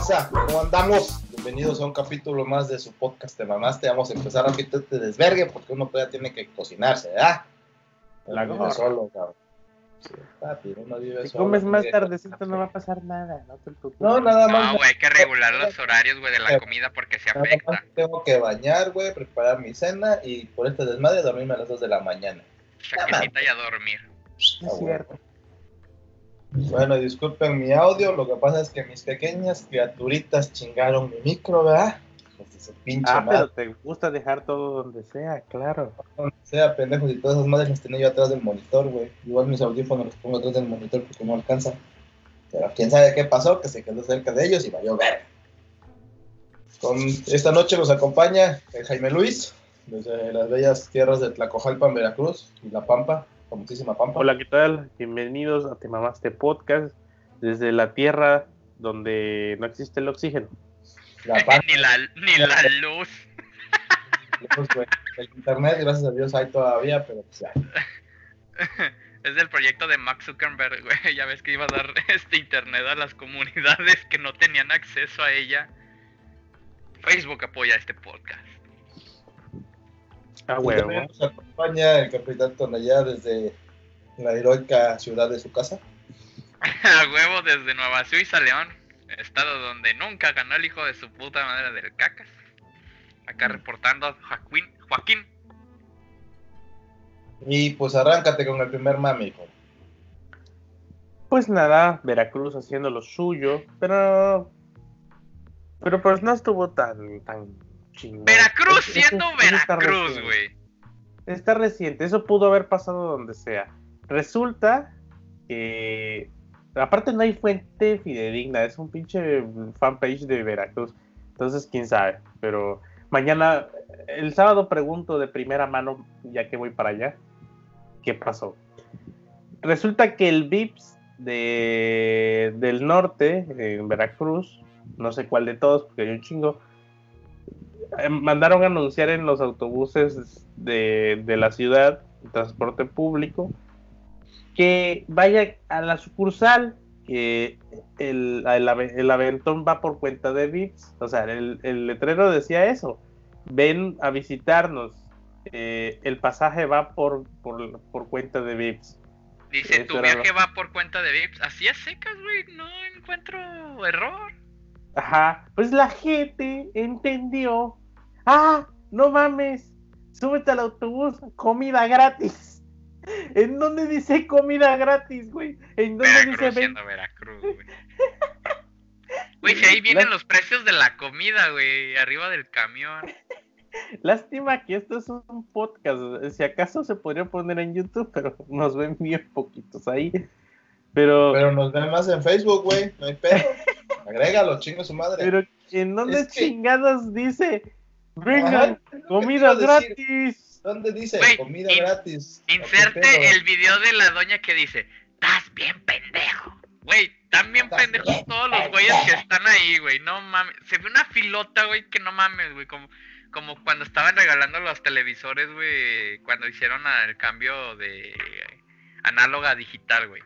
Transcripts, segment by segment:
raza? ¿Cómo andamos? Bienvenidos a un capítulo más de su podcast de Mamaste. Vamos a empezar a quitar este desvergue porque uno todavía tiene que cocinarse, ¿verdad? La vive solo, cabrón. Sí, papi, uno vive Si solo. comes más que tardecito no va a pasar nada, no te preocupes. No, nada más. No, güey, hay que regular los horarios, güey, de la comida porque se nada más afecta. tengo que bañar, güey, preparar mi cena y por este desmadre dormirme a las 2 de la mañana. Chaquetita y a dormir. es cierto. Bueno, disculpen mi audio, lo que pasa es que mis pequeñas criaturitas chingaron mi micro, ¿verdad? Ah, madre. pero te gusta dejar todo donde sea, claro. Donde sea pendejos y todas esas madres las tenía yo atrás del monitor, güey. Igual mis audífonos los pongo atrás del monitor porque no alcanza. Pero quién sabe qué pasó, que se quedó cerca de ellos y valió ver. Con esta noche nos acompaña el Jaime Luis, desde las bellas tierras de Tlacojalpan, Veracruz, y La Pampa, famosísima Pampa. Hola, ¿qué tal? Bienvenidos a Te Mamaste Podcast desde la tierra donde no existe el oxígeno. La ni, la, ni la luz. el internet, gracias a Dios, hay todavía, pero pues ya. Es del proyecto de Max Zuckerberg, güey. Ya ves que iba a dar este internet a las comunidades que no tenían acceso a ella. Facebook apoya este podcast. Ah, Y huevo. nos acompaña el capitán Tonayá desde la heroica ciudad de su casa. A huevo desde Nueva Suiza, León. Estado donde nunca ganó el hijo de su puta madre del cacas. Acá reportando Joaquín. Joaquín. Y pues arráncate con el primer mami, hijo. Pues nada, Veracruz haciendo lo suyo, pero. Pero pues no estuvo tan, tan chingón. Veracruz Es- siendo Veracruz, güey. Está reciente, eso pudo haber pasado donde sea. Resulta que. Aparte, no hay fuente fidedigna, es un pinche fanpage de Veracruz. Entonces, quién sabe. Pero mañana, el sábado pregunto de primera mano, ya que voy para allá, qué pasó. Resulta que el VIPS de, del norte, en Veracruz, no sé cuál de todos, porque hay un chingo, mandaron a anunciar en los autobuses de, de la ciudad, transporte público, que vaya a la sucursal, que el, el, ave- el aventón va por cuenta de VIPS. O sea, el, el letrero decía eso. Ven a visitarnos. eh, el pasaje va por, por, por cuenta de VIPS. Dice, Eso tu viaje lo- va por cuenta de Vips. Así es secas, güey. No encuentro error. Ajá, pues la gente entendió. Ah, no mames, súbete al autobús, comida gratis. ¿En dónde dice comida gratis, güey? ¿En dónde dice Veracruz ven- siendo Veracruz, güey. Güey, si ahí vienen los precios de la comida, güey. Arriba del camión. Lástima que esto es un podcast. Si acaso se podría poner en YouTube, pero nos ven bien poquitos ahí. Pero, Pero nos ven más en Facebook, güey. No hay pedo. Agrégalo, chingo su madre. pero ¿en dónde Es que- chingados dice? Vengan, comida gratis. ¿Dónde dice? Comida in- gratis. Inserte el video de la doña que dice, estás bien pendejo. Güey, están bien pendejos bien todos los güeyes que están ahí, güey. No mames. Se ve una filota, güey, que no mames, güey. Como, como cuando estaban regalando los televisores, güey. Cuando hicieron el cambio de análoga a digital, güey.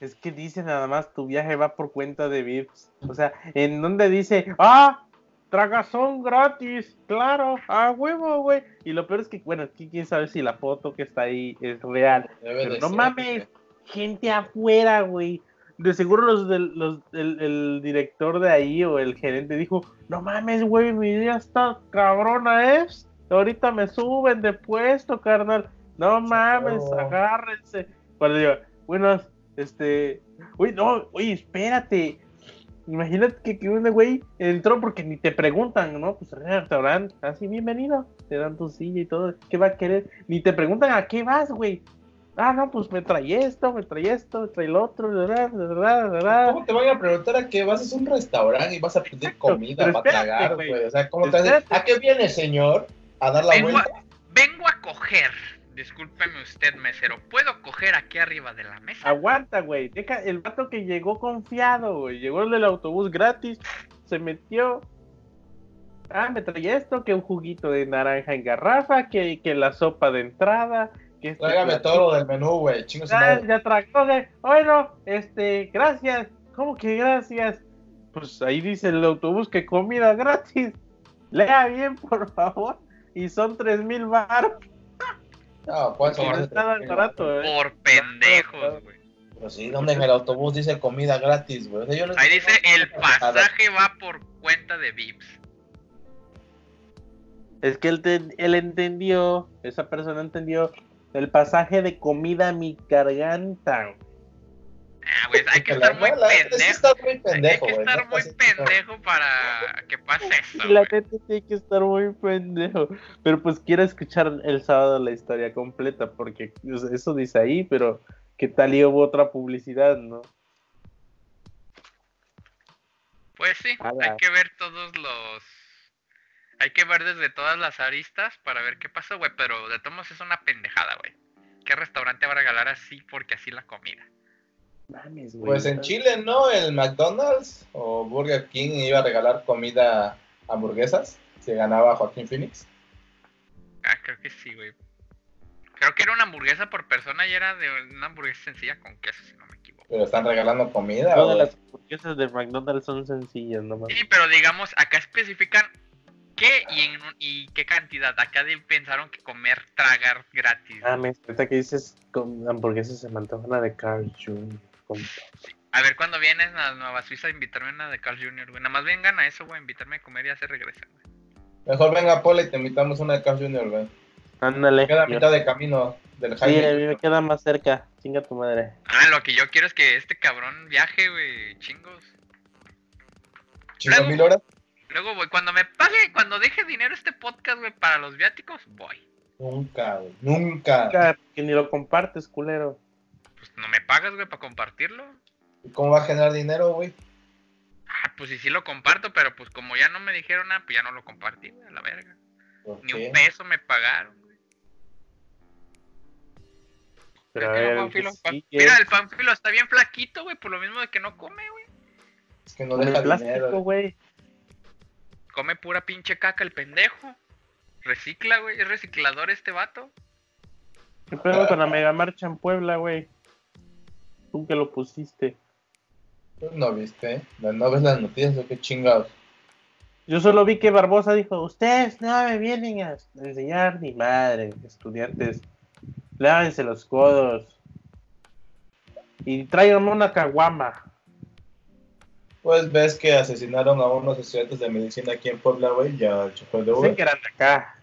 Es que dice nada más tu viaje va por cuenta de VIPs. O sea, ¿en dónde dice, ah, tragazón gratis? Claro, a huevo, güey. Y lo peor es que, bueno, aquí quién sabe si la foto que está ahí es real. Debe Pero no ser, mames, gente afuera, güey. De seguro los del, los, el, el director de ahí o el gerente dijo, no mames, güey, mi día está cabrona, ¿eh? Ahorita me suben de puesto, carnal. No mames, Oh. agárrense. Cuando digo, buenas, este, uy, no, oye, espérate. Imagínate que, que un güey entró porque ni te preguntan, ¿no? Pues en el restaurante, así, bienvenido. Te dan tu silla y todo. ¿Qué va a querer? Ni te preguntan a qué vas, güey. Ah, no, pues me trae esto, me trae esto, me trae lo otro, ¿verdad? ¿verdad? ¿verdad? ¿Cómo te van a preguntar a qué vas? Es un restaurante y vas a pedir comida pero para espérate, tragar, güey. O sea, ¿cómo te haces? ¿A qué viene, señor? ¿A dar la Vengo a, vuelta? vengo a coger. Discúlpeme usted, mesero. ¿Puedo coger aquí arriba de la mesa? Aguanta, güey. Deja el vato que llegó confiado, güey. Llegó el del autobús gratis, se metió. Ah, me trae esto, que un juguito de naranja en garrafa, que, que la sopa de entrada, que este Tráigame platito. todo lo del menú, güey. Ah, ya trajo, güey. Bueno, este, gracias. ¿Cómo que gracias? Pues ahí dice el autobús que comida gratis. Lea bien, por favor. Y son tres mil bar. No, ¿cuál son No más de está tan 3,000? barato, eh. Por pendejos, güey. Pero sí, ¿dónde en el autobús dice comida gratis, güey? O sea, yo no Ahí dice el pasaje va por cuenta de Vips. Es que él, te- él entendió, esa persona entendió el pasaje de comida a mi garganta. Ah, güey, hay que estar muy mala, es que pendejo. está muy pendejo, Hay que estar muy pendejo para que pase eso, la neta tiene que estar muy pendejo. Pero pues quiero escuchar el sábado la historia completa, porque sea, eso dice ahí, pero ¿qué tal y hubo otra publicidad, no? Pues sí, Ala. hay que ver todos los... Hay que ver desde todas las aristas para ver qué pasó, güey. Pero de todos modos es una pendejada, güey. ¿Qué restaurante va a regalar así porque así la comida? Mames, güey. Pues en Chile, ¿no? El McDonald's o Burger King iba a regalar comida hamburguesas si ganaba Joaquín Phoenix. Ah, creo que sí, güey. Creo que era una hamburguesa por persona y era de una hamburguesa sencilla con queso, si no me equivoco. Pero están regalando comida, Todas las hamburguesas de McDonald's son sencillas, nomás. Sí, pero digamos, acá especifican qué y, en un- y qué cantidad. Acá de- pensaron que comer, tragar gratis. Mames, ahorita que dices con hamburguesas se me antoja una de Carl Jr. A ver, cuando vienes a Nueva Suiza a invitarme a una de Carl Jr., güey. Nada más vengan a eso, güey, invitarme a comer y ya se regresan, güey. Mejor venga, Pola, y te invitamos una de Carl Jr., güey. Ándale. Queda a yo- mitad de camino del Sí, a mí Jaime. me queda más cerca. Chinga tu madre. Ah, lo que yo quiero es que este cabrón viaje, güey, chingos. Chingo mil horas. Luego, güey, cuando me pague, cuando deje dinero este podcast, güey, para los viáticos, voy. Nunca, güey. Nunca. Que ni lo compartes, culero. Pues no me pagas, güey, para compartirlo. ¿Y ¿Cómo va a generar dinero, güey? Ah, pues sí, sí lo comparto, pero pues como ya no me dijeron nada, pues ya no lo compartí, güey, a la verga. ¿Por Ni un peso me pagaron, güey. Pero a Mira, ver, Panfilo, ¿qué Pan- sigue? Mira, el Panfilo está bien flaquito, güey, por lo mismo de que no come, güey. Es que no Con deja el plástico, dinero. güey. Come pura pinche caca el pendejo. Recicla, güey, es reciclador este vato. ¿Qué pedo con la mega marcha en Puebla, güey? Tú que lo pusiste. No viste, ¿no ves las noticias o qué chingados? Yo solo vi que Barbosa dijo, ustedes no me vienen a enseñar ni madre, estudiantes. Lávense los codos. Y tráiganme una caguama. Pues ves que asesinaron a unos estudiantes de medicina aquí en Puebla, güey, ya chofer de Sé Uber. que eran de acá,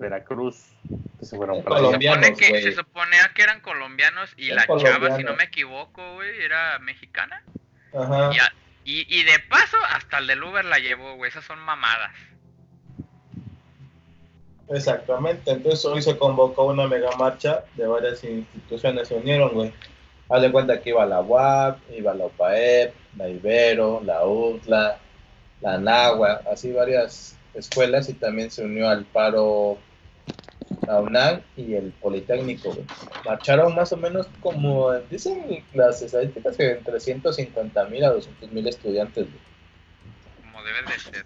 Veracruz. Que se fueron para. Colombianos, se supone que se suponía que eran colombianos y la chava, si no me equivoco, güey, era mexicana. Ajá. Y, a- y, y de paso, hasta el del Uber la llevó, güey. Esas son mamadas. Exactamente, entonces hoy se convocó una mega marcha de varias instituciones, se unieron, güey. Haz de cuenta que iba la UAP, iba la UPAEP, la Ibero, la UTLA, la NAHUA, así varias escuelas y también se unió al paro la UNAM y el Politécnico, güey. Marcharon más o menos como, dicen las estadísticas que entre 150 mil a 200 mil estudiantes, güey Como debe de ser.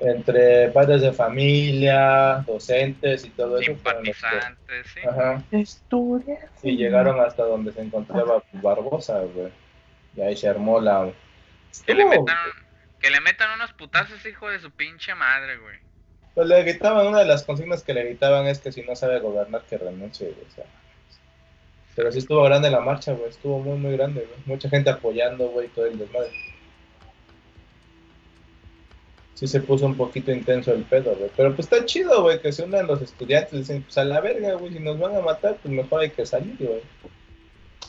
entre padres de familia, docentes y todo eso. Simpatizantes, sí. Ajá. Estudia. Y llegaron hasta donde se encontraba Barbosa, güey. Y ahí se armó la. Que le, metan, que le metan unos putazos, hijo de su pinche madre, güey. Pues le gritaban, una de las consignas que le gritaban es que si no sabe gobernar, que renuncie, güey. o sea. Pero sí estuvo grande la marcha, güey. Estuvo muy, muy grande, güey. Mucha gente apoyando, güey, todo el desmadre. Sí se puso un poquito intenso el pedo, güey. Pero pues está chido, güey, que se unan los estudiantes. Dicen, pues a la verga, güey. Si nos van a matar, pues mejor hay que salir, güey.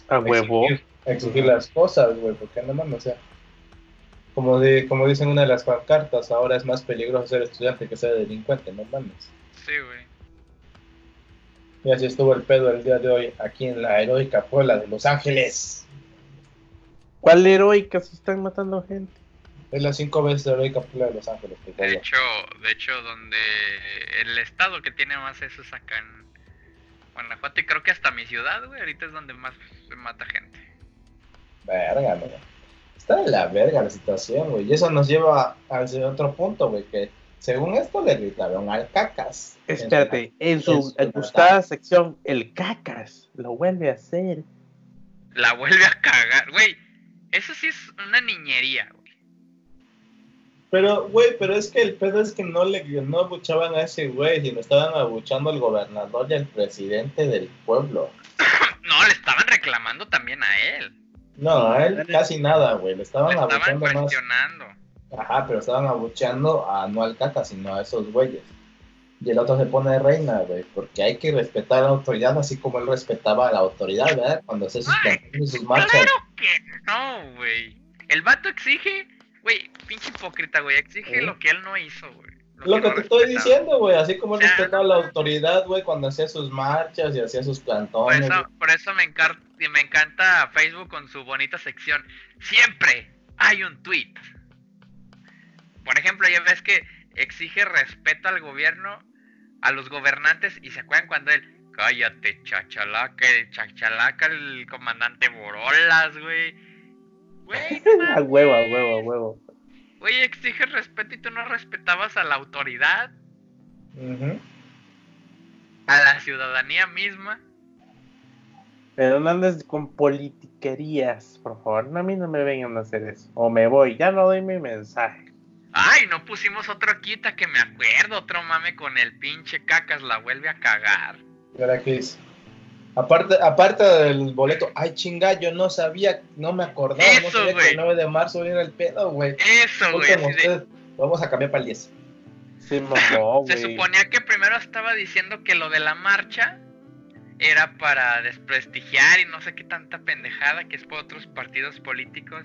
A huevo. Exigir, exigir las cosas, güey, porque no mames, o sea. Como, de, como dicen una de las pancartas, ahora es más peligroso ser estudiante que ser delincuente, no mames. Sí, güey. Y así estuvo el pedo el día de hoy aquí en la heroica Puebla de Los Ángeles. ¿Cuál heroica se están matando gente? Es la cinco veces heroica Puebla de Los Ángeles. que De hecho, de hecho, donde el estado que tiene más eso es acá en Guanajuato y creo que hasta mi ciudad, güey, ahorita es donde más se mata gente. Verga, güey. Está de la verga la situación, güey. Y eso nos lleva al otro punto, güey, que según esto le gritaron al cacas. Espérate, en en su su gustada sección, el cacas lo vuelve a hacer. La vuelve a cagar, güey. Eso sí es una niñería, güey. Pero, güey, pero es que el pedo es que no le no abuchaban a ese güey, sino estaban abuchando al gobernador y al presidente del pueblo. No, le estaban reclamando también a él. No, a él casi nada, güey. Le estaban Le estaban abuchando más. Ajá, pero estaban abucheando a no al caca, sino a esos güeyes. Y el otro se pone de reina, güey, porque hay que respetar a la autoridad así como él respetaba a la autoridad, ¿verdad? Cuando hacía sus canciones y sus marchas. Claro que no, güey. El vato exige, güey, pinche hipócrita, güey, exige ¿Eh? lo que él no hizo, güey. Lo que que no te estoy diciendo, güey, así como él respetaba la autoridad, güey, cuando hacía sus marchas y hacía sus Por cantones. eso, por eso me, encar- me encanta Facebook con su bonita sección. Siempre hay un tweet. Por ejemplo, ya ves que exige respeto al gobierno, a los gobernantes, y se acuerdan cuando él, cállate, chachalaca, el chachalaca, el comandante Borolas, güey. Güey, A huevo, a huevo, a huevo. Güey, exige respeto y tú no respetabas a la autoridad, a la ciudadanía misma. Pero no andes con politiquerías, por favor. No, a mí no me vengan a hacer eso. O me voy, ya no doy mi mensaje. Ay, no pusimos otro quita que me acuerdo, otro mame con el pinche cacas, la vuelve a cagar. Y ahora, ¿qué dice? Aparte, aparte del boleto, ay chinga, yo no sabía, no me acordaba, no Eso, sabía que güey. el 9 de marzo era el pedo, güey. Eso, güey. De- Vamos a cambiar para el 10. Se mamó, Se suponía que primero estaba diciendo que lo de la marcha era para desprestigiar y no sé qué tanta pendejada que es por otros partidos políticos.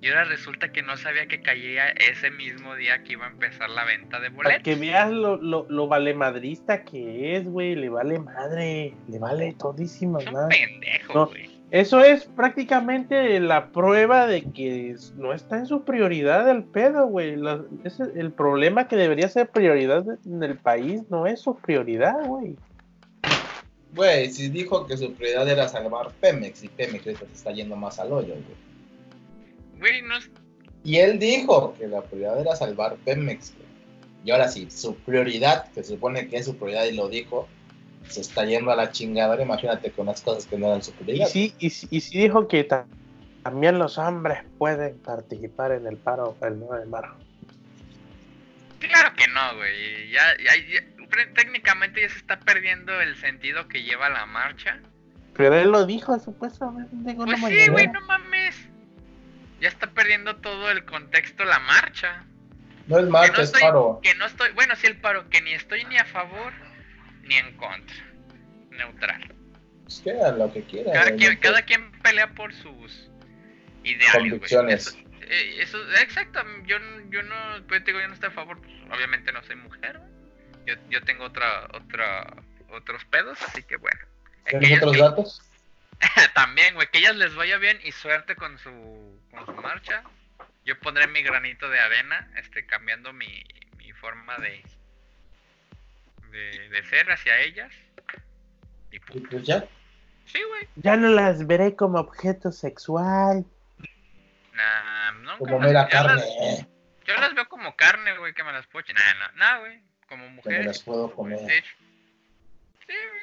Y ahora resulta que no sabía que caía ese mismo día que iba a empezar la venta de Para que boletos. veas lo, lo, lo valemadrista que es, güey. Le vale madre. Le vale Es un nada. pendejo, No. Eso es prácticamente la prueba de que no está en su prioridad el pedo, güey. La- el problema que debería ser prioridad en el país no es su prioridad, güey. Güey, si dijo que su prioridad era salvar Pemex y Pemex se está yendo más al hoyo, güey. Güey, no es- Y él dijo que la prioridad era salvar Pemex, güey. Y ahora sí, su prioridad, que se supone que es su prioridad y lo dijo, se está yendo a la chingadera. Imagínate con las cosas que no eran su Y prioridad. sí, y, sí- y sí dijo que ta- también los hombres pueden participar en el paro el 9 de marzo. Claro que no, güey. Ya, ya, técnicamente ya se está perdiendo el sentido que lleva la marcha. Pero él lo dijo supuestamente Pues sí, güey, no mames. Ya está perdiendo todo el contexto la marcha. No es marcha, no es estoy, paro. que no estoy, bueno, sí el paro, que ni estoy ni a favor ni en contra. Neutral. Pues que haga lo que quiera. Cada quien, cada quien pelea por sus ideales. Convicciones. Eso, eh, eso, exacto, yo, yo no, pues te digo, yo no estoy a favor, pues, obviamente no soy mujer. Yo, yo tengo otra, otra, otros pedos, así que bueno. ¿Tienes otros que- datos? También, güey, que ellas les vaya bien y suerte con su, con su marcha. Yo pondré mi granito de arena, este, cambiando mi, mi forma de, de, de ser hacia ellas. Y pues ya. Sí, güey. Ya no las veré como objeto sexual. Nah, nunca Como las- mera carne. las- yo las veo como carne, güey, que me las puedo. Nah, no, nah, güey. Como Que me mujeres. las puedo comer. de hecho. Sí, güey.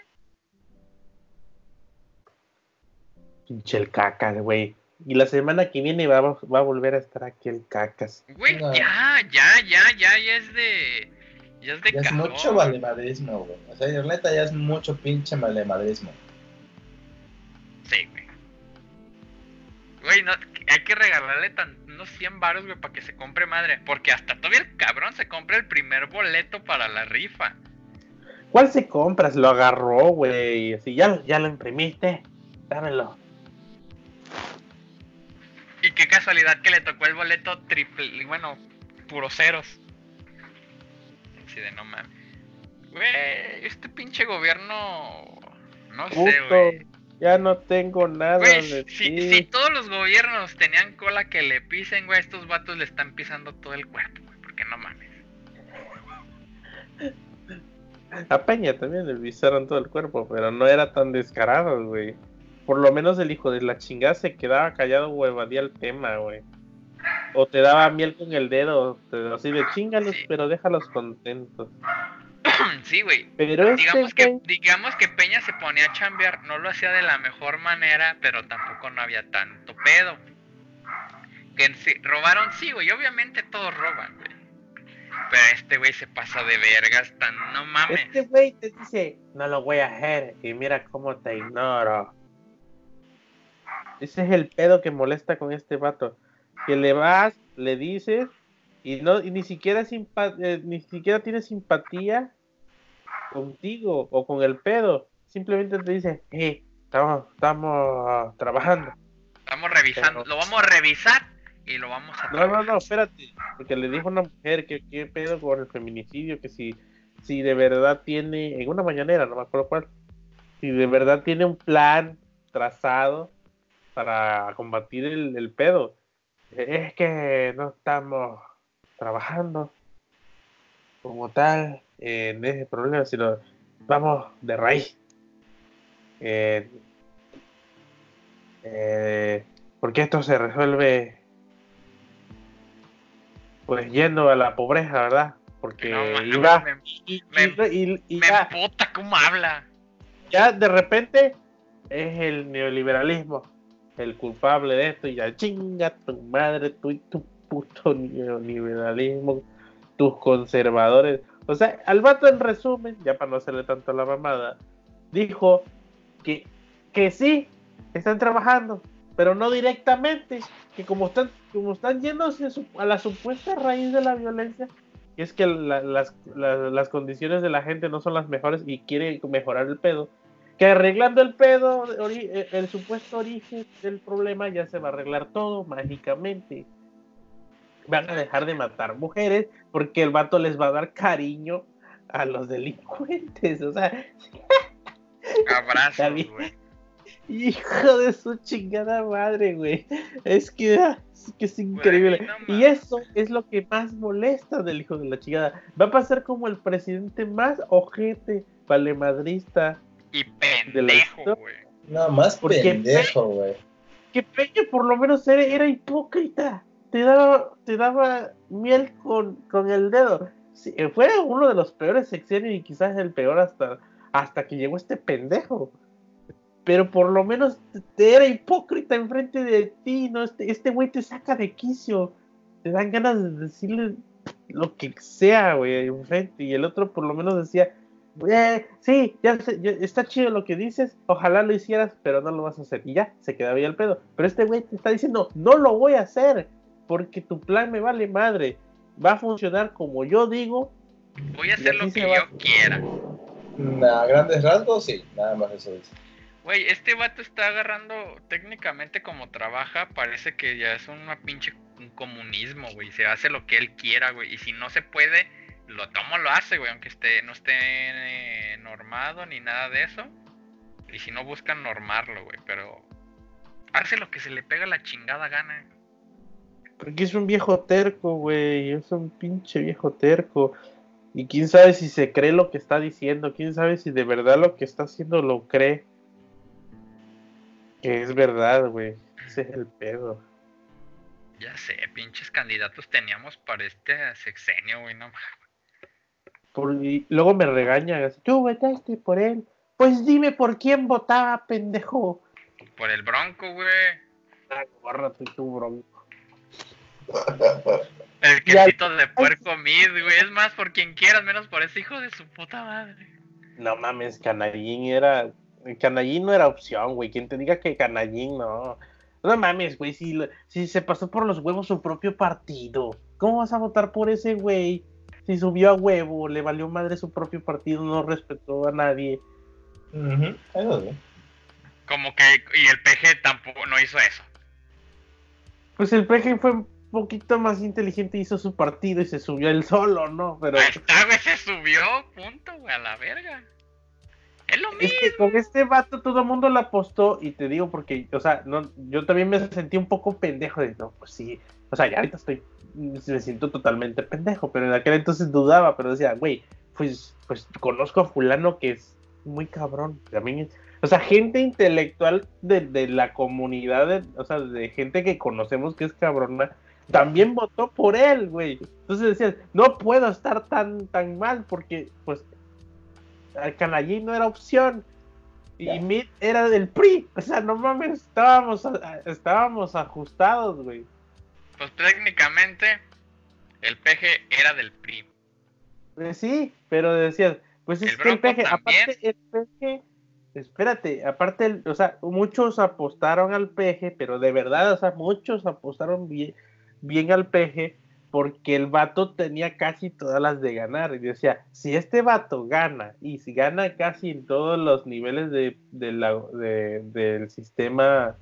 Pinche el cacas, güey. Y la semana que viene va, a- va a volver a estar aquí el cacas. Güey, No. ya, ya, ya, ya, ya es de. Ya es de Ya es mucho valemadrismo, güey. O sea, la neta ya es mucho pinche valemadrismo. Sí, güey. Güey, no, hay que regalarle tan, unos 100 baros, güey, para que se compre madre. Porque hasta todavía el cabrón se compra el primer boleto para la rifa. ¿Cuál se compras? Lo agarró, güey. Así, ya, ya lo imprimiste. Dámelo. Y qué casualidad que le tocó el boleto triple, bueno, puro ceros. Así de no mames. Güey, este pinche gobierno. No sé, güey. Ya no tengo nada Güey, de si, ti. si todos los gobiernos tenían cola que le pisen, güey, a estos vatos le están pisando todo el cuerpo, güey, porque no mames. A Peña también le pisaron todo el cuerpo, pero no era tan descarado, güey. Por lo menos el hijo de la chingada se quedaba callado o evadía el tema, güey. O te daba miel con el dedo, te- así de chingalos, Sí. pero déjalos contentos. sí, güey. Pero este Digamos que, digamos que Peña se ponía a chambear, no lo hacía de la mejor manera, pero tampoco no había tanto pedo. Que sí, robaron, sí, güey. Obviamente todos roban, güey. Pero este güey se pasa de vergas, tan no mames. Este güey te dice, no lo voy a hacer y mira cómo te ignoro. Ese es el pedo que molesta con este vato. Que le vas, le dices y no y ni siquiera eh, ni siquiera tiene simpatía contigo o con el pedo. Simplemente te dice, eh, estamos, estamos trabajando. Estamos revisando, Pero- lo vamos a revisar y lo vamos a No, no, no, espérate. Porque le dijo a una mujer que qué pedo con el feminicidio, que si, si de verdad tiene, en una mañanera, no me acuerdo cuál, si de verdad tiene un plan trazado para combatir el, el pedo. Es que no estamos trabajando como tal en ese problema, sino vamos de raíz. Eh, eh, porque esto se resuelve pues yendo a la pobreza, ¿verdad? Porque No, iba me, y, me- y- me ya, emputa cómo habla. ya de repente es el neoliberalismo el culpable de esto y ya chinga tu madre, tú y tu puto neoliberalismo, tus conservadores. O sea, al vato en resumen, ya para no hacerle tanto la mamada, dijo que, que sí, están trabajando, pero no directamente, que como están, como están yéndose a la supuesta raíz de la violencia, y es que la- las, la- las condiciones de la gente no son las mejores y quiere mejorar el pedo, que arreglando el pedo, eh, el supuesto origen del problema ya se va a arreglar todo mágicamente. Van a dejar de matar mujeres porque el vato les va a dar cariño a los delincuentes. O sea, Abrazos, güey. hijo de su chingada madre, güey. Es que, ah, es que es increíble. no y eso es lo que más molesta del hijo de la chingada. Va a pasar como el presidente más ojete, valemadrista. Y pendejo, güey. Nada más Porque pendejo, güey. que Peña por lo menos era, era hipócrita. Te daba, te daba miel con, con el dedo. Sí, eh, fue uno de los peores sexenios y quizás el peor hasta, hasta que llegó este pendejo. Pero por lo menos te- te era hipócrita enfrente de ti, ¿no? Este, este güey te saca de quicio. Te dan ganas de decirle lo que sea, güey, enfrente. Y el otro por lo menos decía, "Eh, sí, ya, sé, ya está chido lo que dices, ojalá lo hicieras, pero no lo vas a hacer. Y ya, se quedaba ahí el pedo. Pero este güey te está diciendo, no lo voy a hacer, porque tu plan me vale madre. Va a funcionar como yo digo. Voy a hacer lo que va. yo quiera. A grandes rasgos, sí, nada más eso dice. Güey, este vato está agarrando técnicamente como trabaja, parece que ya es una pinche un comunismo, güey. Se hace lo que él quiera, güey. Y si no se puede, lo tomo, lo hace, güey, aunque esté, no esté eh, normado ni nada de eso. Y si no buscan normarlo, güey, pero hace lo que se le pega la chingada gana. Porque es un viejo terco, güey. Es un pinche viejo terco. Y quién sabe si se cree lo que está diciendo. Quién sabe si de verdad lo que está haciendo lo cree. Que es verdad, güey. Ese es el pedo. Ya sé, pinches candidatos teníamos para este sexenio, güey, no mames. Por- y luego me regaña. así, Tú votaste por él. Pues dime por quién votaba, pendejo. Por el bronco, güey. Ah, bórrate tú, bronco. El al- quesito de puerco mid, güey. Es más por quien quieras, menos por ese hijo de su puta madre. No mames, Canallín era. Canallín no era opción, güey. Quien te diga que Canallín no. No mames, güey. Si se pasó por los huevos su propio partido, ¿cómo vas a votar por ese güey? Si subió a huevo, le valió madre su propio partido, no respetó a nadie. Ujú, Eso sí. Como que. Y el PG tampoco no hizo eso. Pues el PG fue un poquito más inteligente, hizo su partido y se subió él solo, ¿no? Pero Ahí está, güey, se subió, punto, güey, a la verga. Es lo es mismo. que con este vato todo el mundo le apostó y te digo porque, o sea, no, yo también me sentí un poco pendejo de, no, pues sí, o sea, ya ahorita estoy, me siento totalmente pendejo, pero en aquel entonces dudaba, pero decía, güey, pues, pues conozco a fulano que es muy cabrón, también o sea, gente intelectual de, de la comunidad, de- o sea, de gente que conocemos que es cabrona, también votó por él, güey. Entonces decías, no puedo estar tan, tan mal porque, pues, el Canallín no era opción. Y Ya. Mid era del PRI. O sea, no mames, estábamos, estábamos ajustados, güey. Pues técnicamente el peje era del PRI. Pues sí, pero decías, pues es El que el peje, también. aparte el peje, espérate, aparte, el- o sea, muchos apostaron al peje, pero de verdad, o sea, muchos apostaron bien, bien al peje porque el vato tenía casi todas las de ganar. Y decía, si este vato gana, y si gana casi en todos los niveles de, de la- de- del sistema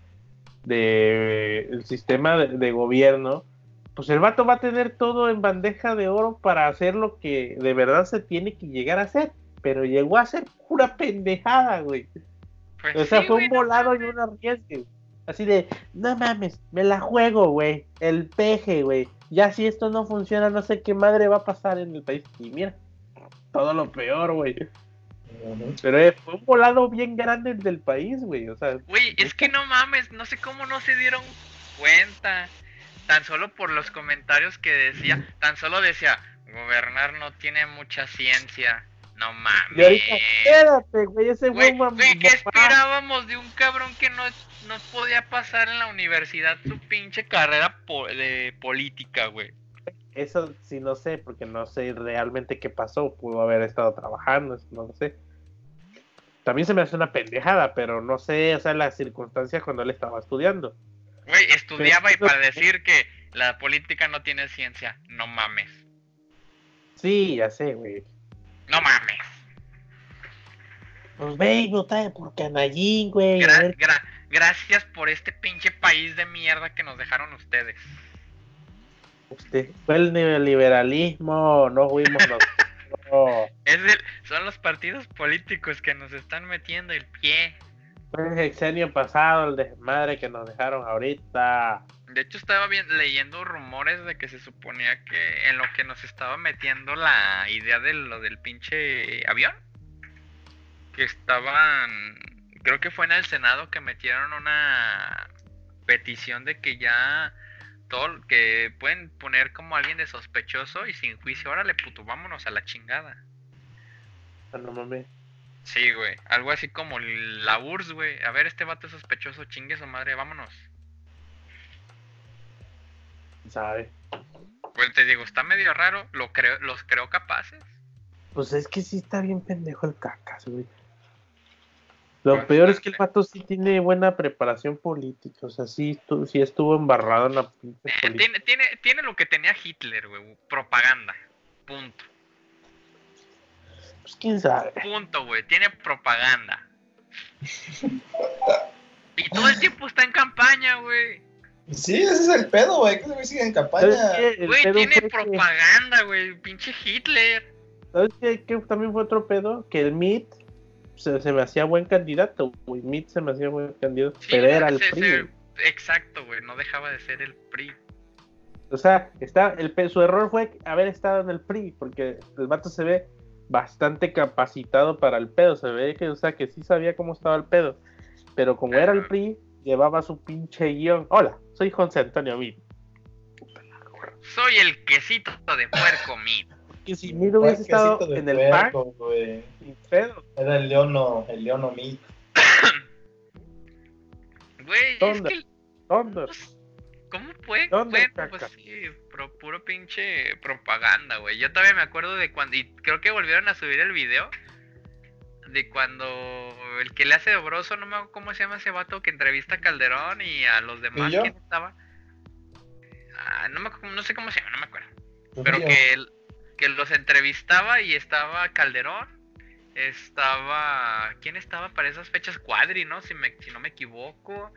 de el sistema de, de gobierno, pues el vato va a tener todo en bandeja de oro para hacer lo que de verdad se tiene que llegar a hacer. Pero llegó a ser pura pendejada, güey. Pues O sea, sí, fue un no volado y un arriesgue. Así de, no mames, me la juego, güey. El peje, güey. Ya si esto no funciona, no sé qué madre va a pasar en el país. Y mira, todo lo peor, güey. Pero eh, fue un volado bien grande el del país, güey. O sea, Güey, es que no mames, no sé cómo no se dieron cuenta. Tan solo por los comentarios que decía, tan solo decía, gobernar no tiene mucha ciencia. No mames. y ahorita, espérate, güey, ese Güey, güey, güey, ¿qué mamá. esperábamos de un cabrón que no, no podía pasar en la universidad su pinche carrera po- de política, güey? Eso sí no sé, porque no sé realmente qué pasó. Pudo haber estado trabajando, no lo sé. También se me hace una pendejada, pero no sé, o sea, las circunstancias cuando él estaba estudiando. Güey, estudiaba y para decir que la política no tiene ciencia, no mames. Sí, ya sé, güey. No mames. Pues ve y vota por Canallín, güey. Gra- gra- gracias por este pinche país de mierda que nos dejaron ustedes. Usted fue el neoliberalismo, no fuimos nosotros. Es el- son los partidos políticos que nos están metiendo el pie. Fue el sexenio pasado, el desmadre que nos dejaron ahorita. De hecho, estaba bien, leyendo rumores de que se suponía que en lo que nos estaba metiendo la idea de lo del pinche avión, que estaban, creo que fue en el Senado que metieron una petición de que ya todo, que pueden poner como alguien de sospechoso y sin juicio, órale puto, vámonos a la chingada. Ah, No mames. Sí, güey, algo así como la URSS, güey, a ver, este vato es sospechoso, chingue su madre, vámonos. ¿Sabe? Pues te digo, está medio raro, lo creo, los creo capaces. Pues es que sí está bien pendejo el cacas, güey. Lo peor es que el vato sí tiene buena preparación política. O sea, sí, sí estuvo embarrado en la pinche Eh, política. tiene, tiene, tiene lo que tenía Hitler, güey. Propaganda. Punto. Pues quién sabe. Punto, güey. Tiene propaganda. Y todo el tiempo está en campaña, güey. Sí, ese es el pedo, güey. Que ese güey sigue en ¿Sabes campaña. Güey, tiene propaganda, güey. Pinche Hitler. ¿Sabes qué, qué también fue otro pedo? Que el MIT se, se me hacía buen candidato, güey. MIT se me hacía buen candidato, Sí, pero era el PRI. Exacto, güey. No dejaba de ser el PRI. O sea, está, el, su error fue haber estado en el PRI, porque el vato se ve bastante capacitado para el pedo. Se ve que, o sea, que sí sabía cómo estaba el pedo. Pero como era el. PRI, llevaba su pinche guion. Hola, soy José Antonio Mid. Soy el quesito de puerco, mid. Que si Mid hubiese estado en el sin pedo. Era el leono, el leono Meat. Güey, es ¿Dónde? que ¿Dónde? Pues, ¿Cómo fue? ¿Dónde, Bueno, pues sí, pro- puro pinche propaganda, güey. Yo todavía me acuerdo de cuando, y creo que volvieron a subir el video, de cuando el que le hace de broso, no me acuerdo cómo se llama ese vato que entrevista a Calderón y a los demás, ¿Y yo? ¿quién estaba? Ah, no, me, no sé cómo se llama, no me acuerdo. Pues Pero que, el- que los entrevistaba y estaba Calderón, estaba... ¿Quién estaba para esas fechas? Cuadri, ¿no? Si, me, si no me equivoco.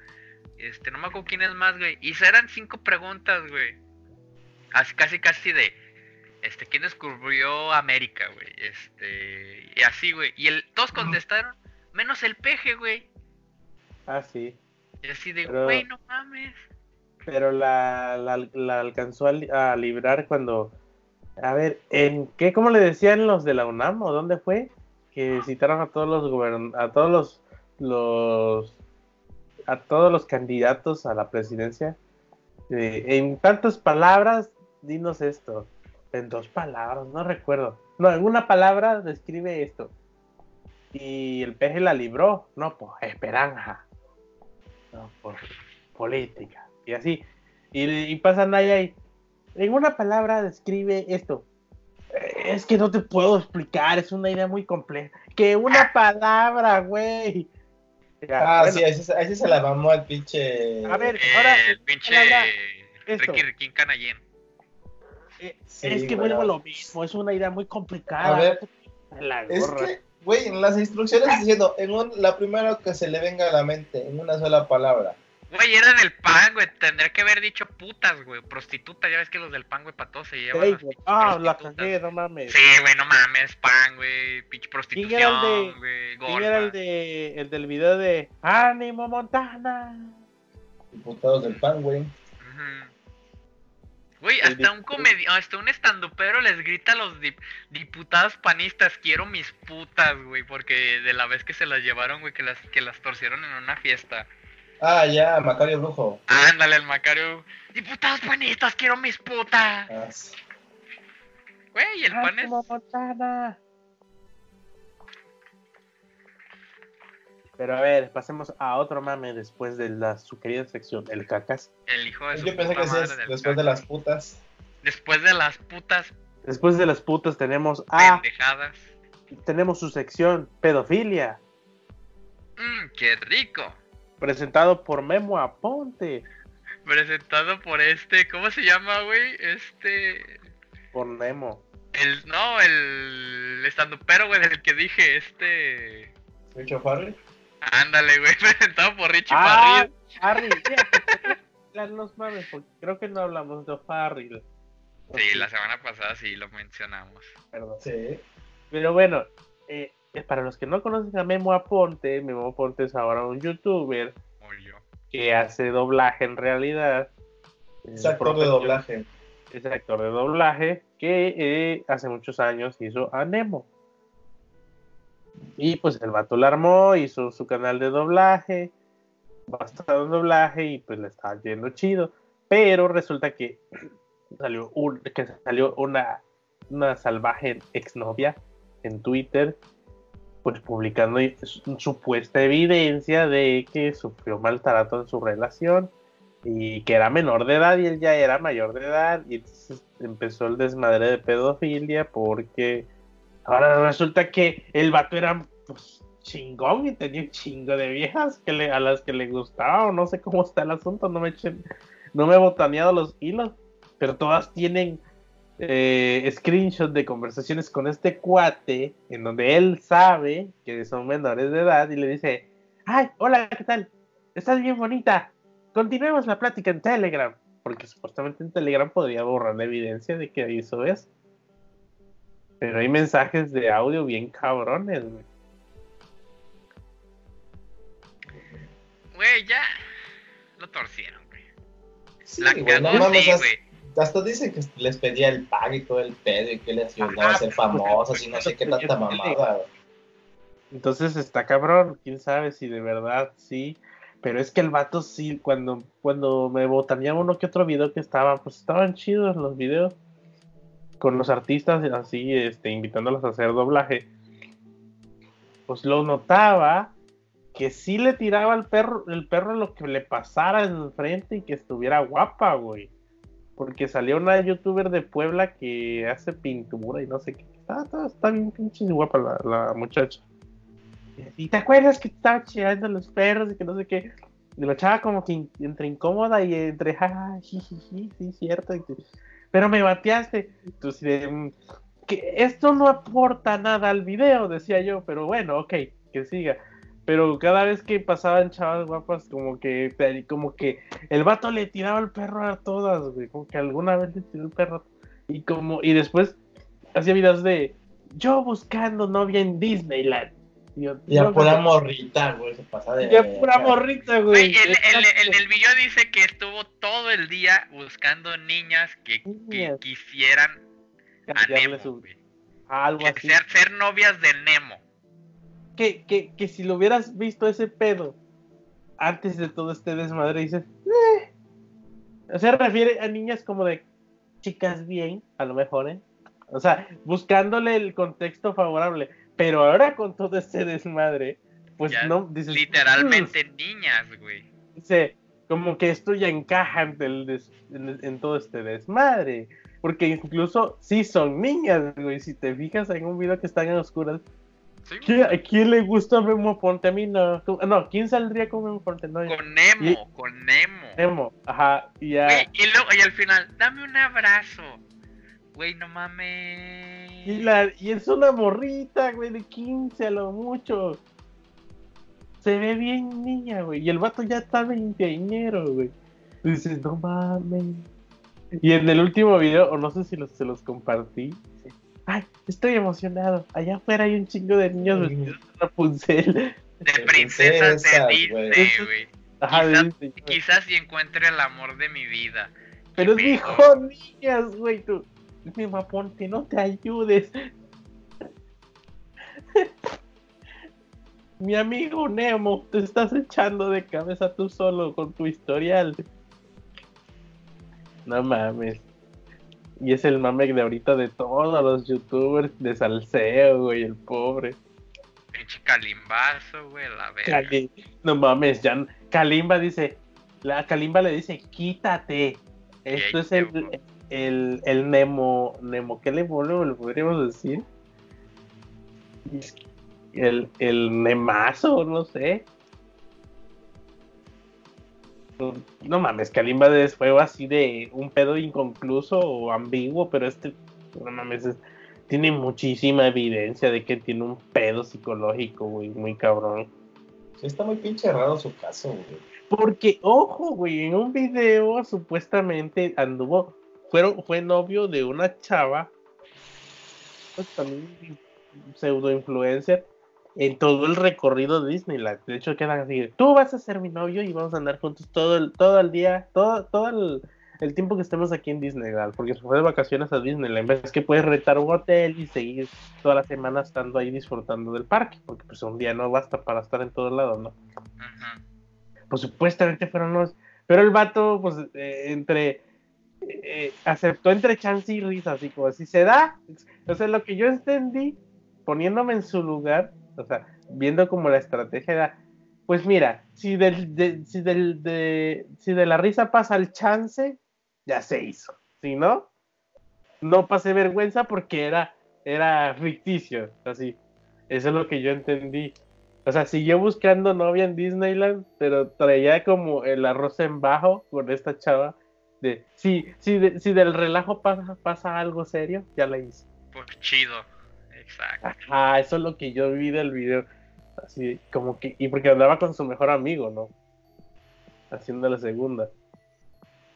Este, no me acuerdo quién es más, güey. Y eran cinco preguntas, güey. Así, casi, casi de... Este, ¿quién descubrió América, güey? Este... Y así, güey. Y el, todos contestaron, menos el peje, güey. Ah, sí. Y así de, Pero- güey, no mames. Pero la, la, la alcanzó a, li- a librar cuando. A ver, ¿en qué? ¿Cómo le decían los de la UNAM o dónde fue? Que citaron a todos los a todos los, los a todos los candidatos a la presidencia. Eh, en tantas palabras, dinos esto. En dos palabras, no recuerdo. No, en una palabra describe esto. Y el peje la libró. No, por esperanza. No, por política. Y así. Y, y pasa Naya y en una palabra describe esto. Eh, Es que no te puedo explicar, es una idea muy compleja. Que una palabra, güey. Ah, bueno, sí, ahí sí se la mamó al pinche. A ver, ahora, el pinche. Ricky Riquín Canallín. eh, Sí, es que vuelvo a lo mismo, es una idea muy complicada. A ver, La Es que, güey, en las instrucciones diciendo, en un, la primera que se le venga a la mente, en una sola palabra. Güey, era del pan, güey. Tendría que haber dicho putas, güey. Prostituta, ya ves que los del pan, güey, para todos se llevan las ah, la cagué, no mames. Sí, güey, no mames, pan, güey. Pinche prostitución, ¿Quién era el de- güey. ¿Quién era el, de, el del video de ¡Ánimo, Montana! Diputados del PAN, güey. El hasta un dip- comedi hasta un estandupero les grita a los dip- diputados panistas, quiero mis putas, güey, porque de la vez que se las llevaron, güey, que las, que las torcieron en una fiesta. Ah, ya, Macario Brujo. Ándale, el Macario, diputados panistas, quiero mis putas. Ah, sí. Güey, el pan es... Pero a ver, pasemos a otro mame después de la su querida sección, el cacas. El hijo de su Yo pensé puta que madre después de las putas. Después de las putas Después de las putas tenemos a pendejadas. tenemos su sección pedofilia, Mmm, qué rico. Presentado por Memo Aponte, Presentado por este, ¿cómo se llama, güey? Este... por Memo. El, no, el estandupero, güey, del que dije, este... Richo Farley. Ándale, güey, presentado por Richie Ah, Farrell. Los mames, porque creo que no hablamos de Farrell. Sí, la semana pasada sí lo mencionamos. Perdón. Sí. Pero bueno, eh, para los que no conocen a Memo Aponte, Memo Aponte es ahora un youtuber que hace doblaje en realidad. Es actor de doblaje. Es actor de doblaje que eh, hace muchos años hizo a Nemo. Y pues el vato la armó, hizo su canal de doblaje, basado en doblaje y pues le estaba yendo chido. Pero resulta que salió, un, que salió una, una salvaje exnovia en Twitter, pues publicando supuesta evidencia de que sufrió maltrato en su relación y que era menor de edad y él ya era mayor de edad y entonces empezó el desmadre de pedofilia porque ahora resulta que el vato era pues, chingón y tenía un chingo de viejas que le, a las que le gustaba o no sé cómo está el asunto, no me echen, no me he botaneado los hilos, pero todas tienen eh, screenshots de conversaciones con este cuate en donde él sabe que son menores de edad y le dice, ay, hola, ¿qué tal? Estás bien bonita. Continuemos la plática en Telegram. Porque supuestamente en Telegram podría borrar la evidencia de que hizo eso. Pero hay mensajes de audio bien cabrones, güey. Güey, ya lo torcieron, güey. Sí, La güey, cagó, sí, güey. Hasta dicen que les pedía el pago y todo el pedo y que les ayudaba Ajá, a ser pues, famosas y no sé qué tanta mamada. Entonces está cabrón. Quién sabe si de verdad sí. Pero es que el vato sí, cuando, cuando me botaneaba uno que otro video que estaba, pues estaban chidos los videos. Con los artistas así, este, invitándolos a hacer doblaje. Pues lo notaba que sí le tiraba al perro, el perro lo que le pasara enfrente y que estuviera guapa, güey. Porque salió una youtuber de Puebla que hace pintura y no sé qué. Está, está, está bien pinche guapa la, muchacha. ¿Y te acuerdas que estaba chillando los perros y que no sé qué? Y la chava como que entre incómoda y entre jaja, jijiji, sí, cierto. pero me bateaste. Entonces, mm, que esto no aporta nada al video, decía yo, pero bueno, ok, que siga. Pero cada vez que pasaban chavas guapas, como que, como que el vato le tiraba el perro a todas, güey. Como que alguna vez le tiró el perro. Y como, y después hacía videos de yo buscando novia en Disneyland. Y, yo, Y a "No, pura morrita, güey, se pasa de. y a pura morrita, güey. El, el, video dice que estuvo todo el día buscando niñas que, quisieran a Cambiarle Nemo, su- güey. algo Que así. Ser, ser novias de Nemo. Que, que, que si lo hubieras visto ese pedo antes de todo este desmadre, dices, "Eh". O sea, refiere a niñas como de chicas bien, a lo mejor, ¿eh? O sea, buscándole el contexto favorable. Pero ahora con todo este desmadre, pues Ya, no, dices, Literalmente niñas, güey. Dice, como que esto ya encaja en, el des- en- en todo este desmadre. Porque incluso sí son niñas, güey. Si te fijas en un video que están en oscuras, Sí, ¿Qui- ¿A quién le gusta Memo Ponte? A mí no. No, ¿quién saldría con Memo Ponte? No, Con Nemo, Y- con Nemo. Memo, ajá, y ya. Y luego, y al final, dame un abrazo. Güey, no mames. Y, la, y es una morrita, güey, de 15 a lo mucho. Se ve bien niña, güey. Y el vato ya está veinteañero, güey. Dices, no mames. Y en el último video, o no sé si los, se los compartí. Ay, estoy emocionado. Allá afuera hay un chingo de niños vestidos de Rapunzel. De princesas de Disney, güey. Quizás-. Quizás si encuentre el amor de mi vida. Pero es dijo pedo. niñas, güey. Tú, mi Ponte, no te ayudes. Mi amigo Nemo, te estás echando de cabeza tú solo con tu historial. No mames. Y es el mame de ahorita de todos los youtubers de salseo, güey, el pobre. Pinche calimbazo, güey, la verga. Cali- No mames, ya. Kalimba dice. La Kalimba le dice, quítate. Esto es el, el, el Nemo. Nemo, ¿qué le, bueno, le podríamos decir? El, el Nemazo, no sé. No mames, Kalimba de- fue así de un pedo inconcluso o ambiguo, pero este, no mames, es- tiene muchísima evidencia de que tiene un pedo psicológico, güey, muy cabrón. Sí, está muy pinche raro su caso, güey. Porque, ojo, güey, en un video supuestamente anduvo, fueron, fue novio de una chava, pues también pseudo influencer, en todo el recorrido de Disneyland. De hecho, quedan así, tú vas a ser mi novio y vamos a andar juntos todo el, todo el día, todo, todo el, el tiempo que estemos aquí en Disneyland, porque se fue de vacaciones a Disneyland. Ves que puedes rentar un hotel y seguir toda la semana estando ahí disfrutando del parque, porque pues un día no basta para estar en todos lados, ¿no? Pues supuestamente fueron los. Pero el vato, pues, eh, entre. eh, aceptó entre chance y risa, así como si se da. O sea, lo que yo entendí, poniéndome en su lugar, o sea, viendo como la estrategia era. Pues mira, si del, de, si del, de, si de la risa pasa el chance, ya se hizo. Si no, no pasé vergüenza porque era, era ficticio. Así. Eso es lo que yo entendí. O sea, siguió buscando novia en Disneyland, pero traía como el arroz en bajo con esta chava. De, si, si, si del relajo pasa, pasa algo serio, ya la hice. Pues chido. Exacto. Ajá, eso es lo que yo vi del video. Así como que, y porque andaba con su mejor amigo, ¿no? Haciendo la segunda.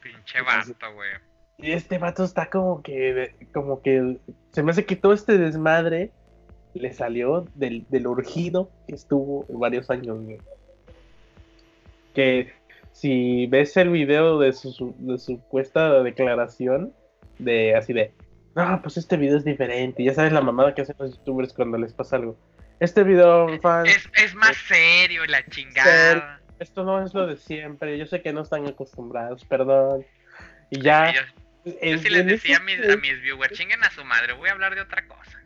Pinche vato, güey. Y este vato está como que, como que, se me hace que todo este desmadre le salió del, del urgido que estuvo varios años, güey. Que si ves el video de su, su- de su supuesta declaración, de así de, no, pues este video es diferente, ya sabes la mamada que hacen los youtubers cuando les pasa algo. Este video, fan, Es, es más serio la chingada. esto no es lo de siempre, yo sé que no están acostumbrados, perdón. Y ya... Yo, yo en- sí les decía a mis, a mis viewers, chinguen a su madre, voy a hablar de otra cosa.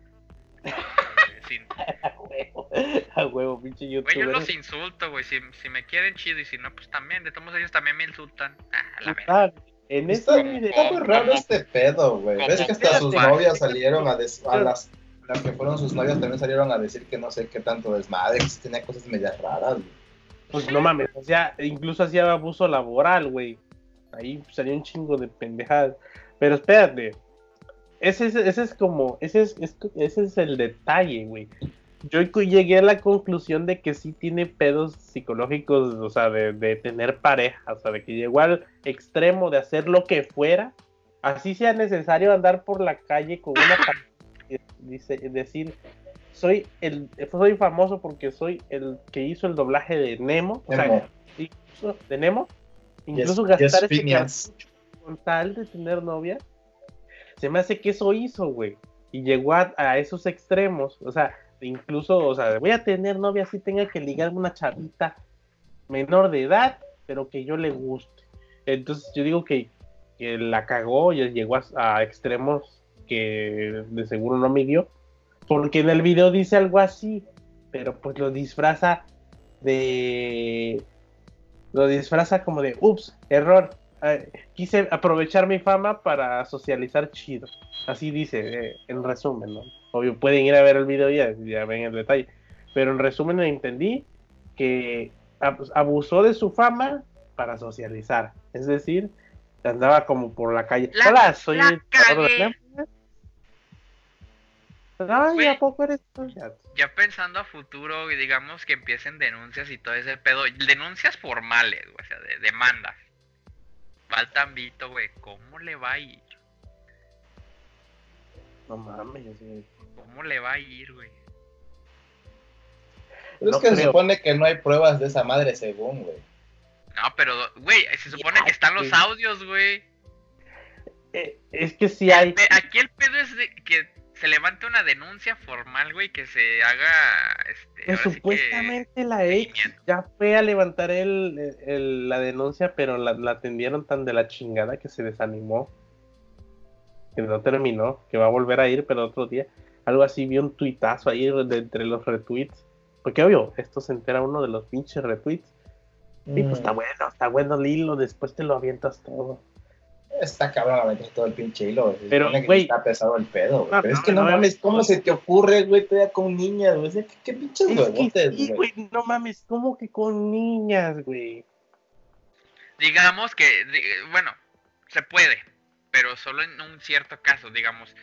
Eh, sin- A huevo, a huevo, pinche Güey, yo youtuber. los insulto, güey. Si, si me quieren chido y si no, pues también. De todos ellos también me insultan. Ah, a la verga. En Está, este video. está muy raro este pedo, güey. ¿Ves que hasta sus novias salieron a des- a las, las que fueron sus novias también salieron a decir que no sé qué tanto desmadre, que tenía cosas medias raras, güey. Pues no mames, o sea, incluso hacía abuso laboral, güey. Ahí salió un chingo de pendejadas. Pero espérate. Ese es, ese es como, ese es, es- ese es el detalle, güey. Yo llegué a la conclusión de que sí tiene pedos psicológicos, o sea, de, de tener pareja, o sea, de que llegó al extremo de hacer lo que fuera, así sea necesario andar por la calle con una dice, decir, soy el, soy famoso porque soy el que hizo el doblaje de Nemo, o sea, Nemo. incluso de Nemo, incluso Yes- gastar yes, ese con tal de tener novia, se me hace que eso hizo, güey, y llegó a, a esos extremos, o sea, incluso, o sea, voy a tener novia así tenga que ligarme una chavita menor de edad, pero que yo le guste. Entonces yo digo que, que la cagó y llegó a, a extremos que de seguro no midió, porque en el video dice algo así, pero pues lo disfraza de lo disfraza como de, ups, error. Eh, quise aprovechar mi fama para socializar chido. Así dice, eh, en resumen, ¿no? Obvio, pueden ir a ver el video y ya, ya ven el detalle. Pero en resumen entendí que ab- abusó de su fama para socializar. Es decir, andaba como por la calle. La- Hola, soy la. Netflix". Ay. ¿a poco eres? Ya. Pensando a futuro, y digamos que empiecen denuncias y todo ese pedo. Denuncias formales, o sea, de demandas. Faltan Vito, güey. ¿Cómo le va a ir? No mames, güey. ¿Cómo le va a ir, güey? Pero No es que se supone que no hay pruebas de esa madre según, güey. No, pero, güey, se supone que están los audios, güey. Eh, es que sí hay. Aquí el pedo es de que se levante una denuncia formal, güey, que se haga, este, sí que- supuestamente la ex ya fue a levantar el, el- la denuncia, pero la, la atendieron tan de la chingada que se desanimó. Que no terminó, que va a volver a ir, pero otro día. Algo así, vi un tuitazo ahí de entre los retweets. Porque obvio, esto se entera uno de los pinches retweets. Y pues Mm, está bueno, está bueno el hilo, después te lo avientas todo. Está cabrón a meter todo el pinche hilo, Pero, güey. Está pesado el pedo, güey. No, Pero es que no, no, mames, ¿cómo no. se te ocurre, güey, todavía con niñas, güey? ¿Qué, qué pinches sí, güey? no mames, como que con niñas, güey. Digamos que, bueno, se puede, pero solo en un cierto caso, digamos.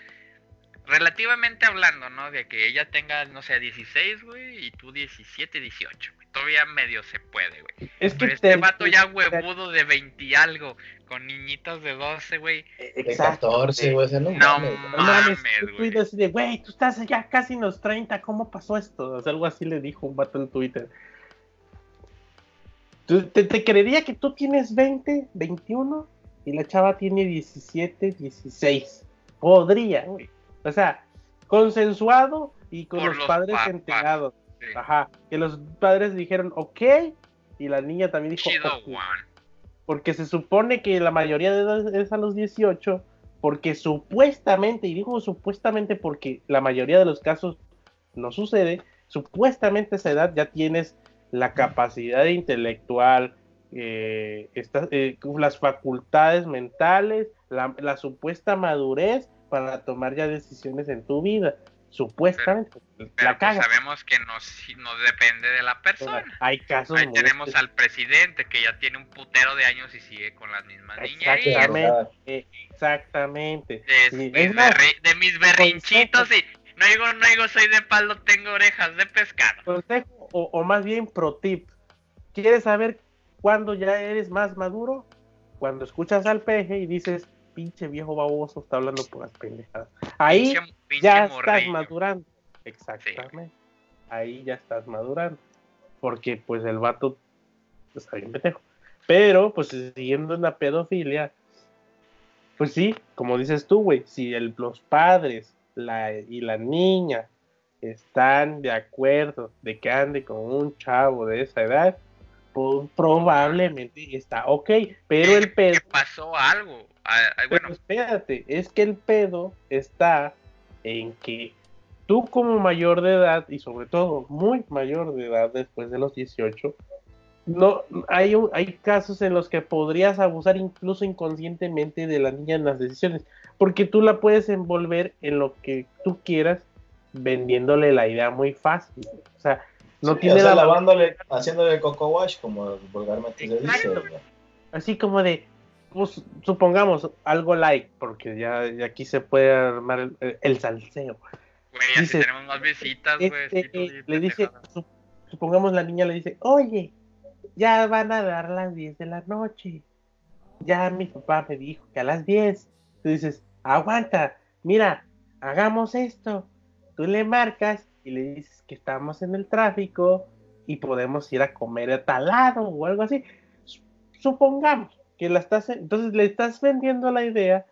Relativamente hablando, ¿no? De que ella tenga, no sé, 16, güey, y tú 17, 18, güey. Todavía medio se puede, güey. Es que Pero este te- vato ya huevudo de 20 y algo, con niñitas de 12, güey. De Exacto, 14, güey, o sea, no, No mames. No mames, güey. tuit así de, güey, tú estás ya casi en los 30, ¿cómo pasó esto? O sea, algo así le dijo un vato en Twitter. Te, te creería que tú tienes 20, 21 y la chava tiene 17, 16. Podría, güey. O sea, consensuado y con los, los padres papás. enterados. Sí. Ajá, que los padres dijeron, ok, y la niña también dijo, Chido, "Ok". Juan. porque se supone que la mayoría de edad es a los 18, porque supuestamente, y digo supuestamente porque la mayoría de los casos no sucede, supuestamente a esa edad ya tienes la capacidad intelectual, eh, esta- eh, las facultades mentales, la, la supuesta madurez para tomar ya decisiones en tu vida. Supuestamente, Pero la pues sabemos que no, si- no depende de la persona. Hay casos Ahí tenemos espe- al presidente que ya tiene un putero de años y sigue con las mismas. Exactamente. Eh, exactamente. De, Sí, más, de mis berrinchitos y no digo, no digo soy de palo, tengo orejas de pescado. consejo, o, o más bien pro tip. ¿Quieres saber cuándo ya eres más maduro? Cuando escuchas al peje y dices, pinche viejo baboso, está hablando por las pendejadas. Ahí Pinche- pinche ya estás madurando. Exactamente. Ahí ya estás madurando. Porque pues el vato está bien pendejo. Pero, pues siguiendo en la pedofilia, pues sí, como dices tú, güey, si el- los padres la, y la niña están de acuerdo de que ande con un chavo de esa edad, pues probablemente está ok, pero el pedo... Pasó algo. Ah, Pero bueno, espérate, es que el pedo está en que tú como mayor de edad, y sobre todo muy mayor de edad después de los 18, no hay, un- hay casos en los que podrías abusar incluso inconscientemente de la niña en las decisiones, porque tú la puedes envolver en lo que tú quieras vendiéndole la idea muy fácil. O sea, no Sí, tiene o sea, la lavándole, haciéndole coco wash, como vulgarmente se dice, así como de, pues, supongamos algo like, porque ya, ya aquí se puede armar el, el salseo. güey, así dice, tenemos más visitas, güey. Este, le dice, su- supongamos la niña le dice, oye, ya van a dar las 10 de la noche. Ya mi papá me dijo que a las 10. Tú dices, aguanta, mira, hagamos esto. Tú le marcas y le dices que estamos en el tráfico y podemos ir a comer a tal lado o algo así. Su- Supongamos que la estás, entonces le estás vendiendo la idea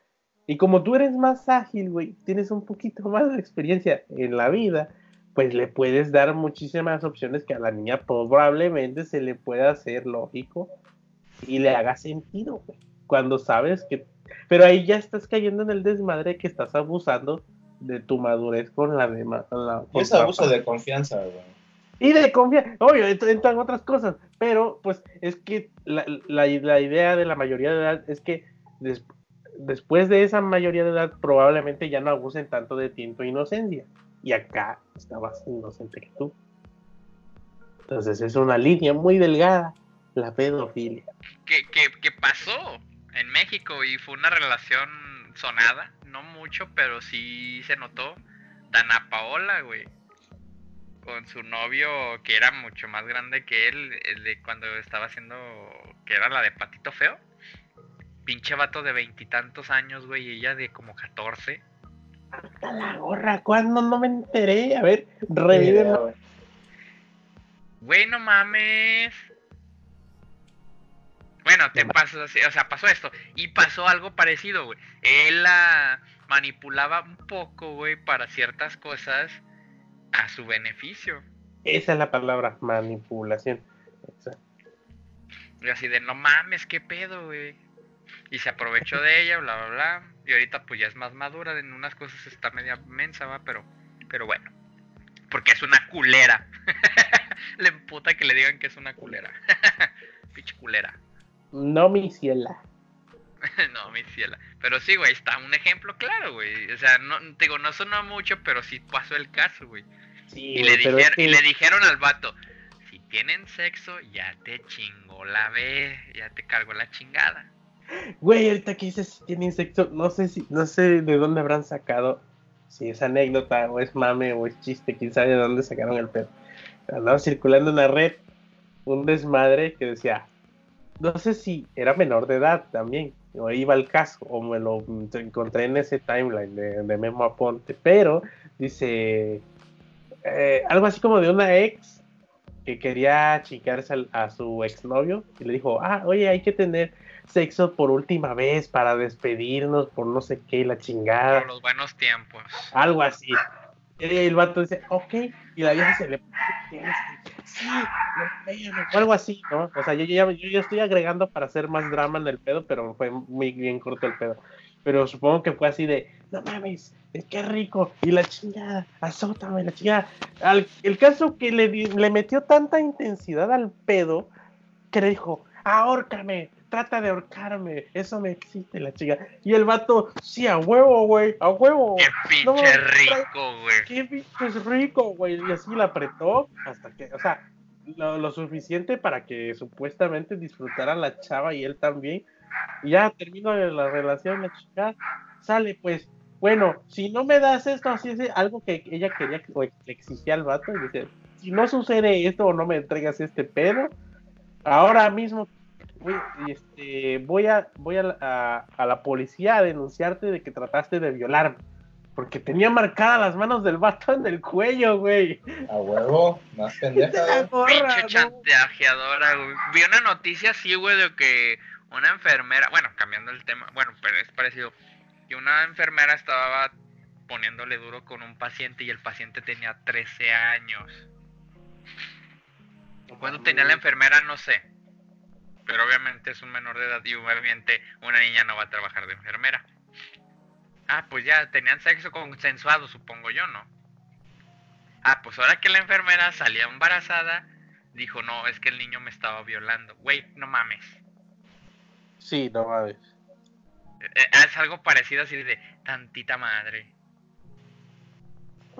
y como tú eres más ágil, güey, tienes un poquito más de experiencia en la vida, pues le puedes dar muchísimas opciones que a la niña probablemente se le pueda hacer lógico y le haga sentido, güey. Cuando sabes que... Pero ahí ya estás cayendo en el desmadre que estás abusando de tu madurez con la demás. Es abuso de confianza, güey. Y de confiar, obvio, entran otras cosas, pero pues es que la, la, idea de la mayoría de edad es que después de esa mayoría de edad probablemente ya no abusen tanto de ti en tu inocencia. Y acá estabas inocente que tú. Entonces es una línea muy delgada, la pedofilia. ¿Qué, qué, pasó en México y fue una relación sonada, no mucho, pero sí se notó. Dana Paola, güey, con su novio que era mucho más grande que él, el de cuando estaba haciendo, que era la de Patito Feo. Pinche vato de veintitantos años, güey, y ella de como catorce. Hasta la gorra, ¿cuándo no me enteré? A ver, revive. Güey, no mames. Bueno, te pasó así, o sea, pasó esto. Y pasó algo parecido, güey. Él la manipulaba un poco, güey, para ciertas cosas a su beneficio. Esa es la palabra, manipulación. Y así de, no mames, qué pedo, güey. Y se aprovechó de ella, bla, bla, bla. Y ahorita pues ya es más madura, en unas cosas está media mensa, va, pero, pero bueno. Porque es una culera. le emputa que le digan que es una culera. Pinche culera. No, mi ciela. no, mi ciela. Pero sí, güey, está un ejemplo claro, güey. O sea, no, digo, no sonó mucho, pero sí pasó el caso, güey. y, le dijeron, y le dijeron al vato, si tienen sexo, ya te chingó la B, ya te cargó la chingada. Güey, ahorita que dices si tienen sexo, no sé si, no sé de dónde habrán sacado, si es anécdota, o es mame, o es chiste, quién sabe de dónde sacaron el pedo. Andaba circulando en la red un desmadre que decía, no sé si era menor de edad también, o iba al caso, o me lo encontré en ese timeline de, Memo Aponte, pero dice eh, algo así como de una ex que quería chicarse a, su exnovio y le dijo, ah, oye, hay que tener sexo por última vez para despedirnos por no sé qué, la chingada. Por los buenos tiempos. Algo así. Y el vato dice, ok, y la vieja se le sí, o algo así, ¿no? O sea, yo ya, yo estoy agregando para hacer más drama en el pedo, pero fue muy bien corto el pedo. Pero supongo que fue así de, no mames, es que rico, y la chingada, azótame, la chingada. el caso que le, le metió tanta intensidad al pedo, que le dijo, ahórcame, trata de ahorcarme, eso me existe la chica. Y el vato, sí, a huevo, güey, a huevo. Qué pinche rico, güey. Qué pinche rico, güey. Y así la apretó hasta que, o sea, lo, suficiente para que supuestamente disfrutara la chava y él también. Y ya terminó la relación, la chica sale, pues, bueno, si no me das esto, así es algo que ella quería o exigía al vato, y dice, si no sucede esto o no me entregas este pedo, ahora mismo voy, este, voy, a, voy a, a, la policía a denunciarte de que trataste de violarme. Porque tenía marcadas las manos del vato en el cuello, güey. A huevo, más pendeja. Pinche chantajeadora, güey. Vi una noticia así, güey, de que una enfermera, bueno, cambiando el tema, bueno, pero es parecido, que una enfermera estaba poniéndole duro con un paciente y el paciente tenía 13 años. ¿Cuándo tenía la enfermera? No sé pero obviamente es un menor de edad y obviamente una niña no va a trabajar de enfermera. Ah, pues ya tenían sexo consensuado, supongo yo, ¿no? Ah, pues ahora que la enfermera salía embarazada, dijo, no, es que el niño me estaba violando. Güey, no mames. Sí, no mames. Eh, eh, es algo parecido así de tantita madre.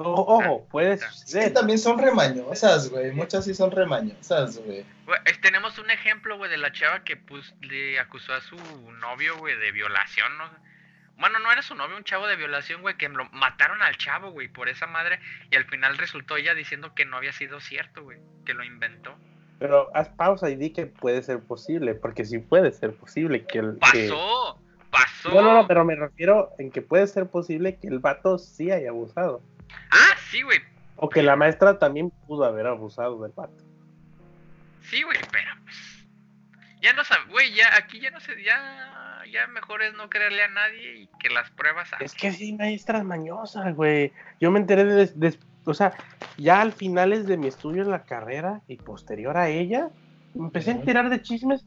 Ojo, puede ser. que también son remañosas, güey. Muchas sí son remañosas, güey. Tenemos un ejemplo, güey, de la chava que pues, le acusó a su novio, güey, de violación, ¿no? Bueno, no era su novio, un chavo de violación, güey, que lo mataron al chavo, güey, por esa madre. Y al final resultó ella diciendo que no había sido cierto, güey, que lo inventó. Pero haz pausa y di que puede ser posible, porque sí puede ser posible que el. ¡Pasó! ¡Pasó! No, no, no, pero me refiero en que puede ser posible que el vato sí haya abusado. Ah, sí, güey. O que la maestra también pudo haber abusado del pato. Sí, güey, pero pues. Ya no sabe, güey, ya aquí ya no sé, ya, ya mejor es no creerle a nadie y que las pruebas. Es que sí, maestras mañosas, güey. Yo me enteré de, o sea, ya al finales de mi estudio en la carrera y posterior a ella, empecé a enterar de chismes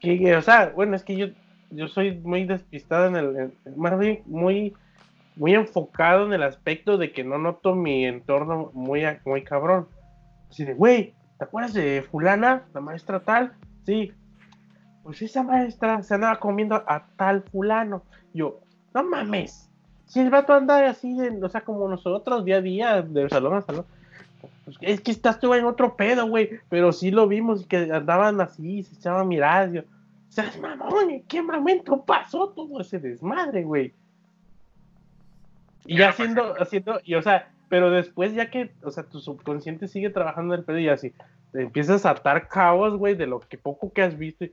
que, o sea, bueno, es que yo, yo soy muy despistado en el, más bien muy muy enfocado en el aspecto de que no noto mi entorno muy, muy cabrón. Así de, güey, ¿te acuerdas de fulana, la maestra tal? Sí. Pues esa maestra se andaba comiendo a tal fulano. Yo, no mames. Si el vato anda así, de, o sea, como nosotros, día a día, de salón a salón. Pues es que estás tú en otro pedo, güey. Pero sí lo vimos, que andaban así, se echaban miradas. Yo, o sea, mamón, ¿en qué momento pasó todo ese desmadre, güey? Y ya haciendo, haciendo, y o sea, pero después ya que, o sea, tu subconsciente sigue trabajando el pedo y así, te empiezas a atar cabos, güey, de lo que poco que has visto.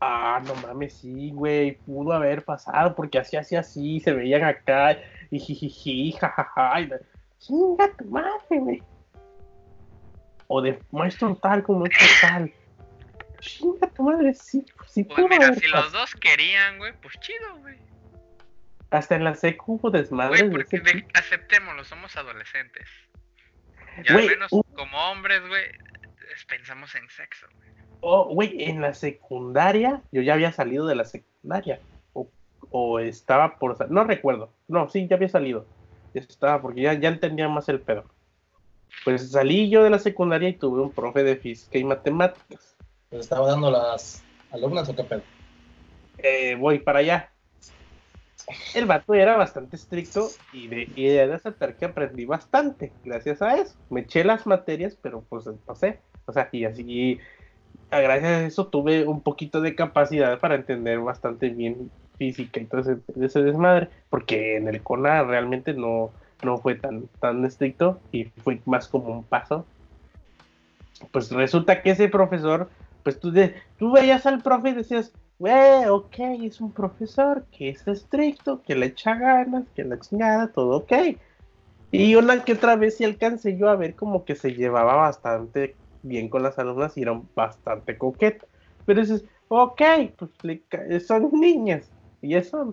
ah, no mames, sí, güey, pudo haber pasado porque así, así, así, se veían acá, y jijiji, jajaja, y chinga tu madre, güey. O de maestro tal como maestro tal. Chinga tu madre, sí, sí Pues mira, si los dos querían, güey, pues chido, güey. Hasta en la secu hubo desmadres. Güey, porque de aceptémoslo, somos adolescentes. Y Güey, al menos como hombres, güey, pensamos en sexo, güey. Oh, güey, en la secundaria, yo ya había salido de la secundaria. O, o estaba por. No recuerdo. No, sí, ya había salido. Estaba, porque ya, ya entendía más el pedo. Pues salí yo de la secundaria y tuve un profe de física y matemáticas. ¿Les estaba dando las alumnas o qué pedo? Eh, voy para allá. El vato era bastante estricto y de, y de aceptar que aprendí bastante gracias a eso. Me eché las materias, pero pues no sé. O sea, y así, a gracias a eso tuve un poquito de capacidad para entender bastante bien física y todo ese, ese desmadre. Porque en el CONA realmente no, no fue tan, tan estricto y fue más como un paso. Pues resulta que ese profesor, pues tú, de, tú veías al profe y decías, güey, ok, es un profesor que es estricto, que le echa ganas, que la chingada, todo ok. Y una que otra vez sí alcancé yo a ver como que se llevaba bastante bien con las alumnas y era bastante coqueto. Pero dices, ok, pues son niñas. Y eso,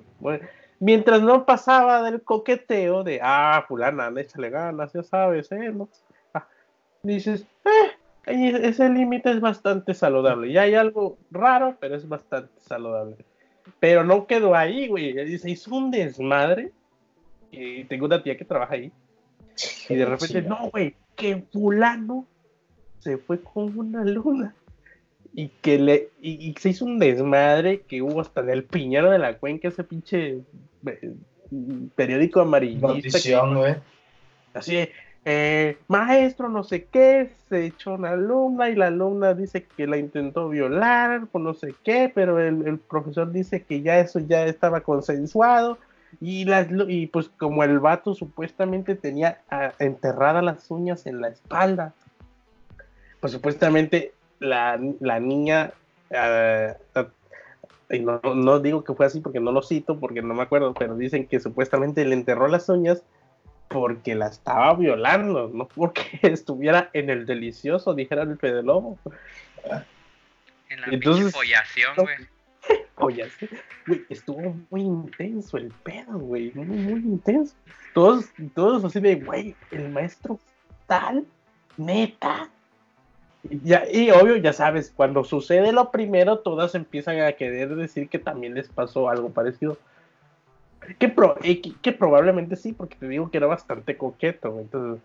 mientras no pasaba del coqueteo de, ah, fulana, échale ganas, ya sabes, ¿eh? Ah, dices, eh, ese límite es bastante saludable. Ya hay algo raro, pero es bastante saludable. Pero no quedó ahí, güey. Se hizo un desmadre. Y tengo una tía que trabaja ahí. Y de repente, no, güey, que fulano se fue con una luna. Y que le y, y se hizo un desmadre que hubo hasta en el piñero de la cuenca, ese pinche eh, periódico amarillista. que- Notición, güey. Así, eh, maestro, no sé qué, se echó una alumna y la alumna dice que la intentó violar, por no sé qué, pero el, el profesor dice que ya eso ya estaba consensuado. Y, las, y pues como el vato supuestamente tenía ah, enterradas las uñas en la espalda, pues supuestamente la, la niña, ah, ah, y no, no digo que fue así porque no lo cito, porque no me acuerdo, pero dicen que supuestamente le enterró las uñas porque la estaba violando, no porque estuviera en el delicioso, dijera el Fede Lobo. En la Entonces- follación, güey. Sí, güey, estuvo muy intenso el pedo, güey, muy, muy intenso. Todos, todos así de, güey, el maestro tal, neta. Ya, y obvio, ya sabes, cuando sucede lo primero, todas empiezan a querer decir que también les pasó algo parecido. Que, pro- que, que probablemente sí, porque te digo que era bastante coqueto, güey, entonces,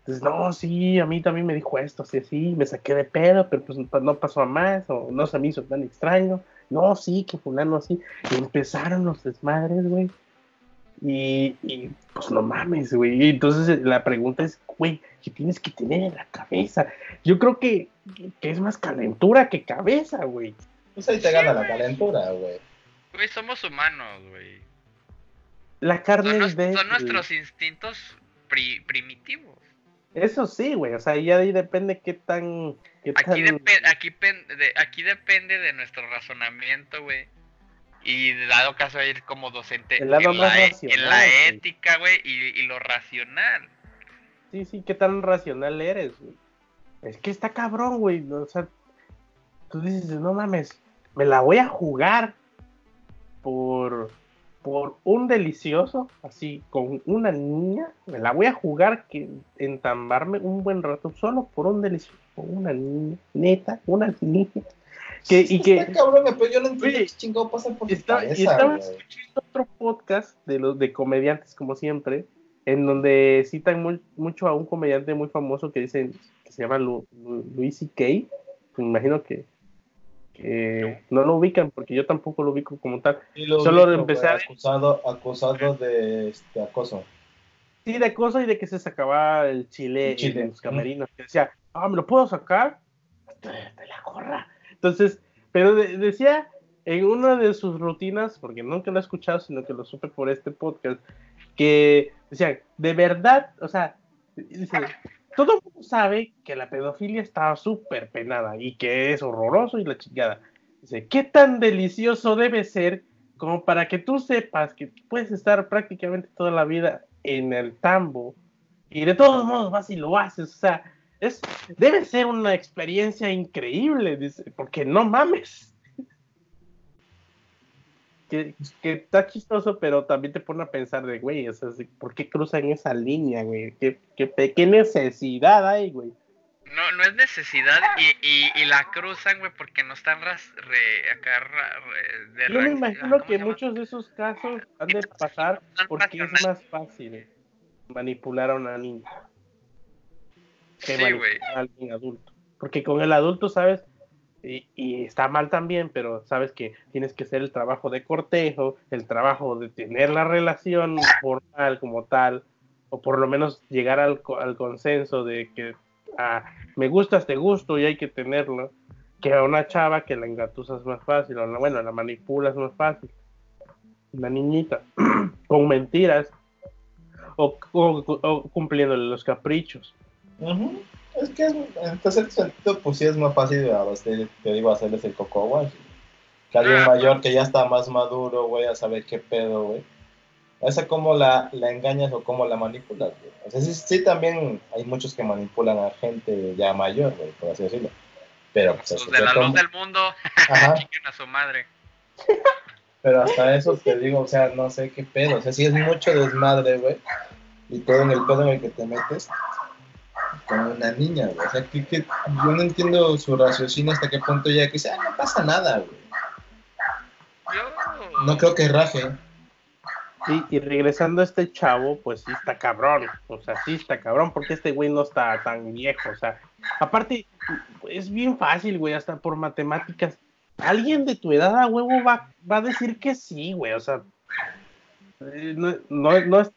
entonces, no, sí, a mí también me dijo esto, así, así, me saqué de pedo, pero pues no pasó a más, o no se me hizo tan extraño no, sí, que fulano así. Y empezaron los desmadres, güey. Y, y, pues no mames, güey. Y entonces eh, la pregunta es, güey, ¿qué tienes que tener en la cabeza? Yo creo que, que es más calentura que cabeza, güey. Pues ahí te gana la calentura, güey. Güey, somos humanos, güey. La carne Son, de... son nuestros instintos pri- primitivos. Eso sí, güey. O sea, ya ahí depende qué tan... Qué Aquí, tan... depe- aquí, de- aquí depende de nuestro razonamiento, güey. Y dado caso ir como docente El lado en, más la, e- racional, en la güey. ética, güey, y, y lo racional. Sí, sí, qué tan racional eres, güey. Es que está cabrón, güey. O sea, tú dices, no mames, me la voy a jugar por, por un delicioso, así, con una niña. Me la voy a jugar que entambarme un buen rato solo por un delicioso, una niña, neta, una niña. Que, y que Está cabrón, pero yo no entiendo Oye, qué chingado pasa por su está- y cabeza, estaba escuchando otro podcast de los de comediantes, como siempre, en donde citan muy- mucho a un comediante muy famoso que dicen que se llama Lu- Lu- Louis C.K. Me imagino que, que no lo ubican porque yo tampoco lo ubico como tal. Y lo Solo ubico, empecé a- acusado, acusado de este, acoso. Sí, de cosa y de que se sacaba el chile, El chile, en los camerinos. Que decía, ah, ¿me lo puedo sacar? Te la corra. Entonces, pero de- decía en una de sus rutinas, porque nunca lo he escuchado, sino que lo supe por este podcast, que decían, de verdad, o sea, dice, todo el mundo sabe que la pedofilia está súper penada y que es horroroso y la chingada. Dice, ¿qué tan delicioso debe ser como para que tú sepas que puedes estar prácticamente toda la vida en el tambo y de todos modos vas y lo haces? O sea, debe ser una experiencia increíble, dice, porque no mames. Que, que está chistoso, pero también te pone a pensar de, güey, o sea, ¿por qué cruzan esa línea, güey? ¿Qué, qué, qué necesidad hay, güey? No, no es necesidad y, y, y la cruzan, güey, porque no están ras, re, acá re- de Yo me imagino ¿cómo que muchos de esos casos han de pasar porque es más fácil manipular a una niña que Sí, manipular a alguien adulto. Porque con el adulto, ¿sabes? Y, y está mal también, pero sabes que tienes que hacer el trabajo de cortejo, el trabajo de tener la relación formal como tal, o por lo menos llegar al, al consenso de que ah, me gustas, te gusto y hay que tenerlo, que a una chava que la engatusas más fácil, o la- bueno, la manipulas más fácil. Una niñita, con mentiras, o, o, cumpliéndole los caprichos. Es que en cierto sentido, pues sí es más fácil, te, te digo, hacerles el coco wash. Que alguien Ah. mayor que ya está más maduro, güey, a saber qué pedo, güey. Esa cómo la, la engañas o cómo la manipulas, güey. O sea, sí, sí también hay muchos que manipulan a gente ya mayor, güey, por así decirlo. Pero, pues, Los de la luz del mundo, Ajá. chinguen a su madre. Pero hasta eso te digo, o sea, no sé qué pedo. O sea, sí es mucho desmadre, güey. Y todo en el pedo en el que te metes con una niña, güey. O sea, que, que yo no entiendo su raciocinio hasta qué punto ya que dice, ah, no pasa nada, güey. Yo. No creo que raje. Y, y regresando a este chavo, pues sí está cabrón. O sea, sí está cabrón, porque este güey no está tan viejo. O sea, aparte, es bien fácil, güey, hasta por matemáticas. Alguien de tu edad a huevo va, va a decir que sí, güey. O sea, eh, no, no, no es.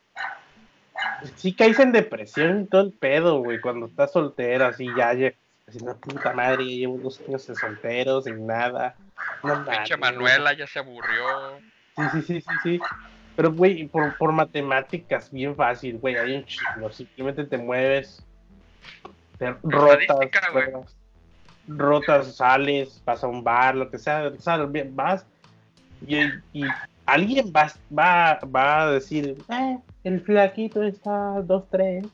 Sí caes en depresión y todo el pedo, güey, cuando estás soltera, así ya, así una puta madre, ya llevo dos años de soltero, sin nada. No Pinche Manuela ya se aburrió. Sí, sí, sí, sí, sí. Pero, güey, por, por matemáticas, bien fácil, güey, hay un chingo. Simplemente te mueves, te rotas, juegas, rotas, sales, vas a un bar, lo que sea, sales, bien, vas y, y alguien va, va, va a decir, eh, el flaquito está 2-3, eh,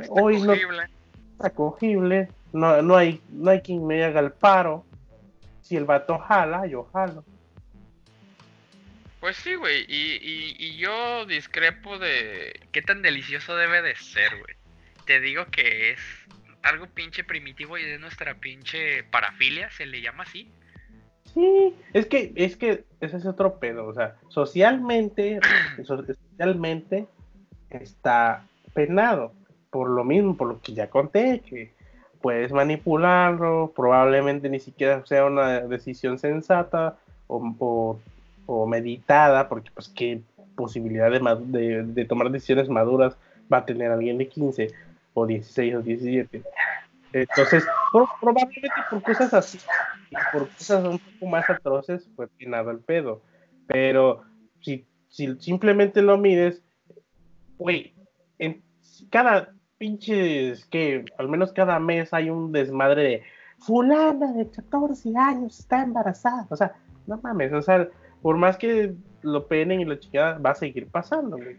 Está hoy no está cogible, no, no, hay, no hay quien me haga el paro. Si el vato jala, yo jalo. Pues sí, güey. Y, y, y yo discrepo de qué tan delicioso debe de ser, güey. Te digo que es algo pinche primitivo y es nuestra pinche parafilia, se le llama así. Sí, es que, es que ese es otro pedo, o sea, socialmente, socialmente está penado, por lo mismo, por lo que ya conté, que puedes manipularlo, probablemente ni siquiera sea una decisión sensata o, o- o meditada, porque pues qué posibilidad de, de, de tomar decisiones maduras va a tener alguien de 15 o 16 o 17. Entonces, por- probablemente por cosas así, y por cosas un poco más atroces, fue penado el pedo. Pero si, si simplemente lo mides, güey, en cada pinches, que al menos cada mes hay un desmadre de fulana de 14 años está embarazada. O sea, no mames, o sea, por más que lo penen y lo chingada, va a seguir pasando, güey.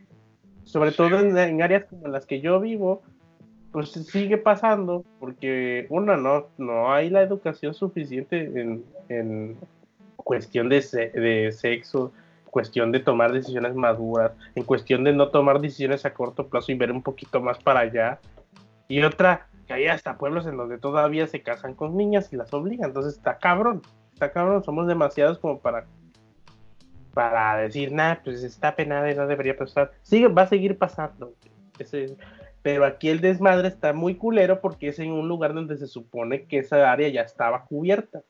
Sobre todo en, en áreas como las que yo vivo, pues sigue pasando porque una no no hay la educación suficiente en, en cuestión de, se- de sexo cuestión de tomar decisiones maduras en cuestión de no tomar decisiones a corto plazo y ver un poquito más para allá y otra que hay hasta pueblos en donde todavía se casan con niñas y las obligan entonces está cabrón está cabrón somos demasiados como para para decir, nah, pues está penada y no debería pasar. Sigue, va a seguir pasando. ese, pero aquí el desmadre está muy culero porque es en un lugar donde se supone que esa área ya estaba cubierta.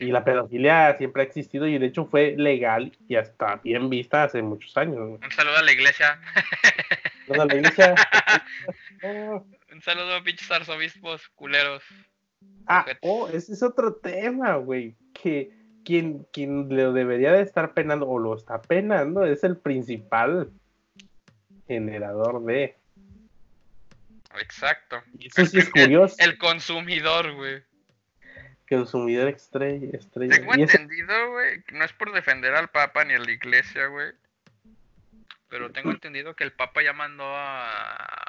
Y la pedofilia siempre ha existido y de hecho fue legal y hasta bien vista hace muchos años. Un saludo a la iglesia. No, la iglesia- Un saludo a pinches arzobispos culeros. Ah, oh, ese es otro tema, güey. Que quien, quien lo debería de estar penando o lo está penando es el principal generador de. Exacto. Y eso sí es curioso. El consumidor, güey. Consumidor estrella. estrella. Tengo Y entendido, güey, no es por defender al Papa ni a la iglesia, güey. Pero tengo entendido que el Papa ya mandó a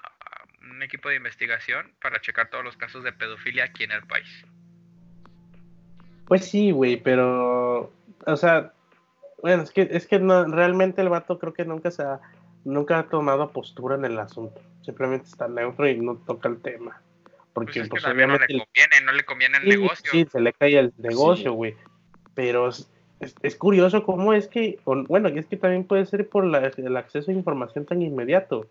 a un equipo de investigación para checar todos los casos de pedofilia aquí en el país. Pues sí, güey, pero. O sea. Bueno, es que, es que no, realmente el vato creo que nunca se ha, nunca ha tomado postura en el asunto. Simplemente está neutro y no toca el tema. Pues Porque es que pues, no le conviene, no le conviene el Sí, negocio. Sí, se le cae el negocio, Sí. güey. Pero es, es- es curioso cómo es que, bueno, es que también puede ser por la- el acceso a información tan inmediato.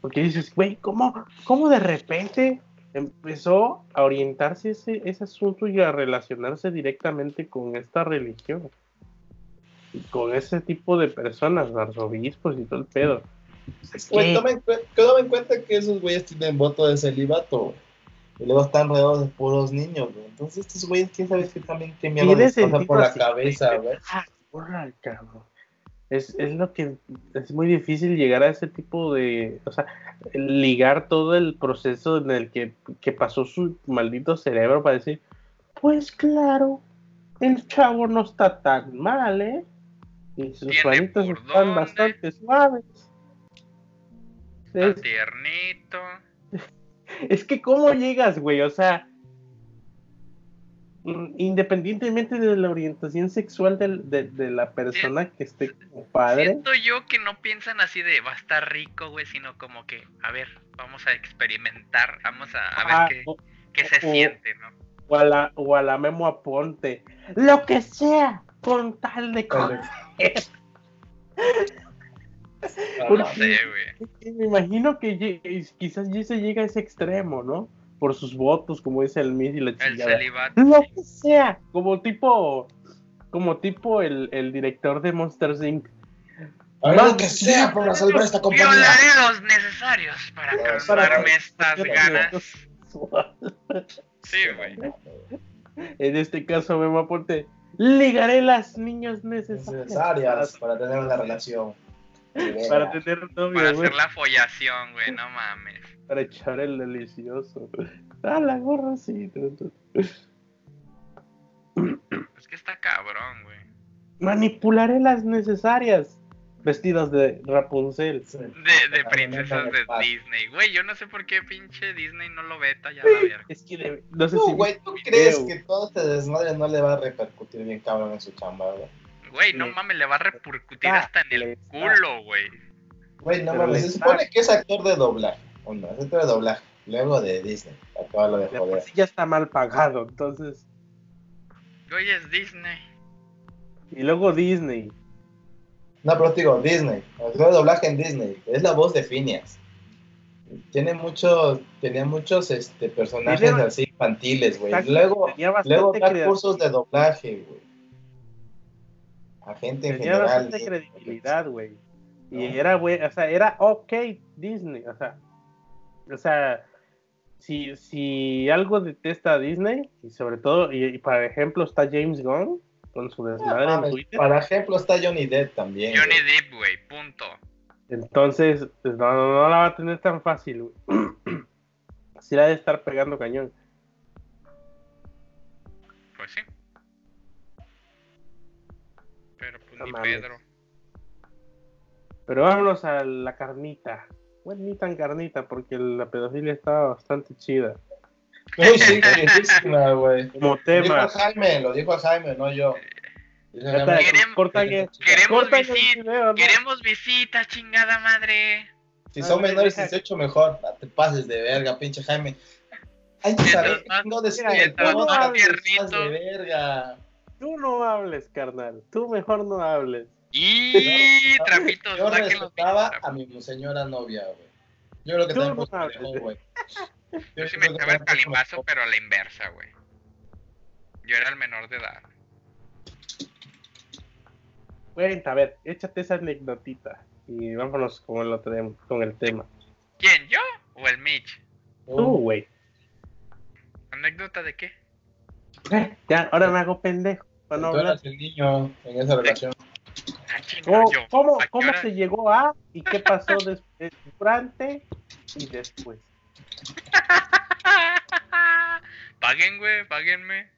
Porque dices, güey, ¿cómo, ¿cómo de repente empezó a orientarse ese, ese asunto y a relacionarse directamente con esta religión? Y con ese tipo de personas, arzobispos y todo el pedo. Es que- toma en, cuenta que esos güeyes tienen voto de celibato, güey. Y luego están rodeados de puros niños, güey. Entonces estos güeyes, quién sabe qué también qué mierda les pasa por la cabeza, güey. Ah, porra, cabrón. Es, es lo que es muy difícil llegar a ese tipo de, o sea, ligar todo el proceso en el que, que pasó su maldito cerebro para decir, pues claro, el chavo no está tan mal, ¿eh? Y sus por están dónde. bastante suaves. Está Es, tiernito. es que cómo llegas, güey, o sea, mm, independientemente de la orientación sexual del- de, de la persona que esté como padre, Siento yo que no piensan así de va a estar rico, güey, sino como que, a ver, vamos a experimentar, vamos a, a ver ah, qué, o, qué se o- siente, ¿no? o a la, o a la Memo Aponte, lo que sea, con tal de Tal No sé, güey. Me imagino que quizás ya se llega a ese extremo, ¿no? Por sus votos, como dice el Miss y la El chingada. celibato. Lo que sea, como tipo, como tipo el, el director de Monsters Inc. Lo que sea para salvar esta compañía. Violaré los necesarios para Para- calmarme estas ganas. Sí, güey. En este caso, Memo Aponte, ligaré las niñas necesarias, necesarias para tener una relación. para, tener novio, Para hacer la follación, güey, no mames. para echar el delicioso. Ah, la gorra sí. Es que está cabrón, güey. Manipularé las necesarias. Vestidos de Rapunzel. Sí. De, de princesas de. Disney. Güey, yo no sé por qué pinche Disney no lo veta ya la verga. Es que de- no sé Tú, si. güey, ¿tú crees video. que todo este desmadre no le va a repercutir bien cabrón en su chamba, güey? Güey, no mames, le va a repercutir Ah, hasta en el está. culo, güey. Güey, no mames, se supone que es actor de doblaje. Uno, es actor de doblaje. Luego de Disney. Acaba de joder. sí ya está mal pagado, entonces. Güey, es Disney. Y luego Disney. No, pero te digo, Disney. Actor de doblaje en Disney. Es la voz de Phineas. Tiene muchos, tenía muchos este, personajes así infantiles, güey. Luego, luego da cursos de doblaje, güey. A gente en Tenía general. bastante credibilidad, güey. Y No. era, güey, o sea, era ok Disney, o sea, o sea, si, si algo detesta a Disney, y sobre todo, y, y por ejemplo está James Gunn con su No desmadre en Twitter, Para ejemplo, está Johnny Depp también. Johnny. Depp, güey, punto. entonces, pues, no, no, no la va a tener tan fácil, güey. Sí la de estar pegando cañón. Ni mames. Pedro. Pero vámonos a la carnita. Bueno, ni tan carnita, porque la pedofilia estaba bastante chida. No, sí, chidísima, güey. Como Lo dijo tema. Jaime, lo dijo Jaime, no yo. Está, Queremos- cortan queremos cortan el visit- video, ¿no? Queremos visita, chingada madre. Si son menores de deja- 18, mejor. Te pases de verga, pinche Jaime. Hay que saber no tiernito. de verga. Tú no hables, carnal. Tú mejor no hables. Y trapitos, Yo respetaba a mi señora novia, güey. Yo creo que Tú no dejó, güey. Yo sí me echaba el dejó. pero a la inversa, güey. Yo era el menor de edad. Cuenta, a ver, échate esa anécdotita y vámonos con el, otro, con el tema. ¿Quién, yo o el Mitch? Tú, güey. ¿Anécdota de qué? Eh, Ya, ahora me hago pendejo. para no Tú hablar. eras el niño en esa relación. ¿Cómo, cómo, ¿A qué cómo se llegó a y qué pasó después, durante y después? Paguen, güey, páguenme.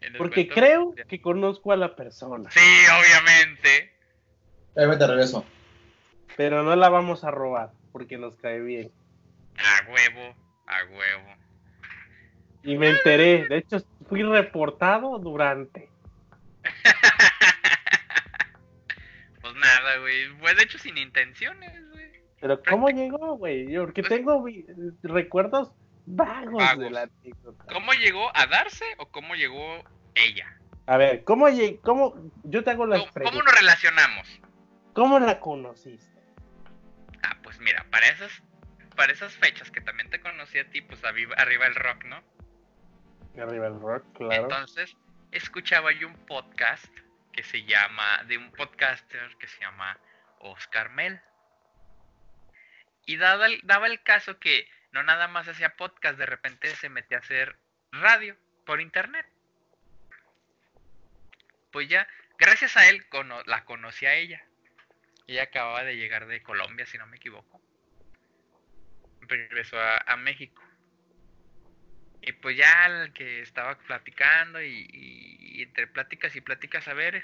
Les Porque creo que conozco a la persona, Sí, obviamente. Obviamente regreso. pero no la vamos a robar porque nos cae bien. A huevo, a huevo. Y me enteré, de hecho fui reportado durante. Pues nada, güey. Fue de hecho sin intenciones, güey. Pero ¿cómo llegó, güey? Porque tengo vi- recuerdos vagos, Vagos. de la anécdota. ¿Cómo llegó a darse o cómo llegó ella? A ver, ¿cómo llegó? ¿Cómo? Yo te hago las ¿Cómo, nos relacionamos? ¿Cómo la conociste? Ah, pues mira, para esas, para esas fechas que también te conocí a ti, pues arriba, arriba el rock, ¿no? Entonces, escuchaba yo un podcast que se llama, de un podcaster que se llama Oscar Mel. Y daba el, daba el caso que no nada más hacía podcast, de repente se metía a hacer radio por internet. Pues ya, gracias a él la conocí a ella. Ella acababa de llegar de Colombia, si no me equivoco. Regresó a, a México. Y pues ya el que estaba platicando y, entre pláticas y pláticas, a ver,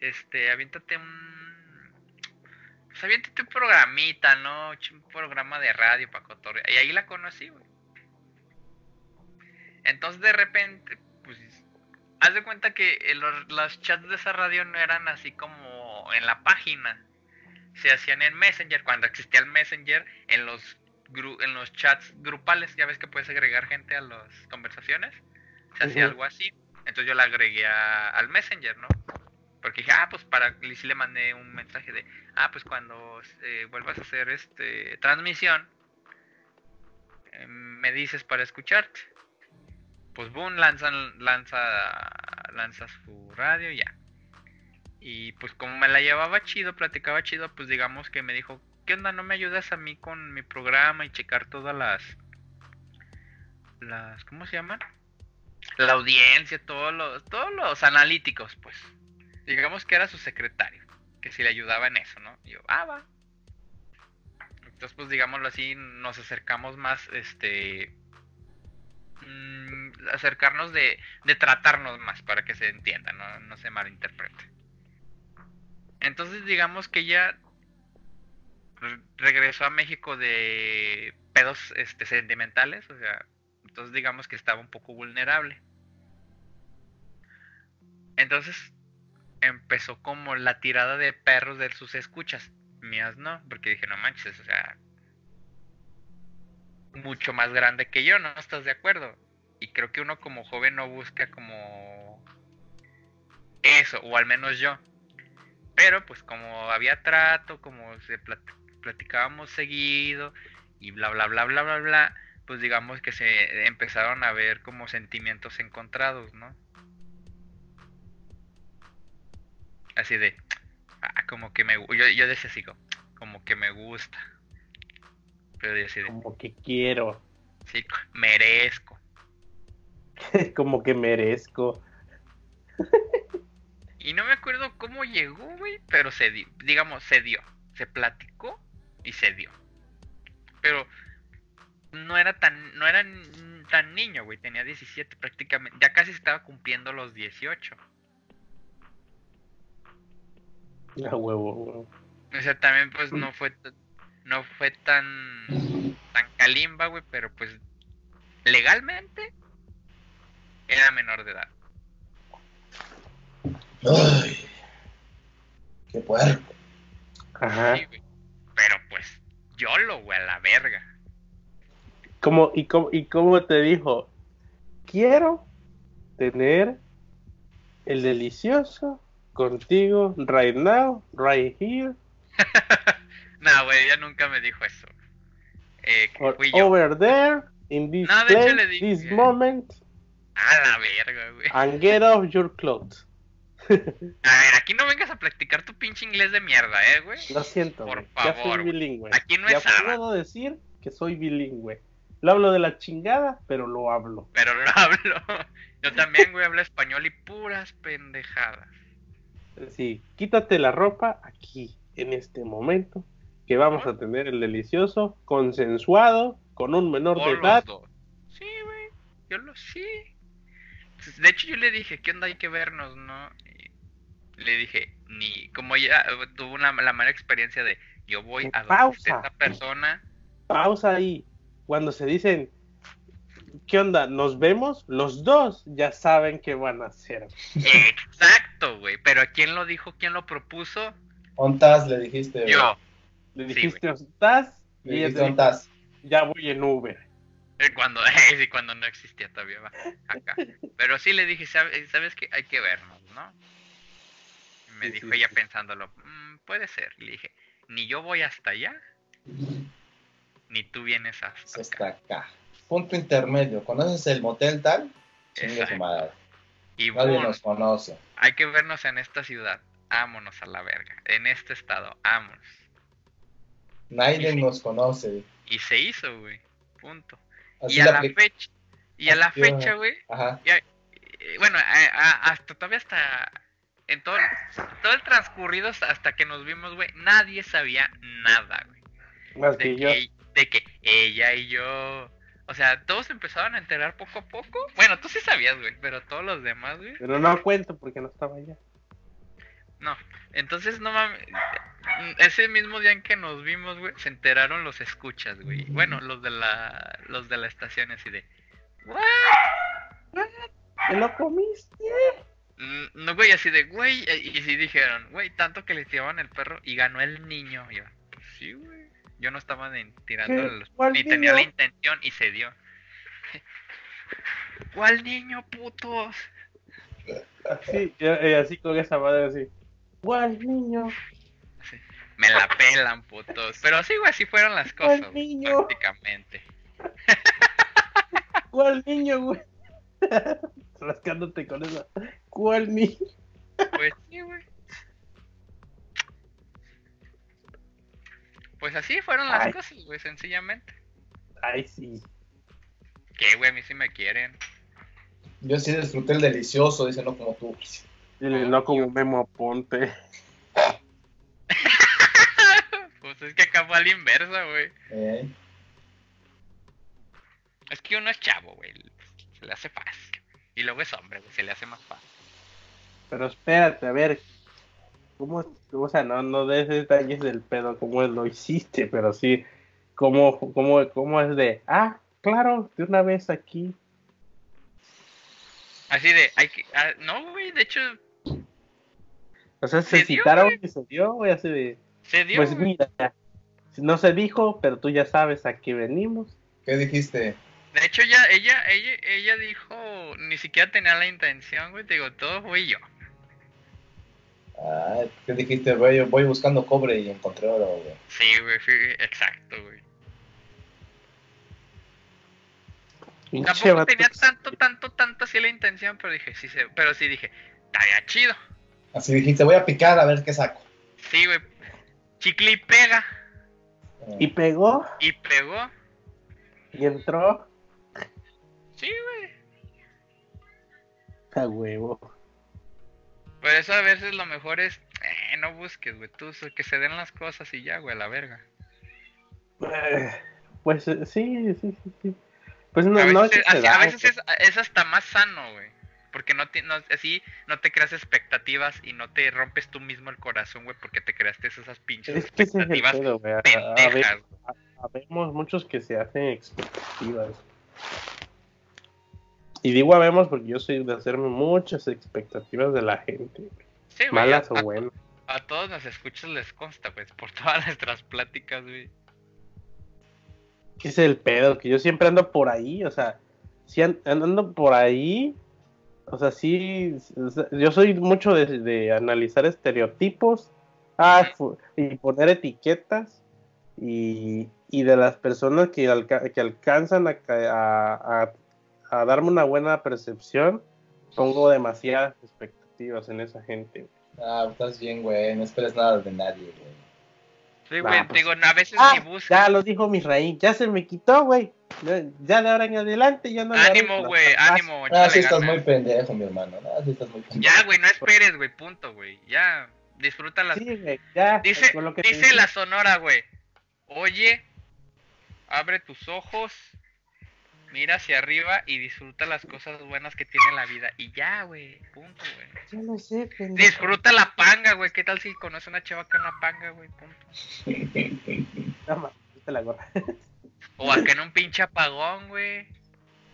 este, aviéntate un... Pues aviéntate un programita, ¿no? Un programa de radio para cotorrear. Y ahí la conocí, güey. Entonces de repente, pues, haz de cuenta que los, los chats de esa radio no eran así como en la página. Se hacían en Messenger, cuando existía el Messenger, en los en los chats grupales, ya ves que puedes agregar gente a las conversaciones, se hacía algo así. Entonces yo la agregué a- al Messenger, ¿no? Porque dije, ah, pues para, y sí le mandé un mensaje de, ah, pues cuando eh, vuelvas a hacer este transmisión, eh, me dices para escucharte. Pues boom, lanzan, lanza, lanza su radio ya. Y pues como me la llevaba chido, platicaba chido, pues digamos que me dijo, ¿qué onda? ¿No me ayudas a mí con mi programa y checar todas las... las ¿Cómo se llaman? La audiencia, todos los, todos los analíticos, pues. Digamos que era su secretario, que si le ayudaba en eso, ¿no? Y yo, ah, va. Entonces, pues digámoslo así, nos acercamos más, este... mm, acercarnos de, de tratarnos más para que se entienda, no, no se malinterprete. Entonces digamos que ella regresó a México de pedos este, sentimentales, o sea, entonces digamos que estaba un poco vulnerable. Entonces empezó como la tirada de perros de sus escuchas, mías no, porque dije, no manches, o sea, mucho más grande que yo, ¿no estás de acuerdo? Y creo que uno como joven no busca como eso, o al menos yo. Pero pues como había trato, como se plat- platicábamos seguido y bla bla bla bla bla bla, pues digamos que se empezaron a ver como sentimientos encontrados, ¿no? Así de, ah, como que me, yo, yo decía así, como, como que me gusta. Pero yo así de, Como que quiero, sí, merezco. como que merezco. Y no me acuerdo cómo llegó, güey, pero se dio, digamos, se dio. Se platicó y se dio. Pero no era tan, no era tan niño, güey, tenía 17 prácticamente, ya casi estaba cumpliendo los 18. A huevo, huevo. O sea, también pues no fue t- no fue tan tan calimba, güey, pero pues legalmente era menor de edad. Ay, qué puerco. Ajá. Sí, güey. Pero pues yo lo, güey, a la verga. ¿Cómo, y, cómo, ¿Y cómo te dijo? Quiero tener el delicioso contigo, right now, right here, no, güey, ella nunca me dijo eso. Eh, fui yo. over there, in this No, place, dije- this moment, A la verga, güey. and get off your clothes. A ver, aquí no vengas a practicar tu pinche inglés de mierda, eh, güey. Lo siento, Por güey, ya favor, soy bilingüe. Aquí no ya es puedo decir que soy bilingüe. Lo hablo de la chingada, pero lo hablo. Pero lo hablo. Yo también, güey, hablo español y puras pendejadas. Sí, quítate la ropa aquí, en este momento, que vamos a tener el delicioso, consensuado, con un menor de los edad. dos. Sí, güey. Yo lo sí. De hecho, yo le dije, ¿qué onda? Hay que vernos, ¿no? Y le dije, ni. Como ella tuvo una, la mala experiencia de, yo voy a donde esta persona. Pausa ahí. Cuando se dicen, ¿qué onda? ¿Nos vemos? Los dos ya saben qué van a hacer. Exacto, güey. Pero ¿quién lo dijo? ¿Quién lo propuso? ¿Ontas? Le dijiste. Yo. Le Sí, dijiste, ¿estás? Le dijiste, ¿ontas? ya voy en Uber. Eh, Cuando, sí, cuando no existía todavía va, acá. Pero sí le dije, ¿sabes, ¿sabes qué? Hay que vernos, ¿no? Y me Sí, dijo sí, ella sí. pensándolo, "Mm, puede ser. Y le dije, ni yo voy hasta allá, ni tú vienes hasta acá. acá. Punto intermedio. ¿Conoces el motel tal? Madre. Y Nadie boom, nos conoce. hay que vernos en esta ciudad. Ámonos a la verga. En este estado, ámonos. Nadie Y nos conoce. Y se hizo, güey. Punto. Y a la fecha, y a la fecha, güey, eh, bueno, a- a- hasta todavía hasta en todo, todo el transcurrido hasta- hasta que nos vimos, güey, nadie sabía nada, güey. Más De que yo. que, de que ella y yo, o sea, todos empezaban a enterar poco a poco. Bueno, tú sí sabías, güey, pero todos los demás, güey, Pero no cuento porque no estaba allá. No. Entonces, no mames, ese mismo día en que nos vimos, güey, se enteraron los escuchas, güey. Bueno, los de la, los de la estación así de, "What?". ¿Te lo comiste? Mm, No, güey, así de, güey, y sí dijeron, güey, tanto que le tiraban el perro y ganó el niño. Y yo, pues sí, güey. Yo no estaba ni tirando los... ¿Cuál Ni tenía la intención y se dio. ¿Cuál niño, putos? Sí, así con esa madre así. ¿Cuál niño? Me la pelan, putos. Pero sí, güey, así fueron las ¿Cuál cosas, güey, niño? prácticamente. ¿Cuál niño, güey? Rascándote con eso. ¿Cuál niño? Pues sí, güey. Pues así fueron las Ay. cosas, güey, sencillamente. Ay, sí. Que, güey, a mí sí me quieren. Yo sí disfruté el delicioso, dice, no como tú. Dile, no como Memo Ponte. Pues es que acá fue a la inversa, güey. Eh, Es que uno es chavo, güey. Se le hace fácil. Y luego es hombre, güey. Se le hace más fácil. Pero espérate, a ver. ¿Cómo, o sea, no, no des detalles del pedo, cómo lo hiciste, pero sí, cómo, cómo, cómo es de, ah, claro, de una vez aquí. Así de, hay que. ah, no, güey. De hecho, O sea, se ¿Se dio, citaron y se dio, güey, así de, se dio. pues güey. mira, no se dijo, pero tú ya sabes a qué venimos. ¿Qué dijiste? De hecho, ya, ella, ella, ella dijo. Ni siquiera tenía la intención, güey. Te digo, todo fui yo. Ah, ¿Qué dijiste? Voy, voy buscando cobre y encontré oro, güey. Sí, güey. fui- exacto, güey. Tampoco tenía tanto, tanto, tanto así la intención, pero dije, sí, se, pero sí dije, estaría chido. Así dijiste, voy a picar a ver qué saco. Sí, güey. Chicle y pega. Eh, Y pegó, Y pegó. y entró Sí, güey. a huevo. Por eso a veces lo mejor es, eh, no busques, güey, tú que se den las cosas y ya, güey, a la verga. Eh, Pues eh, sí, sí, sí, sí. Pues no, a veces, no es que a veces es hasta más sano, güey. Porque no, ti- no así no te creas expectativas y no te rompes tú mismo el corazón, güey, porque te creaste esas pinches Es que ese es expectativas pedo. A- a pendejas. Habemos muchos que se hacen expectativas. Y digo habemos porque yo soy de hacerme muchas expectativas de la gente. Sí, güey, Malas a, o a- buenas. a todos nos escuchas les consta, pues, por todas nuestras pláticas, güey. Ese es el pedo, que yo siempre ando por ahí, o sea, si an- ando por ahí, O sea, sí, yo soy mucho de, de analizar estereotipos ah, y poner etiquetas y, y de las personas que, alca- que alcanzan a, a, a- a darme una buena percepción, pongo demasiadas expectativas en esa gente. Ah, estás bien, güey. No esperes nada de nadie, güey. Sí, güey, pues- digo, a veces Ah, ni buscas. ya lo dijo Misraín, ya se me quitó, güey. Ya, de ahora en adelante ya no Ánimo, güey, ánimo. Ah, sí estás ganas. muy pendejo, mi hermano. Ah, sí estás muy pendejo. Ya, güey, no esperes, güey, punto, güey. Ya, disfruta las... Sí, güey, ya. Dice, con lo que dice la sonora, güey. Oye, abre tus ojos, mira hacia arriba y disfruta las cosas buenas que tiene la vida. Y ya, güey, punto, güey. Yo no sé, pendejo. Disfruta la panga, güey. ¿Qué tal si conoce una chava que es una panga, güey? Punto. No, la gorra. O acá en un pinche apagón, güey.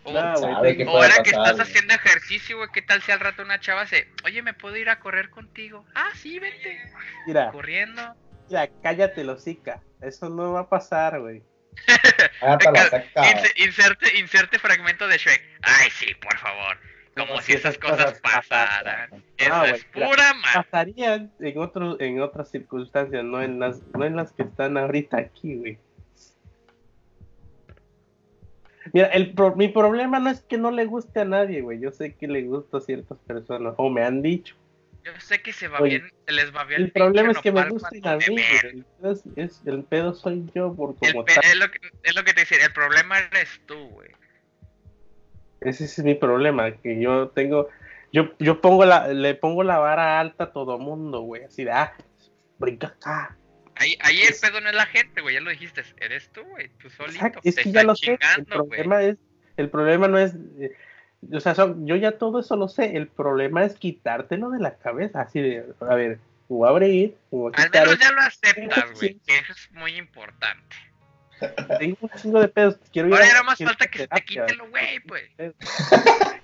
O, güey, ahora que estás güey. haciendo ejercicio, güey. ¿Qué tal si al rato una chava se... Oye, ¿me puedo ir a correr contigo? Ah, sí, vente. Mira, Corriendo. mira, cállate, losica. Eso no va a pasar, güey. Ah. Inse- inserte, inserte fragmento de Shrek. Ay, sí, por favor. Como Como si esas cosas pasaran. Eso Ah, es pura ma... Pasarían en otros, en otras circunstancias, no en las, no en las que están ahorita aquí, güey. Mira, el pro- mi problema no es que no le guste a nadie, güey. Yo sé que le gusta a ciertas personas, o me han dicho. Yo sé que se va Oye, bien, se les va bien El problema es que me gusten a mí, güey. El es, es- el pedo soy yo por El como pe- tal. es, lo que, es lo que te decía, el problema eres tú, güey. Ese es mi problema, que yo tengo, yo, yo pongo la, le pongo la vara alta a todo mundo, güey, así de, ah, brinca acá. Ahí, ahí el pedo no es la gente, güey, ya lo dijiste, eres tú, güey, tú solito. Exacto, es te que ya lo sé, el güey. problema es, el problema no es, eh, o sea, son- yo ya todo eso lo sé, el problema es quitártelo de la cabeza, así de, a ver, a abrir, a Al menos ya lo aceptas, güey, que eso es muy importante. tengo un chingo de pedos, quiero ir Ahora a- ya nada más falta ir que se te terapia. quite lo güey, pues.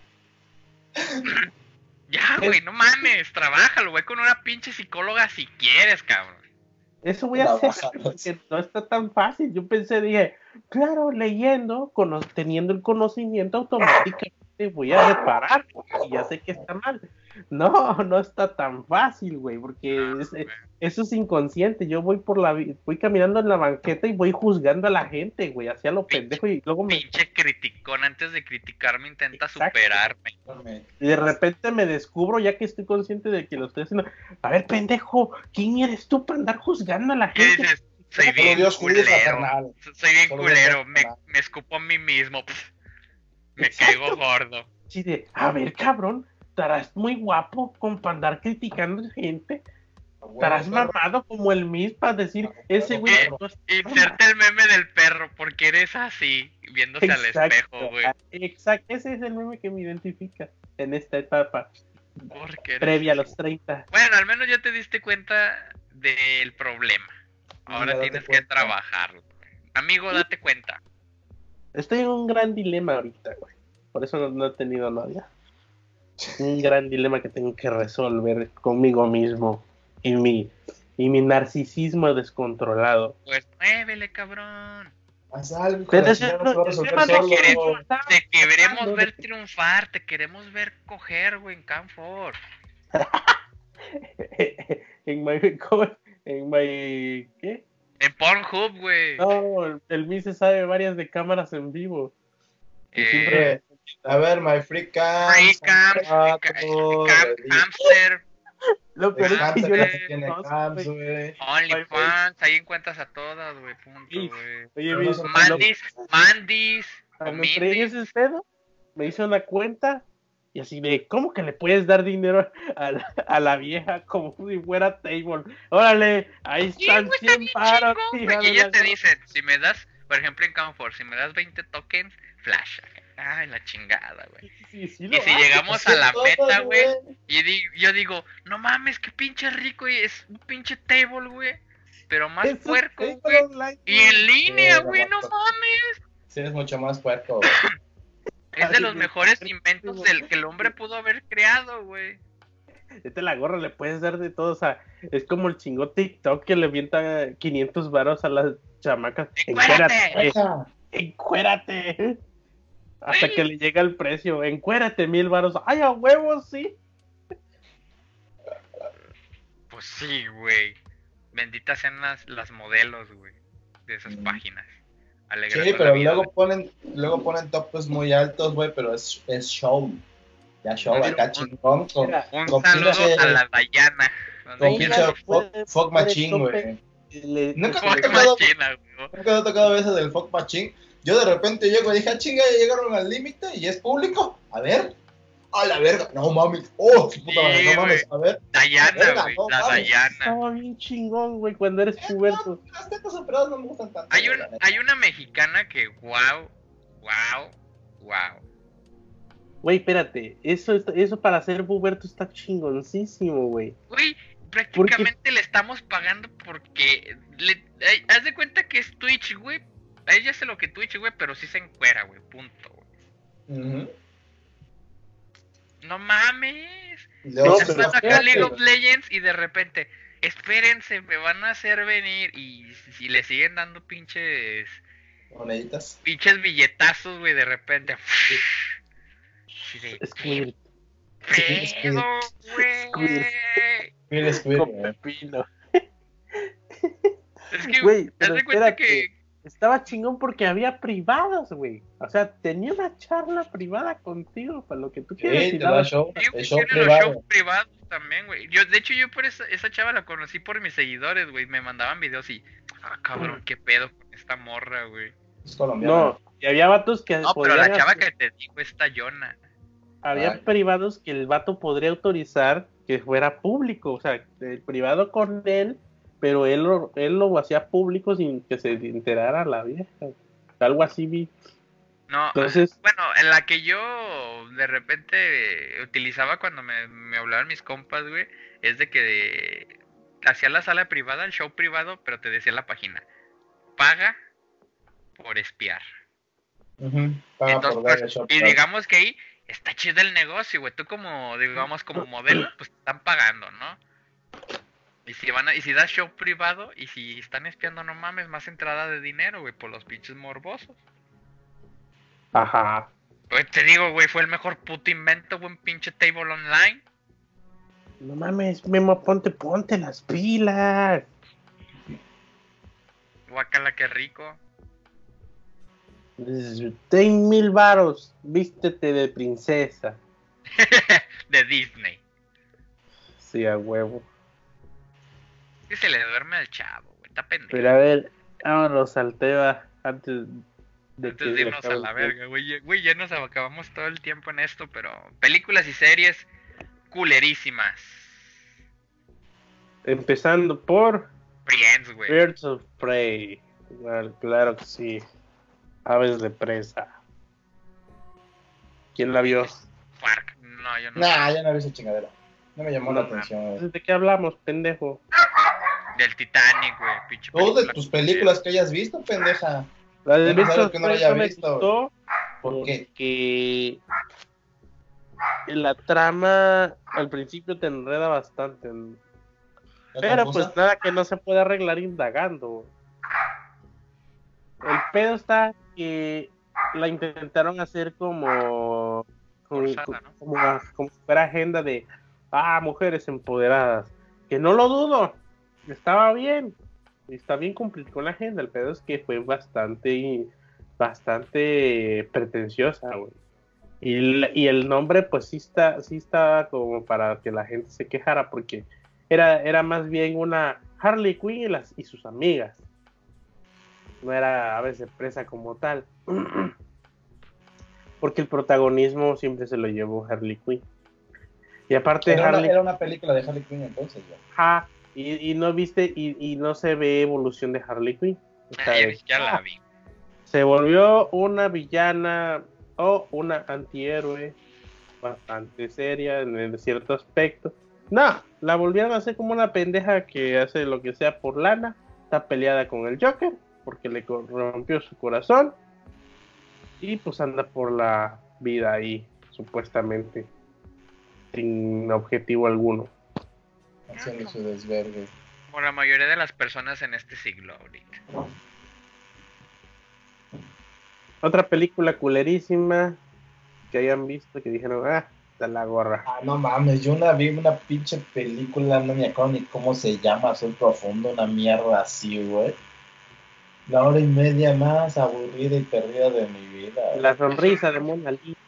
Ya, güey, no mames, trabájalo, güey, con una pinche psicóloga si quieres, cabrón. Eso voy a hacer, porque no está tan fácil. Yo pensé, dije, claro, leyendo, teniendo el conocimiento, automáticamente voy a reparar, y ya sé que está mal. No, no está tan fácil, güey, porque es- güey. eso es inconsciente. Yo voy por la, voy caminando en la banqueta y voy juzgando a la gente, güey, hacia lo Pinche- pendejo, y luego me, Pinche criticón, antes de criticarme intenta Exacto. superarme. y de repente me descubro, ya que estoy consciente de que lo estoy haciendo. A ver, pendejo, ¿quién eres tú para andar juzgando a la ¿Qué gente? dices? Soy bien culero. Soy bien culero, me, escupo a mí mismo. pf. Me Exacto. caigo gordo. Así de, a ver, cabrón, estarás muy guapo con para andar criticando gente. Estarás Bueno, mamado como el Miss para decir, Ah, ese güey Inserte el meme del perro, porque eres así, viéndose al espejo, güey. Exacto, ese es el meme que me identifica en esta etapa, Porque previa a los 30. Bueno, al menos ya te diste cuenta del problema. Ahora tienes que trabajarlo. Amigo, date cuenta. Estoy en un gran dilema ahorita, güey. Por eso no, no he tenido novia. Un gran dilema que tengo que resolver conmigo mismo y mi, y mi narcisismo descontrolado. Pues muévele, cabrón. Haz algo. Te queremos ver triunfar, te queremos ver coger, güey, en Canfor. en my, en my, ¿qué? En Pornhub, güey. No, el, el Mi se sabe varias de cámaras en vivo. Eh, siempre- A ver, my free cam. Free cam, Cam- Camster, lo peor es que yo las. OnlyFans, ahí encuentras a todas, güey, punto, güey. Oye, Mandis, Mandis, cuando Mindy. ese pedo, me hizo una cuenta y así de, ¿cómo que le puedes dar dinero a la, a la vieja como si fuera table? Órale, ahí están güey, está 100 bien paros. Y la te gro- dice, si me das, por ejemplo en Canfor, si me das 20 tokens, flash. Ay, la chingada, güey. Sí, sí Y si hace. llegamos a la meta, güey, y di- yo digo, no mames, qué pinche rico, y es un pinche table, güey. Pero más Eso puerco, güey. Y en línea, güey, no no, mames. Sí, eres mucho más puerco, güey. Es de los mejores inventos del que el hombre pudo haber creado, güey. Este la gorra le puedes dar de todo, o sea, es como el chingo TikTok que le avienta 500 varos a las chamacas. ¡Encuérate! Encuérate. Hasta que le llega el precio. Encuérate mil varos. ¡Ay, a huevos, sí! Pues sí, güey. Benditas sean las, las modelos, güey, de esas Mm. páginas. Sí, pero vida luego ponen, luego ponen topes muy altos, güey, pero es, es show. Ya show, Pero acá un- chingón, con, Un con saludo pinche- a la Dayana. con pinche puede machine, güey. Nunca me ha tocado-. Nunca ha tocado eso del fuck machine. Yo de repente llego y dije, ah, chinga, ya llegaron al límite y es público. A ver. A la verga. No mames. Oh, su puta Sí, madre. No mames. A ver. Dayana, Verga, güey. no La mames. Dayana. Estaba bien chingón, güey, cuando eres puberto. Las tetas operadas no me gustan tanto. Hay, un, hay una mexicana que, wow, wow, wow. Güey, espérate. Eso, es- eso para ser puberto está chingoncísimo, güey. Güey, prácticamente le estamos pagando porque. Le, eh, haz de cuenta que es Twitch, güey. A ella hace lo que Twitch, güey, pero sí se encuera, güey. Punto, güey. Ujú. No mames. No, se Estás pero las- jugando acá espérate, League of. Legends y de repente, espérense, me van a hacer venir. Y si le siguen dando pinches. moneditas. Pinches billetazos, güey, de repente. Es ¿qué que pedo, Squid. güey? Squid, squid. Es que, Güey, haz pero de cuenta espérate. que. Estaba chingón porque había privados, güey. O sea, tenía una charla privada contigo para lo que tú quieras. Sí, te daba- show. Sí, güey, El show tiene los privado. shows privados también, güey. Yo, de hecho, yo por esa, esa chava la conocí por mis seguidores, güey. Me mandaban videos y. Ah, cabrón, qué pedo con esta morra, güey. Es colombiano. No, y había vatos que No, pero la chava hacer- que te digo está Yona. había Ay. privados que el vato podría autorizar que fuera público, o sea, el privado con él, pero él lo, él lo hacía público sin que se enterara la vieja. Algo así vi. No, Entonces, bueno, en la que yo de repente utilizaba cuando me, me hablaban mis compas, güey, es de que hacía la sala privada, el show privado, pero te decía la página. Paga por espiar. Paga Entonces, por pues, show y digamos que ahí está chido el negocio, güey. Tú como, digamos, como modelo, pues te están pagando, ¿no? Y si van a, y si das show privado y si están espiando, no mames, más entrada de dinero, güey, por los pinches morbosos. ajá. Pues te digo, güey, fue el mejor puto invento, güey, un pinche table online. No mames, Memo, ponte, ponte las pilas. Guacala, qué rico. Ten mil varos, vístete de princesa. de Disney. Sí, a huevo. Que se le duerme al chavo, güey, está pendejo. Pero a ver, vámonos al tema antes de Antes que de irnos a la verga, güey. ya- Güey, ya nos acabamos todo el tiempo en esto, pero películas y series culerísimas. Empezando por Friends, güey. Birds of Prey. Bueno, claro que sí. Aves de presa. ¿Quién la vio? Farc. No, yo no. Nah, ya no vi esa chingadera. No me llamó la atención. ¿De qué hablamos, pendejo? Del Titanic, güey. Pinche Todas de tus películas que hayas visto, pendeja. La de no sabes que no la haya visto. gustó ¿Por qué? porque la trama al principio te enreda bastante. ¿La Pero pues nada que no se puede arreglar indagando. El pedo está que la intentaron hacer como como, Forzada, ¿no? como, como si fuera agenda de ah mujeres empoderadas. Que no lo dudo. Estaba bien. Está bien cumplir con la agenda. El pedo es que fue bastante bastante pretenciosa, güey. Y, el- y el nombre, pues sí está, sí está como para que la gente se quejara, porque era, era más bien una Harley Quinn y, las, y sus amigas. No era a veces presa como tal. Porque el protagonismo siempre se lo llevó Harley Quinn. Y aparte Era una, Harley era una película de Harley Quinn entonces, güey. Ajá, y, y no viste, y, y no se ve evolución de Harley Quinn. O sea, Ay, de- ya la vi. se volvió una villana o una antihéroe bastante seria en, en cierto aspecto. No, la volvieron a hacer como una pendeja que hace lo que sea por lana. Está peleada con el Joker porque le rompió su corazón. Y pues anda por la vida ahí, supuestamente, sin objetivo alguno. Haciendo su desvergue. Como la mayoría de las personas en este siglo ahorita. Otra película culerísima que hayan visto que dijeron, ah, da la gorra. Ah, no mames, yo una vi una pinche película, no me acuerdo ni cómo se llama, Azul Profundo, una mierda así, güey. La hora y media más aburrida y perdida de mi vida. güey. La sonrisa de Mona Lisa.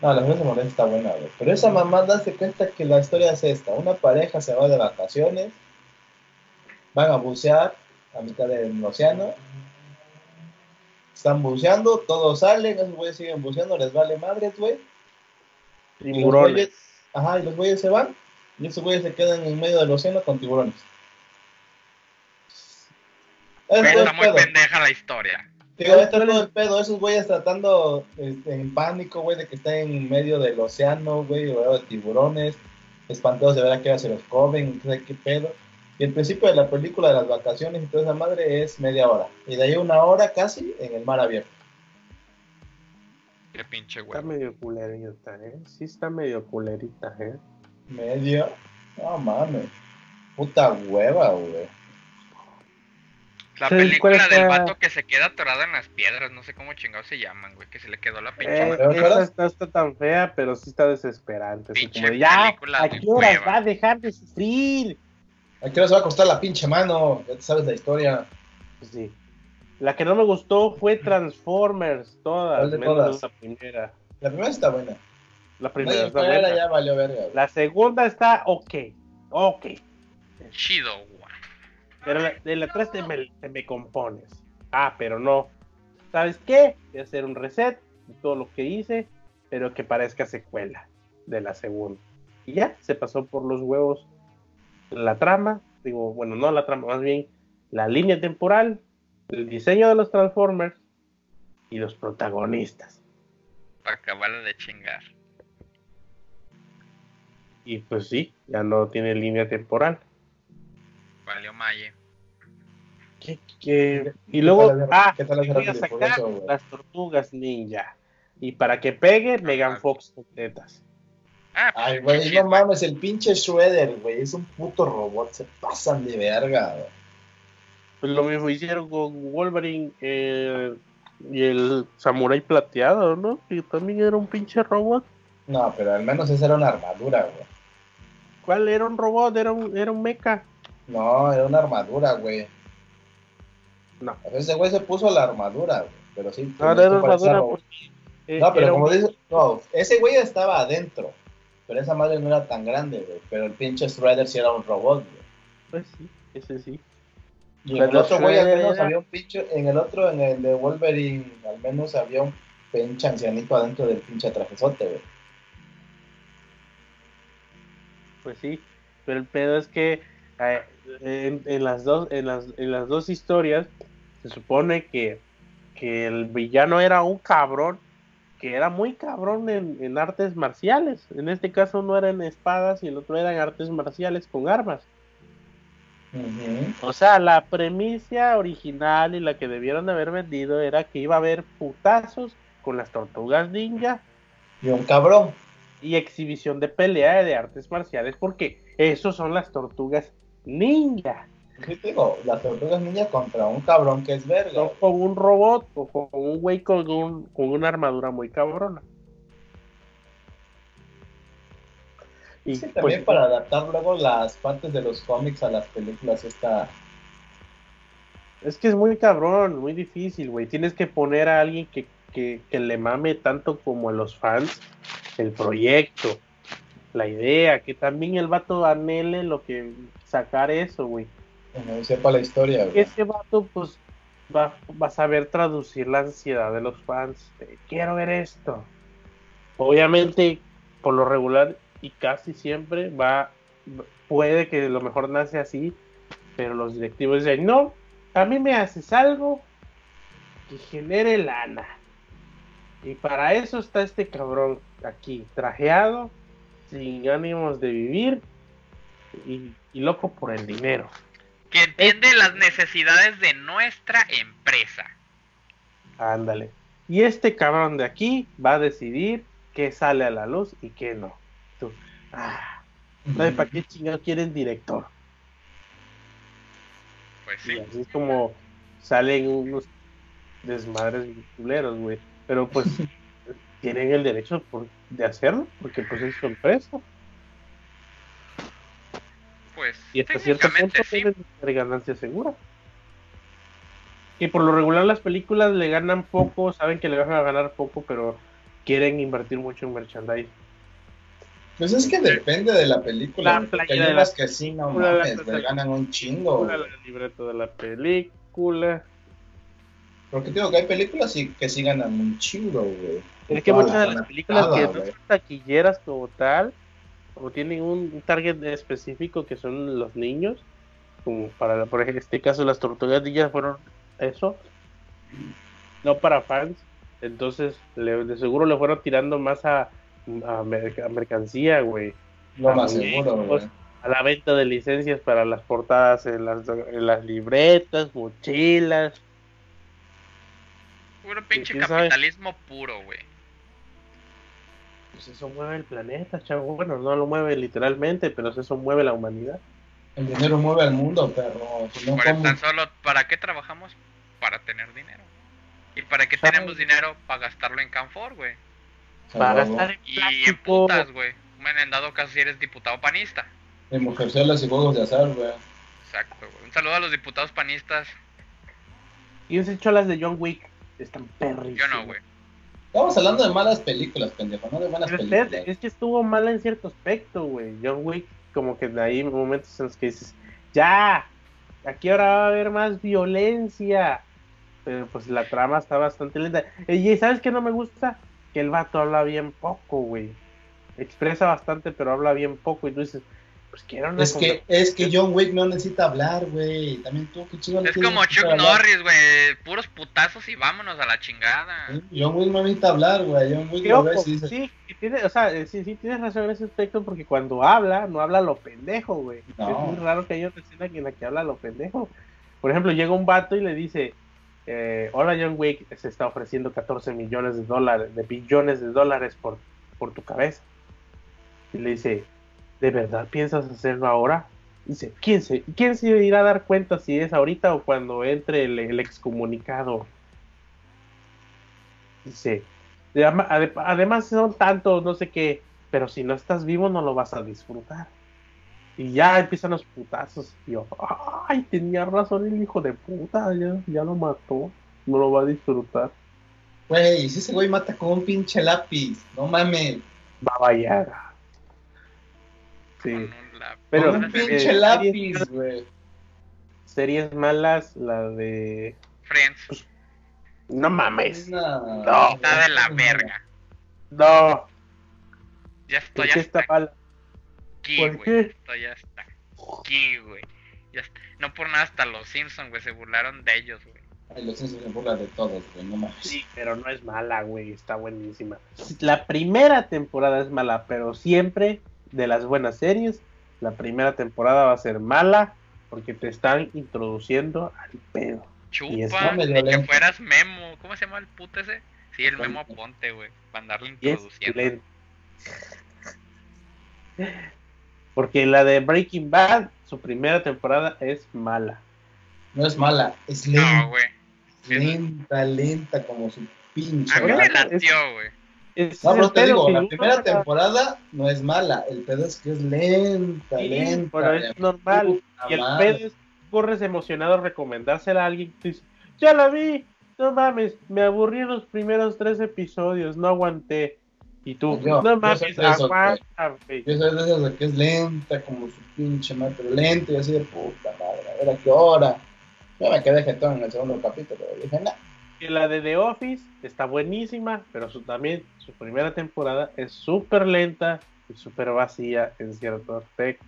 No, la verdad Morena está buena, güey. Pero esa mamá hace cuenta que la historia es esta. Una pareja se va de vacaciones, van a bucear a mitad del océano. Están buceando, todos salen, esos güeyes siguen buceando, les vale madres, güey. Y Tiburones. güeyes- Ajá, y los güeyes se van. Y esos güeyes se quedan en medio del océano con tiburones. Es está el muy pedo. pendeja la historia. Digo, está todo el pedo. Esos güeyes tratando este, en pánico, güey, de que están en medio del océano, güey, rodeado de tiburones. Espantados de ver a qué hora se los comen, no sé qué pedo. Y el principio de la película de las vacaciones y toda esa madre es media hora. Y de ahí una hora casi en el mar abierto. Qué pinche Está güey. medio culerita, ¿eh? Sí está medio culerita, ¿eh? Medio. No mames. Puta hueva, güey. La película ¿cuál del está? vato que se queda atorado en las piedras, no sé cómo chingados se llaman, güey, que se le quedó la pinche Eh, esa no está tan fea, pero sí está desesperante. así Pinche como de, ya, película ¿a qué horas hueva". va a dejar de sufrir? ¿A qué hora se va a costar la pinche mano? Ya te sabes la historia. Pues sí. La que no me gustó fue Transformers, todas, ¿Cuál de menos todas? la primera. La primera está buena. La primera está buena. ya valió verga. La segunda está ok, ok. Chido, güey. Pero la- de la 3 te me, te me compones. Ah, pero no. ¿Sabes qué? Voy a hacer un reset de todo lo que hice, pero que parezca secuela de la segunda. Y ya, se pasó por los huevos la trama. Digo, bueno, no la trama, más bien la línea temporal, el diseño de los Transformers y los protagonistas. Para acabarla de chingar. Y pues sí, ya no tiene línea temporal. Valió Maye. ¿Qué- qué? Y ¿Qué luego, ah, qué tal la voy guerra a de sacar eso, güey? las tortugas ninja. Y para que pegue, Megan Fox con tetas. Ah, pues, Ay, güey, no mames, el pinche Shredder, güey, es un puto robot, se pasan de verga, güey. Pues lo mismo hicieron con Wolverine eh, y el Samurai plateado, ¿no? Que también era un pinche robot. No, pero al menos esa era una armadura, güey. ¿Cuál era un robot? Era un, era un mecha. No, era una armadura, güey. No. Sea, ese güey se puso la armadura, güey, pero sí. No, tenía era que parecer armadura porque, eh, No, pero era como un- dices, no, ese güey estaba adentro, pero esa madre no era tan grande, güey. Pero el pinche Shredder sí era un robot, güey. Pues sí, ese sí. Y en el otro güey al menos era- había un pinche, en el otro, en el de Wolverine, al menos había un pinche ancianito adentro del pinche trajezote, güey. Pues sí, pero el pedo es que eh, en, en las dos, en, las, en las dos historias se supone que, que el villano era un cabrón, que era muy cabrón en, en artes marciales. En este caso no eran espadas y el otro eran artes marciales con armas. O sea, la premisa original y la que debieron de haber vendido era que iba a haber putazos con las tortugas ninja Y un cabrón. y exhibición de pelea de artes marciales porque esos son las tortugas ninja. Sí, digo, las tortugas niñas contra un cabrón que es verga. No con un robot o con un güey con, un, con una armadura muy cabrona. Y Es que también pues, para adaptar luego las partes de los cómics a las películas está... es que es muy cabrón, muy difícil, güey. Tienes que poner a alguien que, que, que le mame tanto como a los fans el proyecto, la idea, que también el vato anhele lo que sacar eso, güey. No sepa la historia, ese vato pues va, a saber traducir la ansiedad de los fans. Quiero ver esto. Obviamente, por lo regular y casi siempre va, puede que lo mejor nace así, pero los directivos dicen, no, a mí me haces algo que genere lana. Y para eso está este cabrón aquí, trajeado, sin ánimos de vivir y loco por el dinero. Que entiende las necesidades de nuestra empresa. Ándale. Y este cabrón de aquí va a decidir qué sale a la luz y qué no. Tú, ah, ¿sabe para qué chingado quieren director? Pues Y sí. así es como salen unos desmadres culeros, güey. Pero pues tienen el derecho por- de hacerlo, porque pues es su empresa. Pues Y hasta cierto punto sí. de ganancia segura. Y por lo regular las películas le ganan poco, saben que le van a ganar poco, pero quieren invertir mucho en merchandise. Pues es que depende de la película, La hay de unas la que sí, no mames, le ganan un chingo, la libreta de la película. Porque digo que hay películas sí- que sí ganan un chingo, güey. Es que muchas de la las películas que no son taquilleras como tal, o tienen un target específico que son los niños, como para, por ejemplo, este caso las tortugas ninjas fueron eso, no para fans, entonces le- de seguro le fueron tirando más a, a merc- a mercancía, güey, Lo más También, seguro, pues, güey. a la venta de licencias para las portadas en las, en las libretas, mochilas, Puro pinche sabe. capitalismo puro, güey. Pues eso mueve el planeta, chavo, bueno, no lo mueve literalmente, pero eso mueve la humanidad. El dinero mueve al mundo, perro. Si no, Por ¿cómo? tan solo, ¿para qué trabajamos? Para tener dinero. ¿Y para qué tenemos dinero? Para gastarlo en Canfor, güey. Para gastar en Y en putas, güey. Bueno, en dado caso si eres diputado panista. Y mujercelas y juegos de azar, güey. Exacto, güey. Un saludo a los diputados panistas. Y se echó las de John Wick. Están perrísimas. Yo no, güey. Estamos hablando de malas películas, pendejo, no de buenas Pero películas. espérate, es que estuvo mala en cierto aspecto, güey. John Wick, como que de ahí momentos en los que dices, ya, aquí ahora va a haber más violencia. Pero pues la trama está bastante lenta. Y ¿sabes qué no me gusta? Que el vato habla bien poco, güey. Expresa bastante, pero habla bien poco. Y tú dices, pues quiero una Es que, es que John Wick no necesita hablar, güey. También tú, qué chido Es como Chuck Norris, güey. Puros putazos y vámonos a la chingada. John Wick no necesita hablar, güey. John Wick ojo, ves sí, tiene, o sea, eh, sí, sí tienes razón en ese aspecto porque cuando habla, no habla lo pendejo, güey. No. Es muy raro que haya una escena en la que habla lo pendejo. Por ejemplo, llega un vato y le dice, eh, hola John Wick, se está ofreciendo 14 millones de dólares, de billones de dólares por, por tu cabeza. Y le dice, ¿de verdad piensas hacerlo ahora? Dice, ¿quién se, ¿quién se irá a dar cuenta si es ahorita o cuando entre el, el excomunicado? Dice, "De ama- ade- además son tantos, no sé qué, pero si no estás vivo no lo vas a disfrutar. Y ya empiezan los putazos. Y yo, ay, tenía razón el hijo de puta, ya, ya lo mató, no lo va a disfrutar. güey, si ese güey mata con un pinche lápiz, no mames. Baba Yaga. Sí, Con un lápiz. pero un pinche series- lápiz, güey. Series malas, la de... Friends. No mames. No, No. Está de la verga. No, Ya ¿por estoy qué está hasta aquí, ¿Por güey. qué? Estoy hasta aquí, güey. No por nada hasta los Simpsons, güey, se burlaron de ellos, güey. Ay, los Simpsons se burlan de todos, güey, no mames. Sí, pero no es mala, güey, está buenísima. La primera temporada es mala, pero siempre de las buenas series, la primera temporada va a ser mala porque te están introduciendo al pedo. Y es Chupa, ni que lento. fueras Memo. ¿Cómo se llama el puto ese? Sí, el Memo Ponte. Ponte, güey. Para andarle introduciendo. lento. Porque la de Breaking Bad, su primera temporada es mala. No es mala, es lenta, No, güey. lenta, lenta como su pinche. A mí me latió, güey. Es No, pero te digo, que la primera temporada no es mala, el pedo es que es lenta, Sí, lenta. pero es normal. Y el madre. pedo es que corres emocionado a recomendársela a alguien que dice, ya la vi, no mames, me aburrí en los primeros tres episodios, no aguanté. Y tú, Yo- no yo mames, soy aguanta. Yo soy de esas de que es lenta como su pinche madre, pero lenta y así de puta madre, a ver a qué hora. Yo me quedé jetón en el segundo capítulo, dije, nah, Y la de The Office está buenísima, pero su, también su primera temporada es súper lenta y súper vacía en cierto aspecto.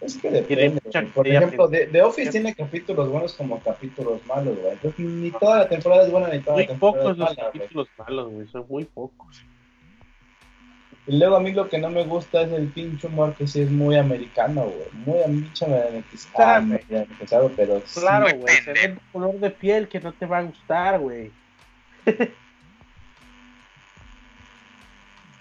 es que depende. Por ejemplo, The, The Office tiene capítulos buenos como capítulos malos, güey. Entonces, ni toda la temporada es buena ni toda Muy la temporada pocos es los mala, güey. capítulos malos, güey, son muy pocos. Y luego a mí lo que no me gusta es el pinche humor que sí es muy americano, güey. Muy americanizado, pero sí. Claro, güey, se ve el color de piel que no te va a gustar, güey. Ese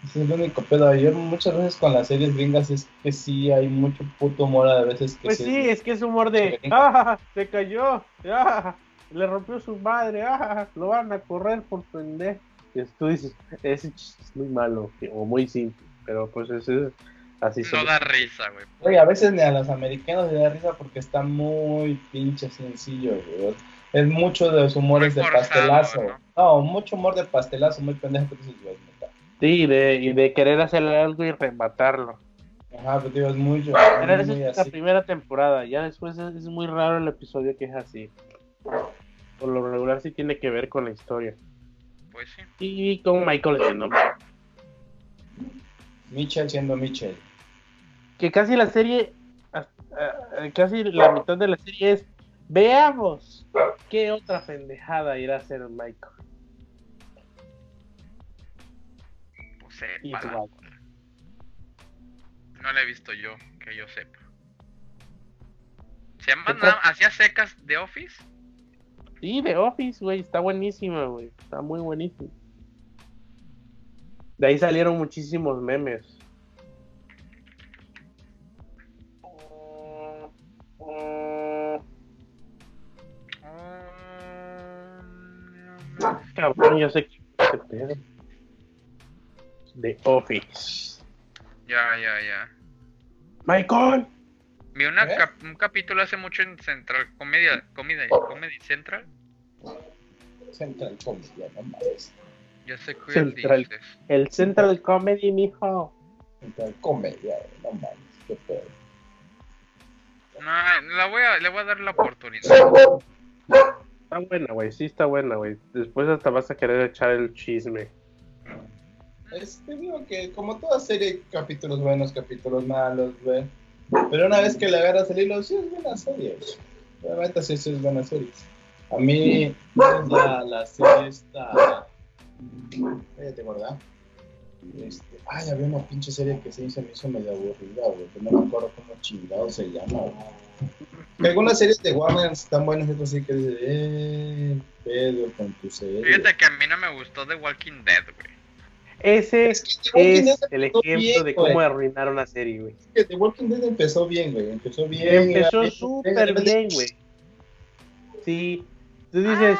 es el único pedo. Yo muchas veces con las series gringas es que sí hay mucho puto humor a veces que Pues sí, es que es humor de. ¡ah! Se cayó, ¡ah! le rompió su madre, ah, lo van a correr por pendejo. Y tú dices, ese chiste es muy malo o muy simple, pero pues ese es así. No da risa, güey. Oye, a veces ni a los americanos les da risa porque está muy pinche sencillo, güey. Es mucho de los humores Muy de forzado, pastelazo. ¿no? ¿no? mucho humor de pastelazo, muy pendejo. que dices, güey, neta. Sí, de, y de querer hacerle algo y rematarlo. Ajá, pero digo, es mucho. Pero muy, esa muy es la así. primera temporada, ya después es, es muy raro el episodio que es así. Por lo regular sí tiene que ver con la historia. Pues sí. Y con Michael siendo Mitchell siendo Mitchell. que casi la serie, ah, ah, casi la mitad de la serie es, veamos qué otra pendejada irá a hacer Michael. Pues Y. No la he visto yo, que yo sepa. ¿Se llama ¿Qué nada- hacía secas de Office? Sí, The Office, güey, está buenísima, güey, está muy buenísima. De ahí salieron muchísimos memes. Cabrón, yo sé que qué pedo. The Office. Ya, ya, ya. Michael. Vi una ¿Eh? cap- un capítulo hace mucho en Central Comedia, Comedia, Comedy Central. Central Comedy, no mames. Ya sé qué Central. dices. El Central Comedy, mijo. Central Comedy, no mames. Qué pedo. No, la voy a, le voy a dar la oportunidad. Está buena, güey, sí está buena, güey. Después hasta vas a querer echar el chisme. Es que digo que como toda serie, capítulos buenos, capítulos malos, güey. Pero una vez que le agarras el hilo, sí es buena serie. Realmente sí, sí es buena serie. A mí, la, la serie esta... Cállate, ¿verdad? Este, ay, había una pinche serie que se me hizo medio aburrida, güey. Que no me acuerdo cómo chingado se llama, güey. Algunas series de Warner están buenas, otras sí que dice, eh, pedo con tu serie. Fíjate que a mí no me gustó The Walking Dead, güey. Ese Es que es el ejemplo bien, de güey. cómo arruinar una serie, güey. que The Walking Dead empezó bien, güey. Empezó bien. Empezó súper bien, güey. Sí. Tú dices,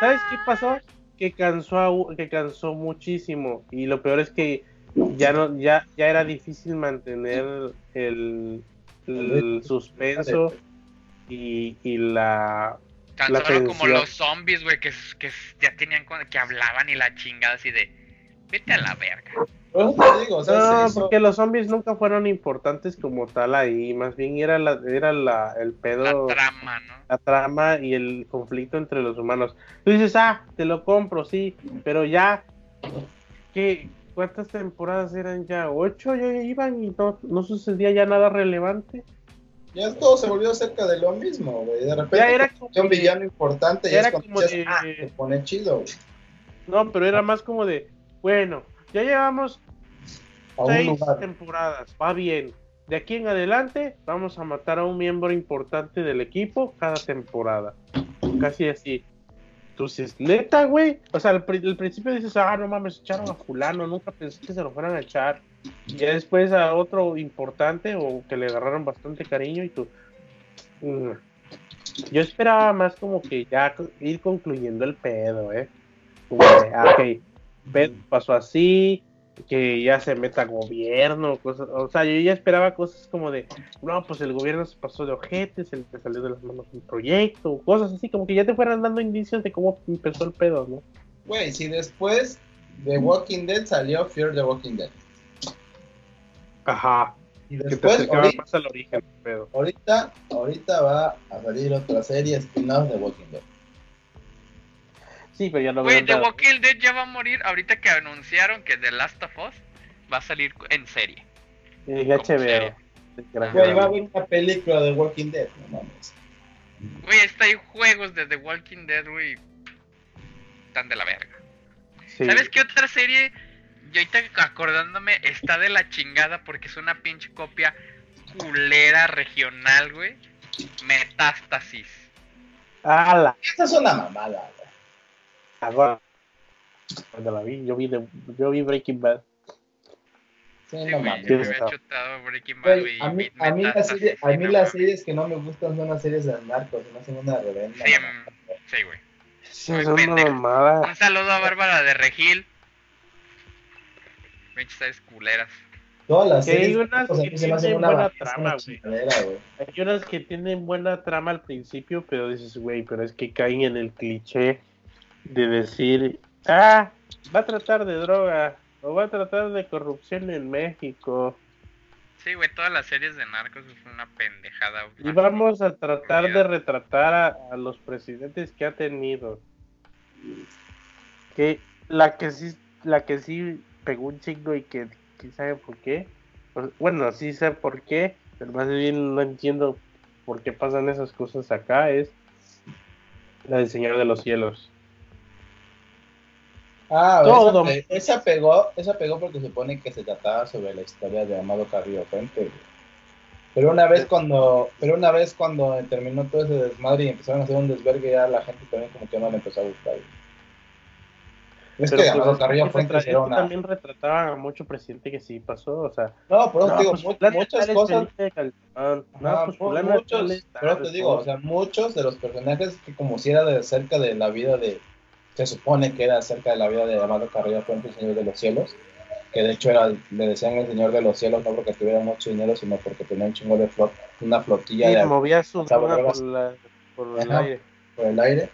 ¿sabes qué pasó? Que cansó, a- que cansó muchísimo. Y lo peor es que ya no, ya, ya era difícil mantener el, el suspenso y, y la Tan La solo como los zombies, güey, que, que ya tenían que hablaban y la chingada así de vete a la verga. Por eso te digo, o sea, No, se hizo- porque los zombies nunca fueron importantes como tal ahí, más bien era la, era la, el pedo, La la, trama, ¿no? trama y el conflicto entre los humanos. Tú dices, ah, te lo compro, sí, pero ya, ¿qué, ¿cuántas temporadas eran ya? ¿Ocho ya iban y no, no sucedía ya nada relevante? ya todo se volvió cerca de lo mismo, güey. De repente, Ya era como un villano importante, ya era es cuando como de- ah, se pone chido, güey. No, pero era más como de, bueno, ya llevamos seis temporadas, va bien. De aquí en adelante vamos a matar a un miembro importante del equipo cada temporada. Casi así. Entonces, neta, güey. O sea, al, pri- al principio dices, ah, no mames, echaron a fulano, nunca pensé que se lo fueran a echar. Y ya después a otro importante o que le agarraron bastante cariño y tú... mm. Yo esperaba más como que ya ir concluyendo el pedo, ¿eh? Como ah, ok, pasó así, que ya se meta gobierno, cosas, o sea, yo ya esperaba cosas como de, no, pues el gobierno se pasó de ojetes, se le salió de las manos un proyecto, cosas así, como que ya te fueran dando indicios de cómo empezó el pedo, ¿no? Güey, si después de Walking Dead salió Fear the Walking Dead. Ajá. Y Que te después, ahorita, más al origen pedo. ahorita, ahorita va a salir otra serie spin-off de Walking Dead. Sí, pero ya no Güey, veo The. Walking Dead ya va a morir ahorita que anunciaron que The Last of Us va a salir en serie. En como HBO. serie. Güey, va a haber una película de Walking Dead, no mames. Güey, está hay juegos de The Walking Dead, güey. Están de la verga. Sí. ¿Sabes qué otra serie? Yo ahorita acordándome, está de la chingada porque es una pinche copia culera regional, güey. Metástasis. ¡Hala! Esta es una mamada, güey. Ahora. Cuando la vi, yo vi, de- yo vi Breaking Bad. Sí, Sí, no güey, mames. yo ¿Qué me había chutado Breaking Bad, Güey, a mí, y a mí, las series, a sí, mí no las series que no me gustan son las series de narcos, me hacen una reverenda. Sí. Sí, güey. Eso Muy es una mamada. Un saludo a Bárbara de Regil. Pinches series culeras. Todas las Que hay series unas pues, que tienen una buena trama, güey. Hay unas que tienen buena trama al principio, pero dices, güey, pero es que caen en el cliché de decir, ah, va a tratar de droga o va a tratar de corrupción en México Sí, güey, todas las series de narcos es una pendejada. y vamos a tratar de retratar a, a los presidentes que ha tenido. Que la que sí, la que sí pegó un chingo y que, que sabe por qué. Bueno, sí sé por qué, pero más bien no entiendo por qué pasan esas cosas acá. Es la del Señor de los Cielos. Ah, Todo. esa, esa pegó, esa pegó porque se supone que se trataba sobre la historia de Amado Carrillo Fuente. Pero una vez cuando, pero una vez cuando terminó todo ese desmadre y empezaron a hacer un desvergue, ya la gente también como que no le empezó a gustar. Es Pero que pues, Amado es Carrillo retra- era una... también retrataban a mucho presidente que sí pasó, o sea, No, por eso no, te digo, pues, muchas es cosas... No, Ajá, pues, muchos, pero te digo, o sea, muchos de los personajes que como si era de cerca de la vida de, se supone que era cerca de la vida de Amado Carrillo Fuentes, Señor de los Cielos, que de hecho era, le decían el Señor de los Cielos no porque tuviera mucho dinero, sino porque tenía un chingo de flot, una flotilla Sí, de movía su pasaba droga drogas. por, la, por el Ajá. aire. por el aire.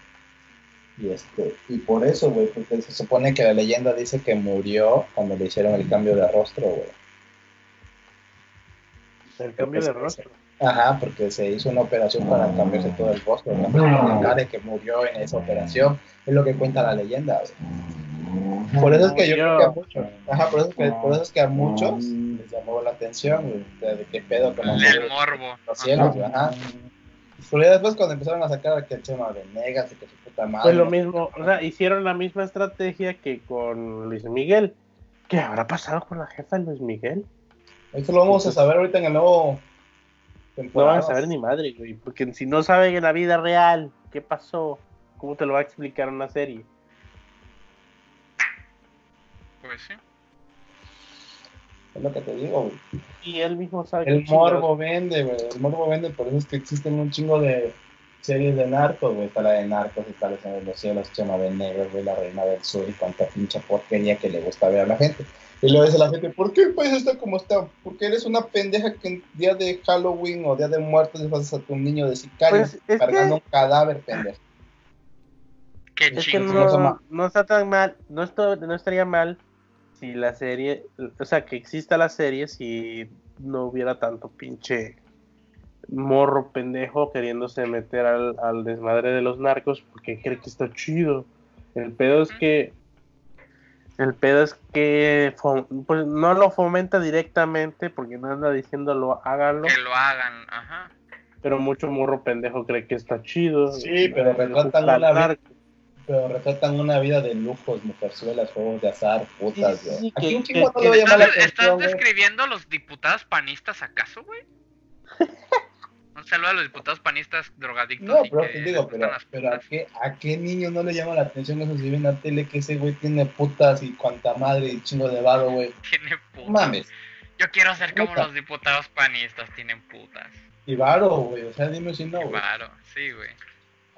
Y este, y por eso, güey, porque se supone que la leyenda dice que murió cuando le hicieron el cambio de rostro, güey. El cambio de rostro. Ajá, porque se hizo una operación para cambiarse todo el rostro, ¿no? La de que murió en esa operación, es lo que cuenta la leyenda, güey. Por eso es que yo creo que a muchos, ajá, por eso es que, por eso es que a muchos les llamó la atención, güey, de, de qué pedo con los, El morbo. los cielos, güey, ajá. Pero después cuando empezaron a sacar que el tema de Negas y que su puta madre. Pues lo mismo, o sea, hicieron la misma estrategia que con Luis Miguel. ¿Qué habrá pasado con la jefa de Luis Miguel? Esto lo vamos a saber ahorita en el nuevo No van a saber ni madre, güey, porque si no saben en la vida real qué pasó, ¿cómo te lo va a explicar una serie? Pues sí. Es lo que te digo, güey. Y él mismo sabe El morbo vende, güey. El morbo vende, por eso es que existen un chingo de series de narcos, güey. Está la de narcos, está la de los cielos, Chema de Negro, güey, la reina del sur y cuánta pinche porquería que le gusta ver a la gente. Y luego dice la gente, ¿por qué el país está como está? Porque eres una pendeja que en día de Halloween o día de muertos le pasas a tu niño de sicario Pues, es cargando que- un cadáver, pendejo. Qué Es que no no, está tan mal, no, esto- no estaría mal si la serie, o sea, que exista la serie si no hubiera tanto pinche morro pendejo queriéndose meter al, al desmadre de los narcos porque cree que está chido. El pedo es que el pedo es que fom- pues no lo fomenta directamente porque no anda diciéndolo háganlo, Que lo hagan, ajá. pero mucho morro pendejo cree que está chido. Sí, pero retratan una. Pero retratan una vida de lujos, mujerzuelas, juegos de azar, putas, Sí, güey. sí, Aquí que- un chingo que- no le va a llamar la ¿Estás, describiendo a los diputados panistas acaso, güey? Un saludo a los diputados panistas drogadictos. No, y pero te digo, pero, ¿a, qué, ¿a qué niño no le llama la atención eso si ve en la tele que ese güey tiene putas y cuanta madre y chingo de varo, güey? Tiene putas. Mames. Yo quiero ser como Puta. los diputados panistas, tienen putas. Y varo, güey, o sea, dime si no, güey. Claro, sí, güey.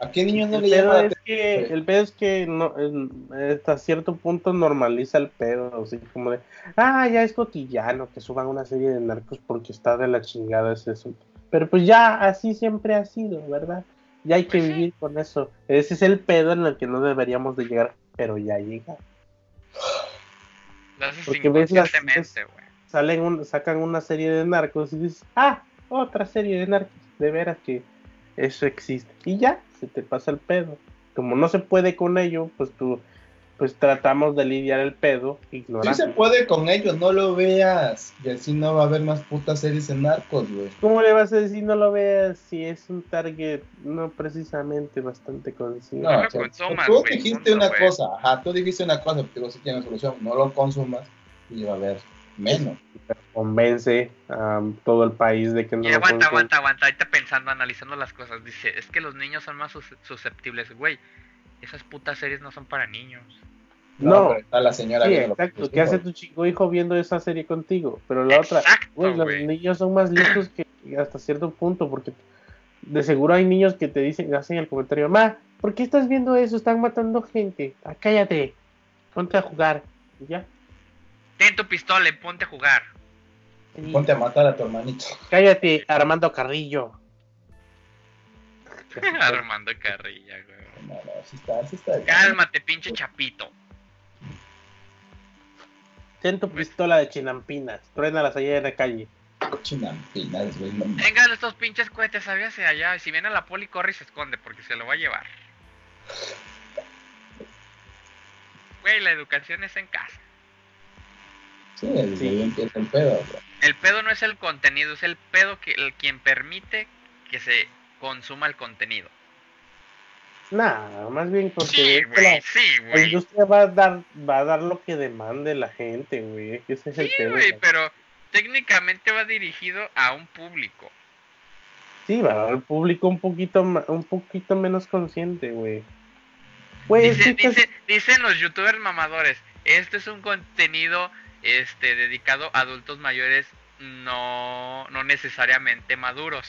¿A qué niño no El le llama es que, el pedo es que no, es- hasta cierto punto normaliza el pedo, así como de, ah, ya es cotidiano que suban una serie de narcos porque está de la chingada es eso. Pero pues ya así siempre ha sido, ¿verdad? Ya hay que Pues sí. vivir con eso. Ese es el pedo en el que no deberíamos de llegar, pero ya llega. Lo haces Porque ves las-. Salen un, sacan una serie de narcos y dices, ah, otra serie de narcos, de veras que eso existe. Y ya, se te pasa el pedo. Como no se puede con ello, pues tú, pues tratamos de lidiar el pedo, Sí ignorando. se puede con ellos, no lo veas. Y así no va a haber más putas series en narcos, güey. ¿Cómo le vas a decir no lo veas si es un target no precisamente bastante consciente? No, lo o sea, consumas, tú güey, dijiste punto, una güey. cosa, ajá, tú dijiste una cosa, pero si tiene solución, no lo consumas y va a haber menos. Convence a todo el país de que no Y aguanta, aguanta, aguanta. Ahorita pensando, analizando las cosas, dice, es que los niños son más sus- susceptibles, güey. Esas putas series no son para niños. No. está la señora Sí, viendo lo que exacto. ¿Qué hace tu chico hijo viendo esa serie contigo? Pero la otra, Exacto, güey, los niños son más listos que hasta cierto punto, porque de seguro hay niños que te dicen, hacen el comentario, ma, ¿por qué estás viendo eso? Están matando gente. Ah, cállate, ponte a jugar. Y ya. Ten tu pistola y ponte a jugar. Y Ponte a matar a tu hermanito. cállate, Armando Carrillo. Armando Carrilla, güey. No, no, sí está, sí está. Cálmate, pinche chapito. Ten tu pistola de chinampinas, truénalas allá en la calle. Chinampinas, güey. no. Vengan estos pinches cohetes, sabías allá. Si viene la poli, corre y se esconde porque se lo va a llevar. Güey, la educación es en casa. Sí, el Sí. empieza el pedo, güey. El pedo no es el contenido, es el pedo que el quien permite que se consuma el contenido. Nah, más bien porque Sí, güey, la, sí, la güey. industria va a dar, va a dar lo que demande la gente, güey. Ese es el Sí, pedo. güey, pero técnicamente va dirigido a un público. Sí, va a dar al público un poquito, un poquito menos consciente, güey. Dice- dicen los youtubers mamadores, este es un contenido este dedicado a adultos mayores no, no necesariamente maduros.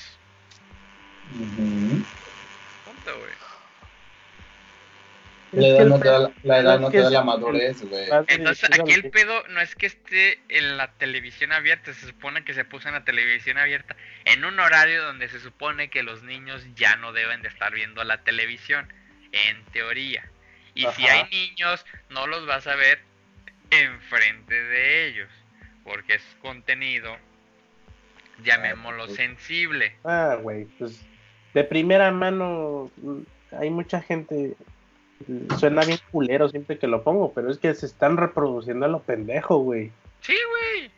Ujú. Punto, güey. La edad no te da, la- edad no te da la madurez, güey. Entonces aquí el pedo no es que esté en la televisión abierta, se supone que se puso en la televisión abierta en un horario donde se supone que los niños ya no deben de estar viendo la televisión, en teoría. Y si hay niños, no los vas a ver enfrente de ellos, porque es contenido, llamémoslo pues. sensible. Ah, güey, pues de primera mano hay mucha gente, suena bien culero siempre que lo pongo, pero es que se están reproduciendo a lo pendejo, güey. Sí, güey.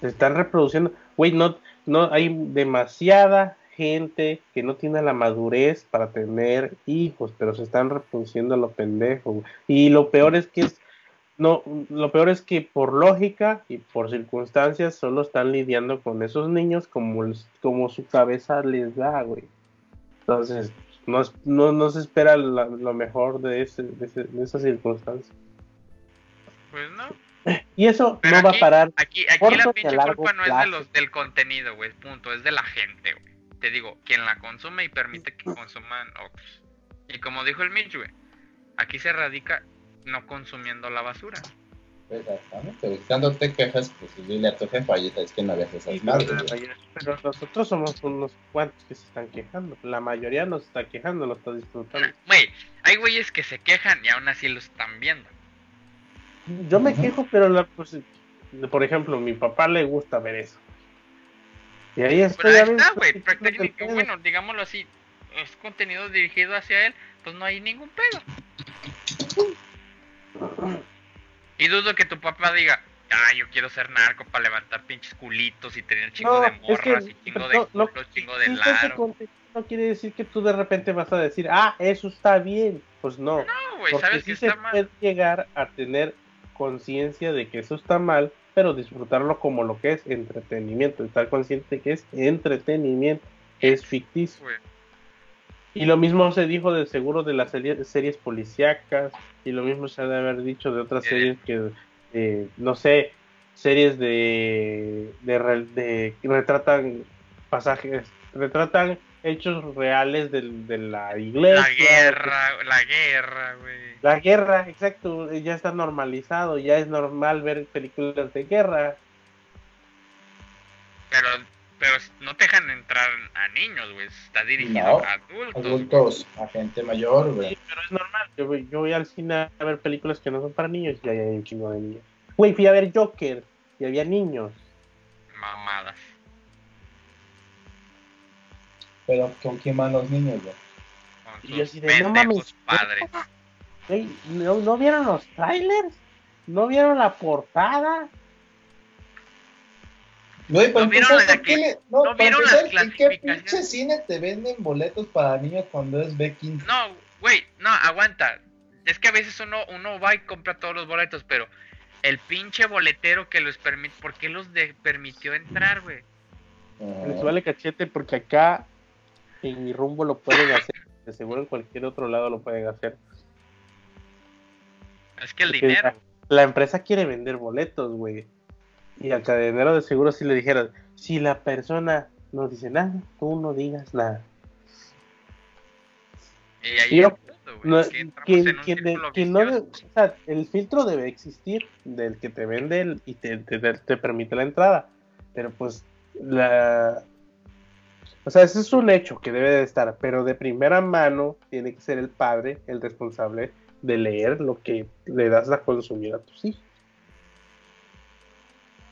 Se están reproduciendo, güey, no, no, hay demasiada gente que no tiene la madurez para tener hijos, pero se están reproduciendo a lo pendejo. Y lo peor es que es, no, lo peor es que por lógica y por circunstancias solo están lidiando con esos niños como, como su cabeza les da, güey. Entonces, no, no, no se espera la- lo mejor de, ese, de, ese- de esas circunstancias. Pues no. Y eso Pero no va a parar. Aquí, la pinche culpa no es de los del contenido, güey, punto, es de la gente, güey. Te digo, quien la consume y permite que consuman otros. Y como dijo el Mitch, güey, aquí se radica no consumiendo la basura. Exactamente, güey. Cuando te quejas, pues dile a tu jefa, oye, es que no hagas esas Sí, madres, pero, pero nosotros somos unos cuantos que se están quejando. La mayoría no se está quejando, lo está disfrutando. Güey, hay güeyes que se quejan y aún así lo están viendo. Yo me quejo, pero la, pues, por ejemplo, a mi papá le gusta ver eso. Y ahí Pero estoy ahí veces está, güey, bueno, digámoslo así, es contenido dirigido hacia él, pues no hay ningún pedo. Y dudo que tu papá diga, ah, yo quiero ser narco para levantar pinches culitos y tener chingo No, de es que morras y chingo de no, no, culos, chingo de laro. no quiere decir que tú de repente vas a decir, ah, eso está bien. Pues no. No, güey, porque sabes sí que se está mal. puede llegar a tener conciencia de que eso está mal, pero disfrutarlo como lo que es entretenimiento, estar consciente que es entretenimiento, es ficticio. Y lo mismo se dijo de seguro de las serie- series policíacas, y lo mismo se ha de haber dicho de otras Sí. series que, eh, no sé, series de, de, de- que retratan pasajes, retratan hechos reales del- de, la iglesia. La guerra, la guerra, güey. La guerra, exacto, ya está normalizado, ya es normal ver películas de guerra. Pero, pero no te dejan entrar a niños, güey. Está dirigido No, a adultos. Adultos, a gente mayor, güey. Sí, pero es normal. Yo voy, yo voy al cine a ver películas que no son para niños y ahí hay un chingo de niños. Güey, fui a ver Joker y había niños. Mamadas. Pero ¿con quién van los niños, güey? Con Y yo sus así de, no mames, padres. Güey, ¿no, ¿no vieron los trailers? ¿No vieron la portada? Güey, ¿No vieron empezar, la ¿por qué que- le- no, vieron empezar, las ¿En qué pinche cine te venden boletos para niños cuando es B15? No, güey, no, aguanta. Es que a veces uno, uno va y compra todos los boletos, pero el pinche boletero que los permite, ¿por qué los de- permitió entrar, güey? Ah, Les vale cachete porque acá en mi rumbo lo pueden hacer. De seguro en cualquier otro lado lo pueden hacer. Es que el Porque dinero. La, la empresa quiere vender boletos, güey. Y al cadenero de seguro si le dijeron, si la persona no dice nada, tú no digas nada. Y ahí yo- todo, No, quien- de- no de- o sea, el filtro debe existir del que te vende el- y te- te permite la entrada. Pero pues la... O sea, ese es un hecho que debe de estar, pero de primera mano tiene que ser el padre el responsable de leer lo que le das a consumir a tus hijos.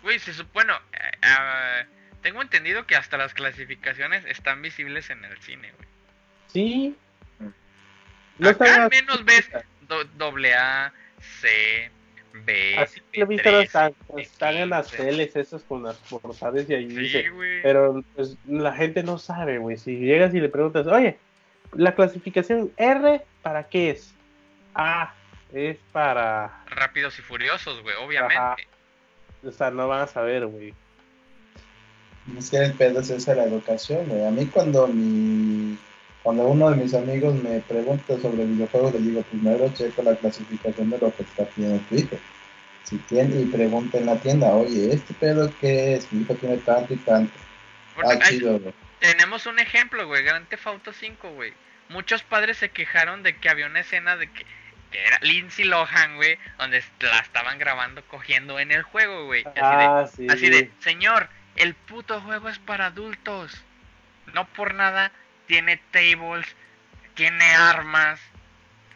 Güey, se supone. eh, ah, tengo entendido que hasta las clasificaciones están visibles en el cine, güey. Sí. Acá al menos ves do- doble A, C, B. Así que he visto B3, están, están en las B15. teles esas con las portadas y ahí dice, Sí, güey. Pero pues, la gente no sabe, güey. Si llegas y le preguntas, oye, la clasificación R, ¿para qué es? A, es para. Rápidos y furiosos, güey, obviamente. Ajá. O sea, no van a saber, güey. Es que el pedo es esa la educación, güey. A mí cuando mi cuando uno de mis amigos me pregunta sobre videojuegos, le digo primero checo la clasificación de lo que está pidiendo tu hijo. Si tiene, y pregunta en la tienda, oye, ¿este pedo qué es? Mi hijo tiene tanto y tanto. Porque Ah, hay- chido, güey. tenemos un ejemplo, güey, Grand Theft Auto 5, güey. Muchos padres se quejaron de que había una escena de que, que era Lindsay Lohan, güey, donde la estaban grabando cogiendo en el juego, güey. Así de, Ah, sí. Así de, señor, el puto juego es para adultos. No por nada tiene tables, tiene armas,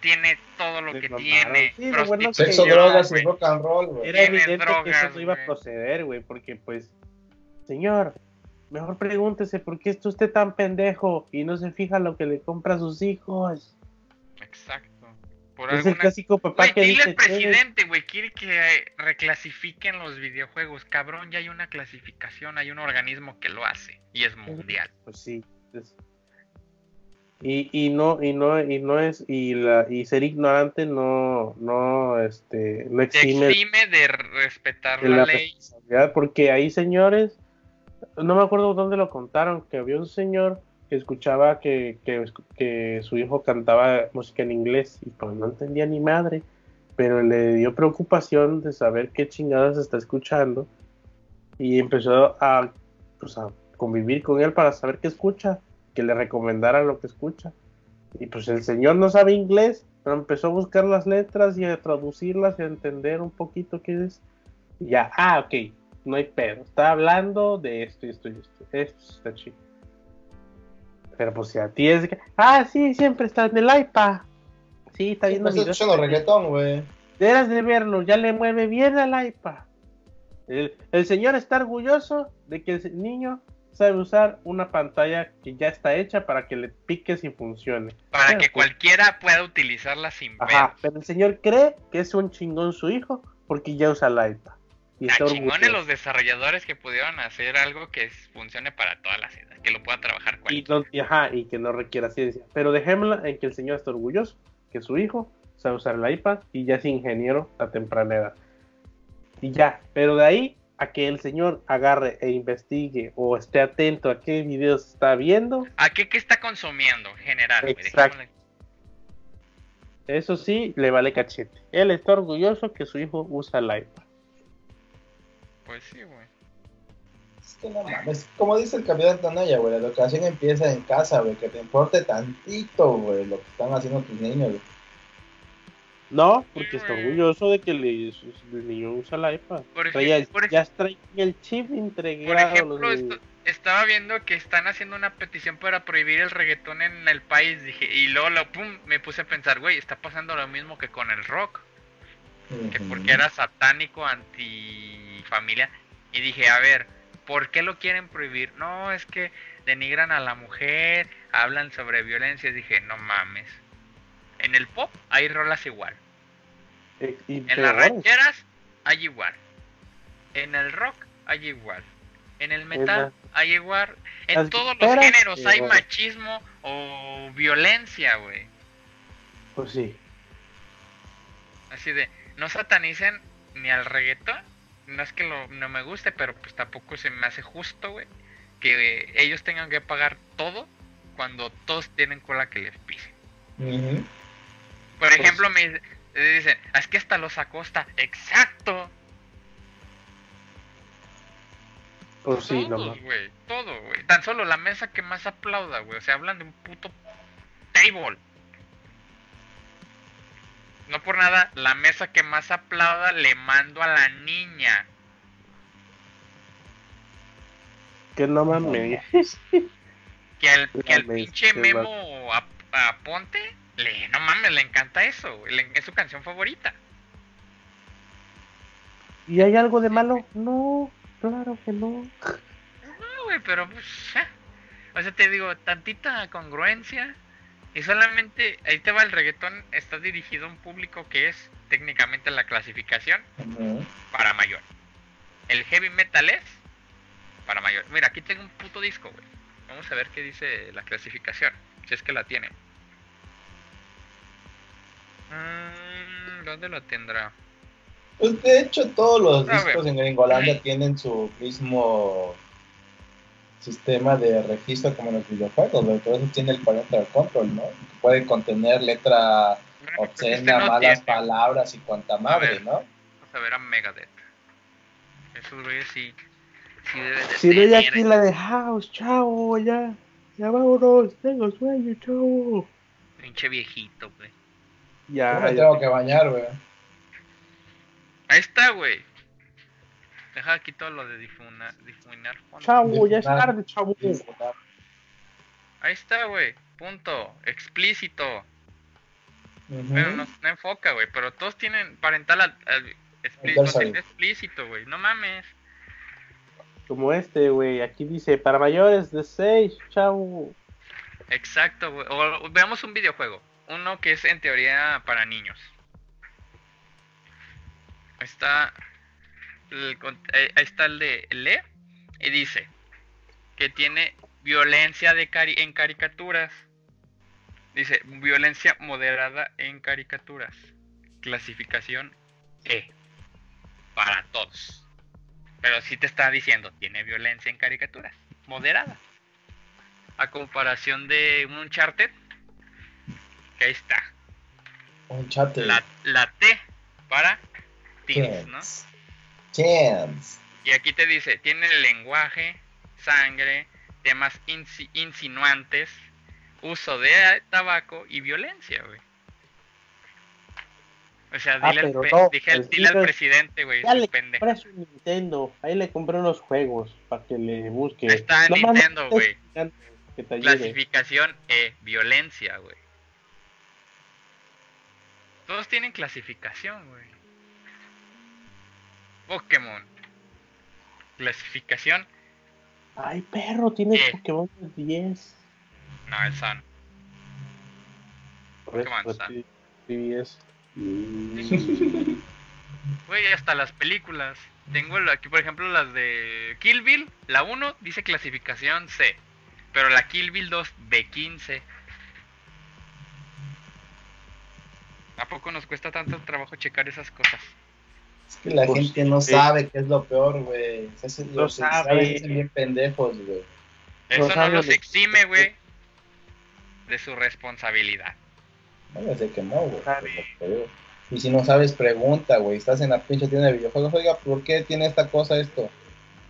tiene todo lo que tiene. Sí, lo bueno que Sexo, drogas y rock and roll, güey. Era tiene evidente que eso no iba a proceder, güey, porque pues, señor, mejor pregúntese por qué está usted tan pendejo y no se fija lo que le compra a sus hijos. Exacto. Por Es el alguna clásico papá Güey, que dile dice, al presidente, güey, quiere que eh, reclasifiquen los videojuegos. Cabrón, ya hay una clasificación, hay un organismo que lo hace y es mundial. Pues sí. es- Y, y no, y no, y no es, y la, y ser ignorante no, no, este, no exime exime de respetar de la, la ley. porque ahí señores, no me acuerdo dónde lo contaron, que había un señor escuchaba que, que, que su hijo cantaba música en inglés y pues no entendía ni madre, pero le dio preocupación de saber qué chingadas está escuchando y empezó a, pues, a convivir con él para saber qué escucha, que le recomendara lo que escucha. Y pues el señor no sabe inglés, pero empezó a buscar las letras y a traducirlas y a entender un poquito qué es. Y ya, ah, ok, no hay pedo. Está hablando de esto y esto y esto. Esto está chido. Pero pues si a ti es de que, ah, sí, siempre está en el iPad. Sí, está viendo videos. escuchando reggaetón, güey. Debes de verlo, ya le mueve bien al iPad. El, el señor está orgulloso de que el niño sabe usar una pantalla que ya está hecha para que le piques y funcione. Para Bueno, que pues, cualquiera pueda utilizarla sin Ajá, pedos. pero el señor cree que es un chingón su hijo porque ya usa el iPad. Y está orgulloso. los desarrolladores que pudieron hacer algo que funcione para todas las edades, que lo pueda trabajar y, cualquiera. no, y, ajá, y que no requiera ciencia. Pero dejémosla en que el señor está orgulloso, que su hijo sabe usar el iPad y ya es ingeniero a temprana edad. Y ya, pero de ahí a que el señor agarre e investigue o esté atento a qué videos está viendo, ¿A qué, qué está consumiendo en general? Exacto. Eso sí, le vale cachete. Él está orgulloso que su hijo usa el iPad. Pues sí, güey. Es que no mames. Como dice el capitán Tanaya, güey, la educación empieza en casa, güey. Que te importe tantito, güey, lo que están haciendo tus niños, güey. No, porque está güey. orgulloso de que le, el niño usa el iPad. Por Trae ej- el- por ya trae el chip Por integrado. a ejemplo, los esto- estaba viendo que están haciendo una petición para prohibir el reggaetón en el país. Dije, y luego lo, pum, me puse a pensar, güey, está pasando lo mismo que con el rock. Que porque era satánico, antifamilia. Y dije, a ver, ¿por qué lo quieren prohibir? No, es que denigran a la mujer, hablan sobre violencia. Y dije, no mames. En el pop hay rolas igual. Eh, y En las rancheras hay igual. En el rock hay igual. En el metal hay igual. En Las todos los géneros hay machismo o violencia, güey. Pues sí. Así de, no satanicen ni al reggaetón. No es que lo, no me guste, pero pues tampoco se me hace justo, güey. Que eh, ellos tengan que pagar todo cuando todos tienen cola que les pise. Ujú. Por Pues- ejemplo, me dice- dicen, "Ah, es que hasta los acosta. Exacto. Pues sí, mames. güey. Todo, güey. Tan solo la mesa que más aplauda, güey. O sea, hablan de un puto table. No por nada, la mesa que más aplauda le mando a la niña. Que no mames. Que el, que Mames, pinche Memo a, a Ponte, le, no mames, le encanta eso, le- es su canción favorita. ¿Y hay algo de malo? No, claro que no. No, güey, pero pues, eh. o sea, te digo, tantita congruencia y solamente, ahí te va el reggaetón, está dirigido a un público que es técnicamente la clasificación para mayor. El heavy metal es para mayor. Mira, aquí tengo un puto disco, güey. Vamos a ver qué dice la clasificación, si es que la tiene. Mm, ¿Dónde lo tendrá? Pues de hecho todos los A ver. discos en Gringolandia tienen su mismo sistema de registro como en los videojuegos. Por eso tiene el parental control, ¿no? Puede contener letra Bueno, pues este obscena, no malas tiene. palabras y cuanta madre, ver. ¿no? Vamos a ver a Megadeth. Güeyes sí. De Si doy tener aquí la de House, chavo, ya. Ya vámonos, tengo sueño, chavo. Pinche viejito, güey. Yo Ya, me ya. tengo que bañar, güey. Ahí está, güey. Deja aquí todo lo de difuna, difuminar fondos. Chavo, ya es tarde, chavo. Ahí está, güey. Punto. Explícito. Bueno, no, no enfoca, güey. Pero todos tienen parental al- al- explí- Adversary. contenido explícito, güey. No mames. Como este, güey. Aquí dice, para mayores de 6, chavo. Exacto, güey. O, o veamos un videojuego. Uno que es en teoría para niños. Ahí está. El ahí está el de Le. Y dice que tiene violencia de cari- en caricaturas. Dice violencia moderada en caricaturas. Clasificación E. Para todos. Pero sí te está diciendo, tiene violencia en caricaturas. Moderada a comparación de un Uncharted, que ahí está, Un chat. la, la T para teens, ¿no? Chance. Y aquí te dice, tiene lenguaje, sangre, temas insi- insinuantes, uso de tabaco y violencia, güey. O sea, Ah, dile, al, pero pe- no, dije al- dile presidente, güey, Ya soy le pendejo. compré su Nintendo. Ahí le compré unos juegos para que le busque. Está mames, Nintendo, güey. Clasificación E, violencia, güey. Todos tienen clasificación, güey. Pokémon. Clasificación, Ay, perro, tienes Eh. Pokémon de 10. no, el Sun. Pokémon pues, Sun. sí, sí es. Güey, hasta las películas. Tengo aquí, por ejemplo, las de Kill Bill. La 1 dice clasificación C. Pero la Kill Bill 2, B15. ¿A poco nos cuesta tanto trabajo checar esas cosas? Es que la Pues, gente no sí. sabe qué es lo peor, güey. Se hacen, No los sabe. saben, se hacen bien pendejos, güey. Eso no los exime, güey, de su responsabilidad. No sé que no, güey. Pues. Y si no sabes, pregunta, güey. Estás en la pinche tienda de videojuegos. Oiga, ¿por qué tiene esta cosa esto?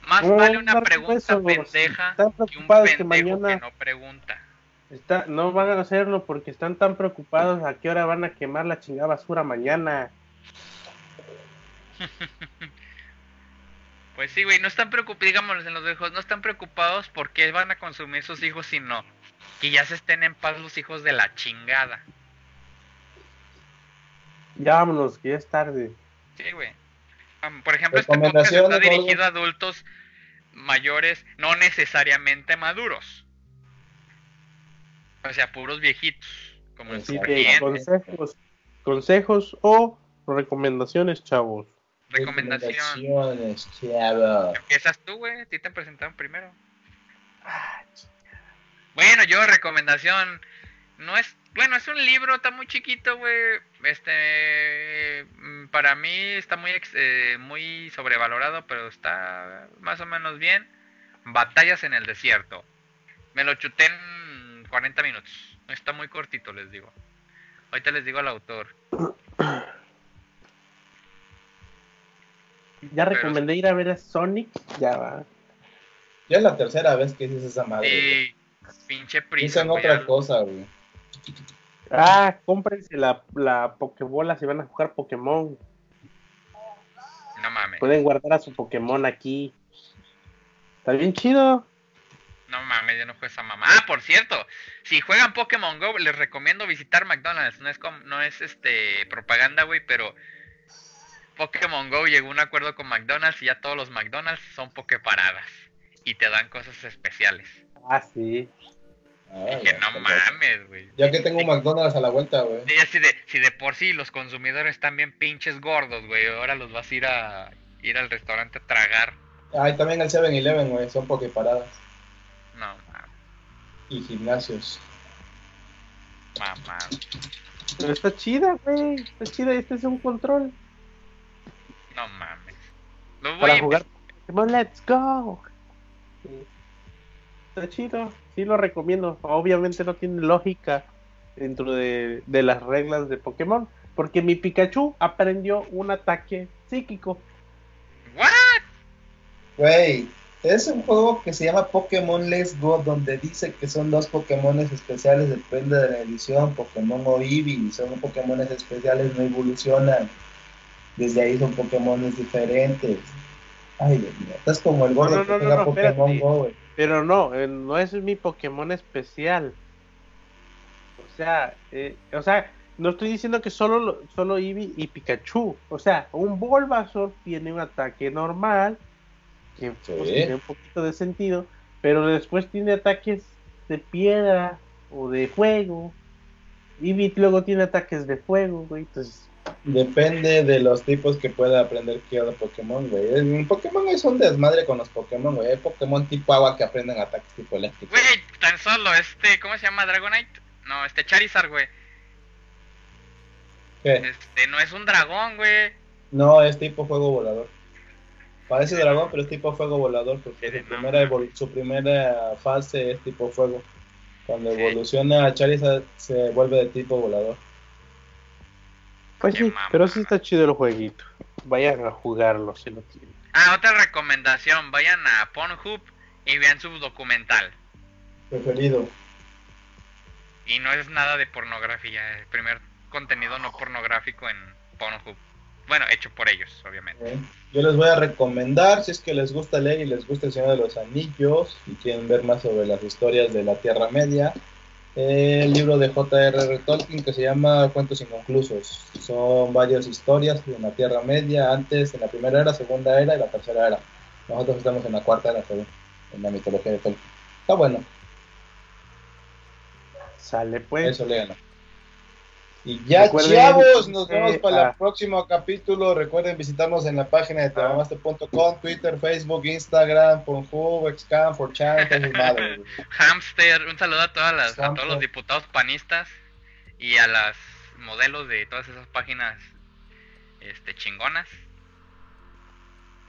Más No, vale una pregunta eso, pendeja Están que un preocupados que pendejo mañana que no pregunta. está, no van a hacerlo porque están tan preocupados a qué hora van a quemar la chingada basura mañana. Pues sí, güey, no están preocupados, digámoslo en los viejos, no están preocupados porque van a consumir sus hijos, sino que ya se estén en paz los hijos de la chingada. Ya vámonos, que ya es tarde. Sí, güey. Por ejemplo, este podcast está dirigido a adultos mayores, no necesariamente maduros. O sea, puros viejitos, como cliente. consejos, consejos o recomendaciones, chavos. Recomendación. Recomendaciones, chavo. Empiezas tú, güey. A ti te presentaron primero. Bueno, yo recomendación. No es. Bueno, es un libro, está muy chiquito, güey. Este. mm, Para mí está muy, eh, muy sobrevalorado, pero está más o menos bien. Batallas en el desierto. Me lo chuté en 40 minutos. Está muy cortito, les digo. Ahorita les digo al autor. Ya recomendé ir a ver a Sonic, ya va. Ya es la tercera vez que dices esa madre. Y pinche prisa. Dicen otra cosa, güey. Ah, cómprense la, la Pokébola si van a jugar Pokémon. No mames. Pueden guardar a su Pokémon aquí. Está bien chido. No mames, yo no juego esa mamá. Ah, por cierto, si juegan Pokémon Go, les recomiendo visitar McDonald's. No es, com- no es este propaganda, güey, pero Pokémon Go llegó a un acuerdo con McDonald's y ya todos los McDonald's son Poképaradas. Y te dan cosas especiales. Ah, sí. Ah, Dije, no mames, güey. Ya que tengo un McDonald's a la vuelta, güey. De, si de por sí los consumidores están bien pinches gordos, güey, ahora los vas a ir a ir al restaurante a tragar. Ah, y también el 7-Eleven, güey. Son pokeparadas. No mames, Y gimnasios. mamá. Pero está chida, güey. Está chida. Este es un control. No mames. Lo voy Para a jugar Pokémon Let's Go. Sí. Está chido. Sí lo recomiendo. Obviamente no tiene lógica dentro de, de las reglas de Pokémon. Porque mi Pikachu aprendió un ataque psíquico. ¿What? Güey, es un juego que se llama Pokémon Let's Go, donde dice que son dos Pokémon especiales, depende de la edición, Pokémon o Eevee, son Pokémon especiales, no evolucionan. Desde ahí son Pokémon diferentes. Ay, Dios mío, estás como el gordo No, no, que no, Pokémon espérate. Go, güey. Pero no, eh, no es mi Pokémon especial. O sea, eh, o sea, no estoy diciendo que solo, lo- solo Eevee y Pikachu. O sea, un Bulbasaur tiene un ataque normal, que Sí. pues, tiene un poquito de sentido, pero después tiene ataques de piedra o de fuego. Eevee luego tiene ataques de fuego, güey. Entonces, Depende de los tipos que pueda aprender cada Pokémon, güey. En Pokémon es un desmadre con los Pokémon, güey. Hay Pokémon tipo agua que aprenden ataques tipo eléctrico. Güey, tan solo este, ¿cómo se llama? Dragonite. No, este Charizard, güey. ¿Qué? Este, no es un dragón, güey. No, es tipo fuego volador. Parece dragón, pero es tipo fuego volador, porque Sí, su no primera, su primera fase es tipo fuego. Cuando Sí. evoluciona Charizard se vuelve de tipo volador. Pues sí, pero sí está chido el jueguito. Vayan a jugarlo si lo tienen. Ah, otra recomendación, vayan a Pornhub y vean su documental. Preferido. Y no es nada de pornografía, el primer contenido no pornográfico en Pornhub. Bueno, hecho por ellos, obviamente. Yo les voy a recomendar, si es que les gusta leer y les gusta el Señor de los Anillos y quieren ver más sobre las historias de la Tierra Media, el libro de J.R.R. Tolkien que se llama Cuentos Inconclusos. Son varias historias en la Tierra Media, antes en la primera era, segunda era y la tercera era. Nosotros estamos en la cuarta era, según, en la mitología de Tolkien. Está bueno, Sale pues. eso léanlo. Y ya, Recuerden chavos, nos vemos para ah. el próximo capítulo. Recuerden visitarnos en la página de tebamaste.com, Twitter, Facebook, Instagram, Pornhub, Xcam, 4chan, todas sus madres. güey. Hamster, un saludo a, todas las, a todos los diputados panistas y a las modelos de todas esas páginas este chingonas.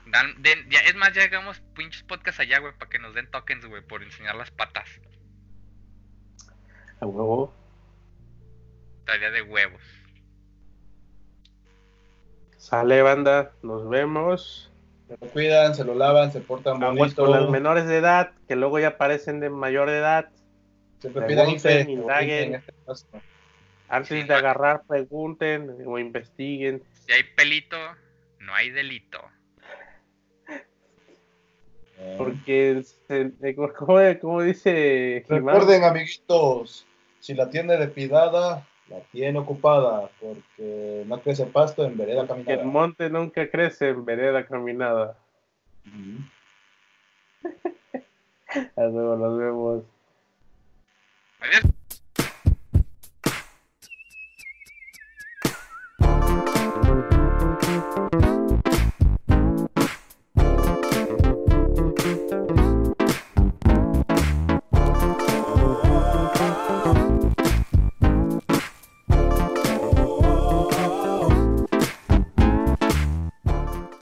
Dan- den- ya- es más, ya hagamos pinches podcasts allá, güey, para que nos den tokens, güey, por enseñar las patas. A huevo. Tarea de huevos. Sale banda, nos vemos. Se lo cuidan, se lo lavan, se portan Aguas con las bonito. menores de edad, que luego ya parecen de mayor edad. Siempre pidan indaguen. en este. Antes de agarrar, pregunten o investiguen. Si hay pelito, no hay delito. Eh, Porque, se- como, dice Jimán, Recuerden, amiguitos, si la tiene depilada, la tiene ocupada, porque no crece pasto en vereda caminada. el monte nunca crece en vereda caminada. A luego nos vemos. Adiós.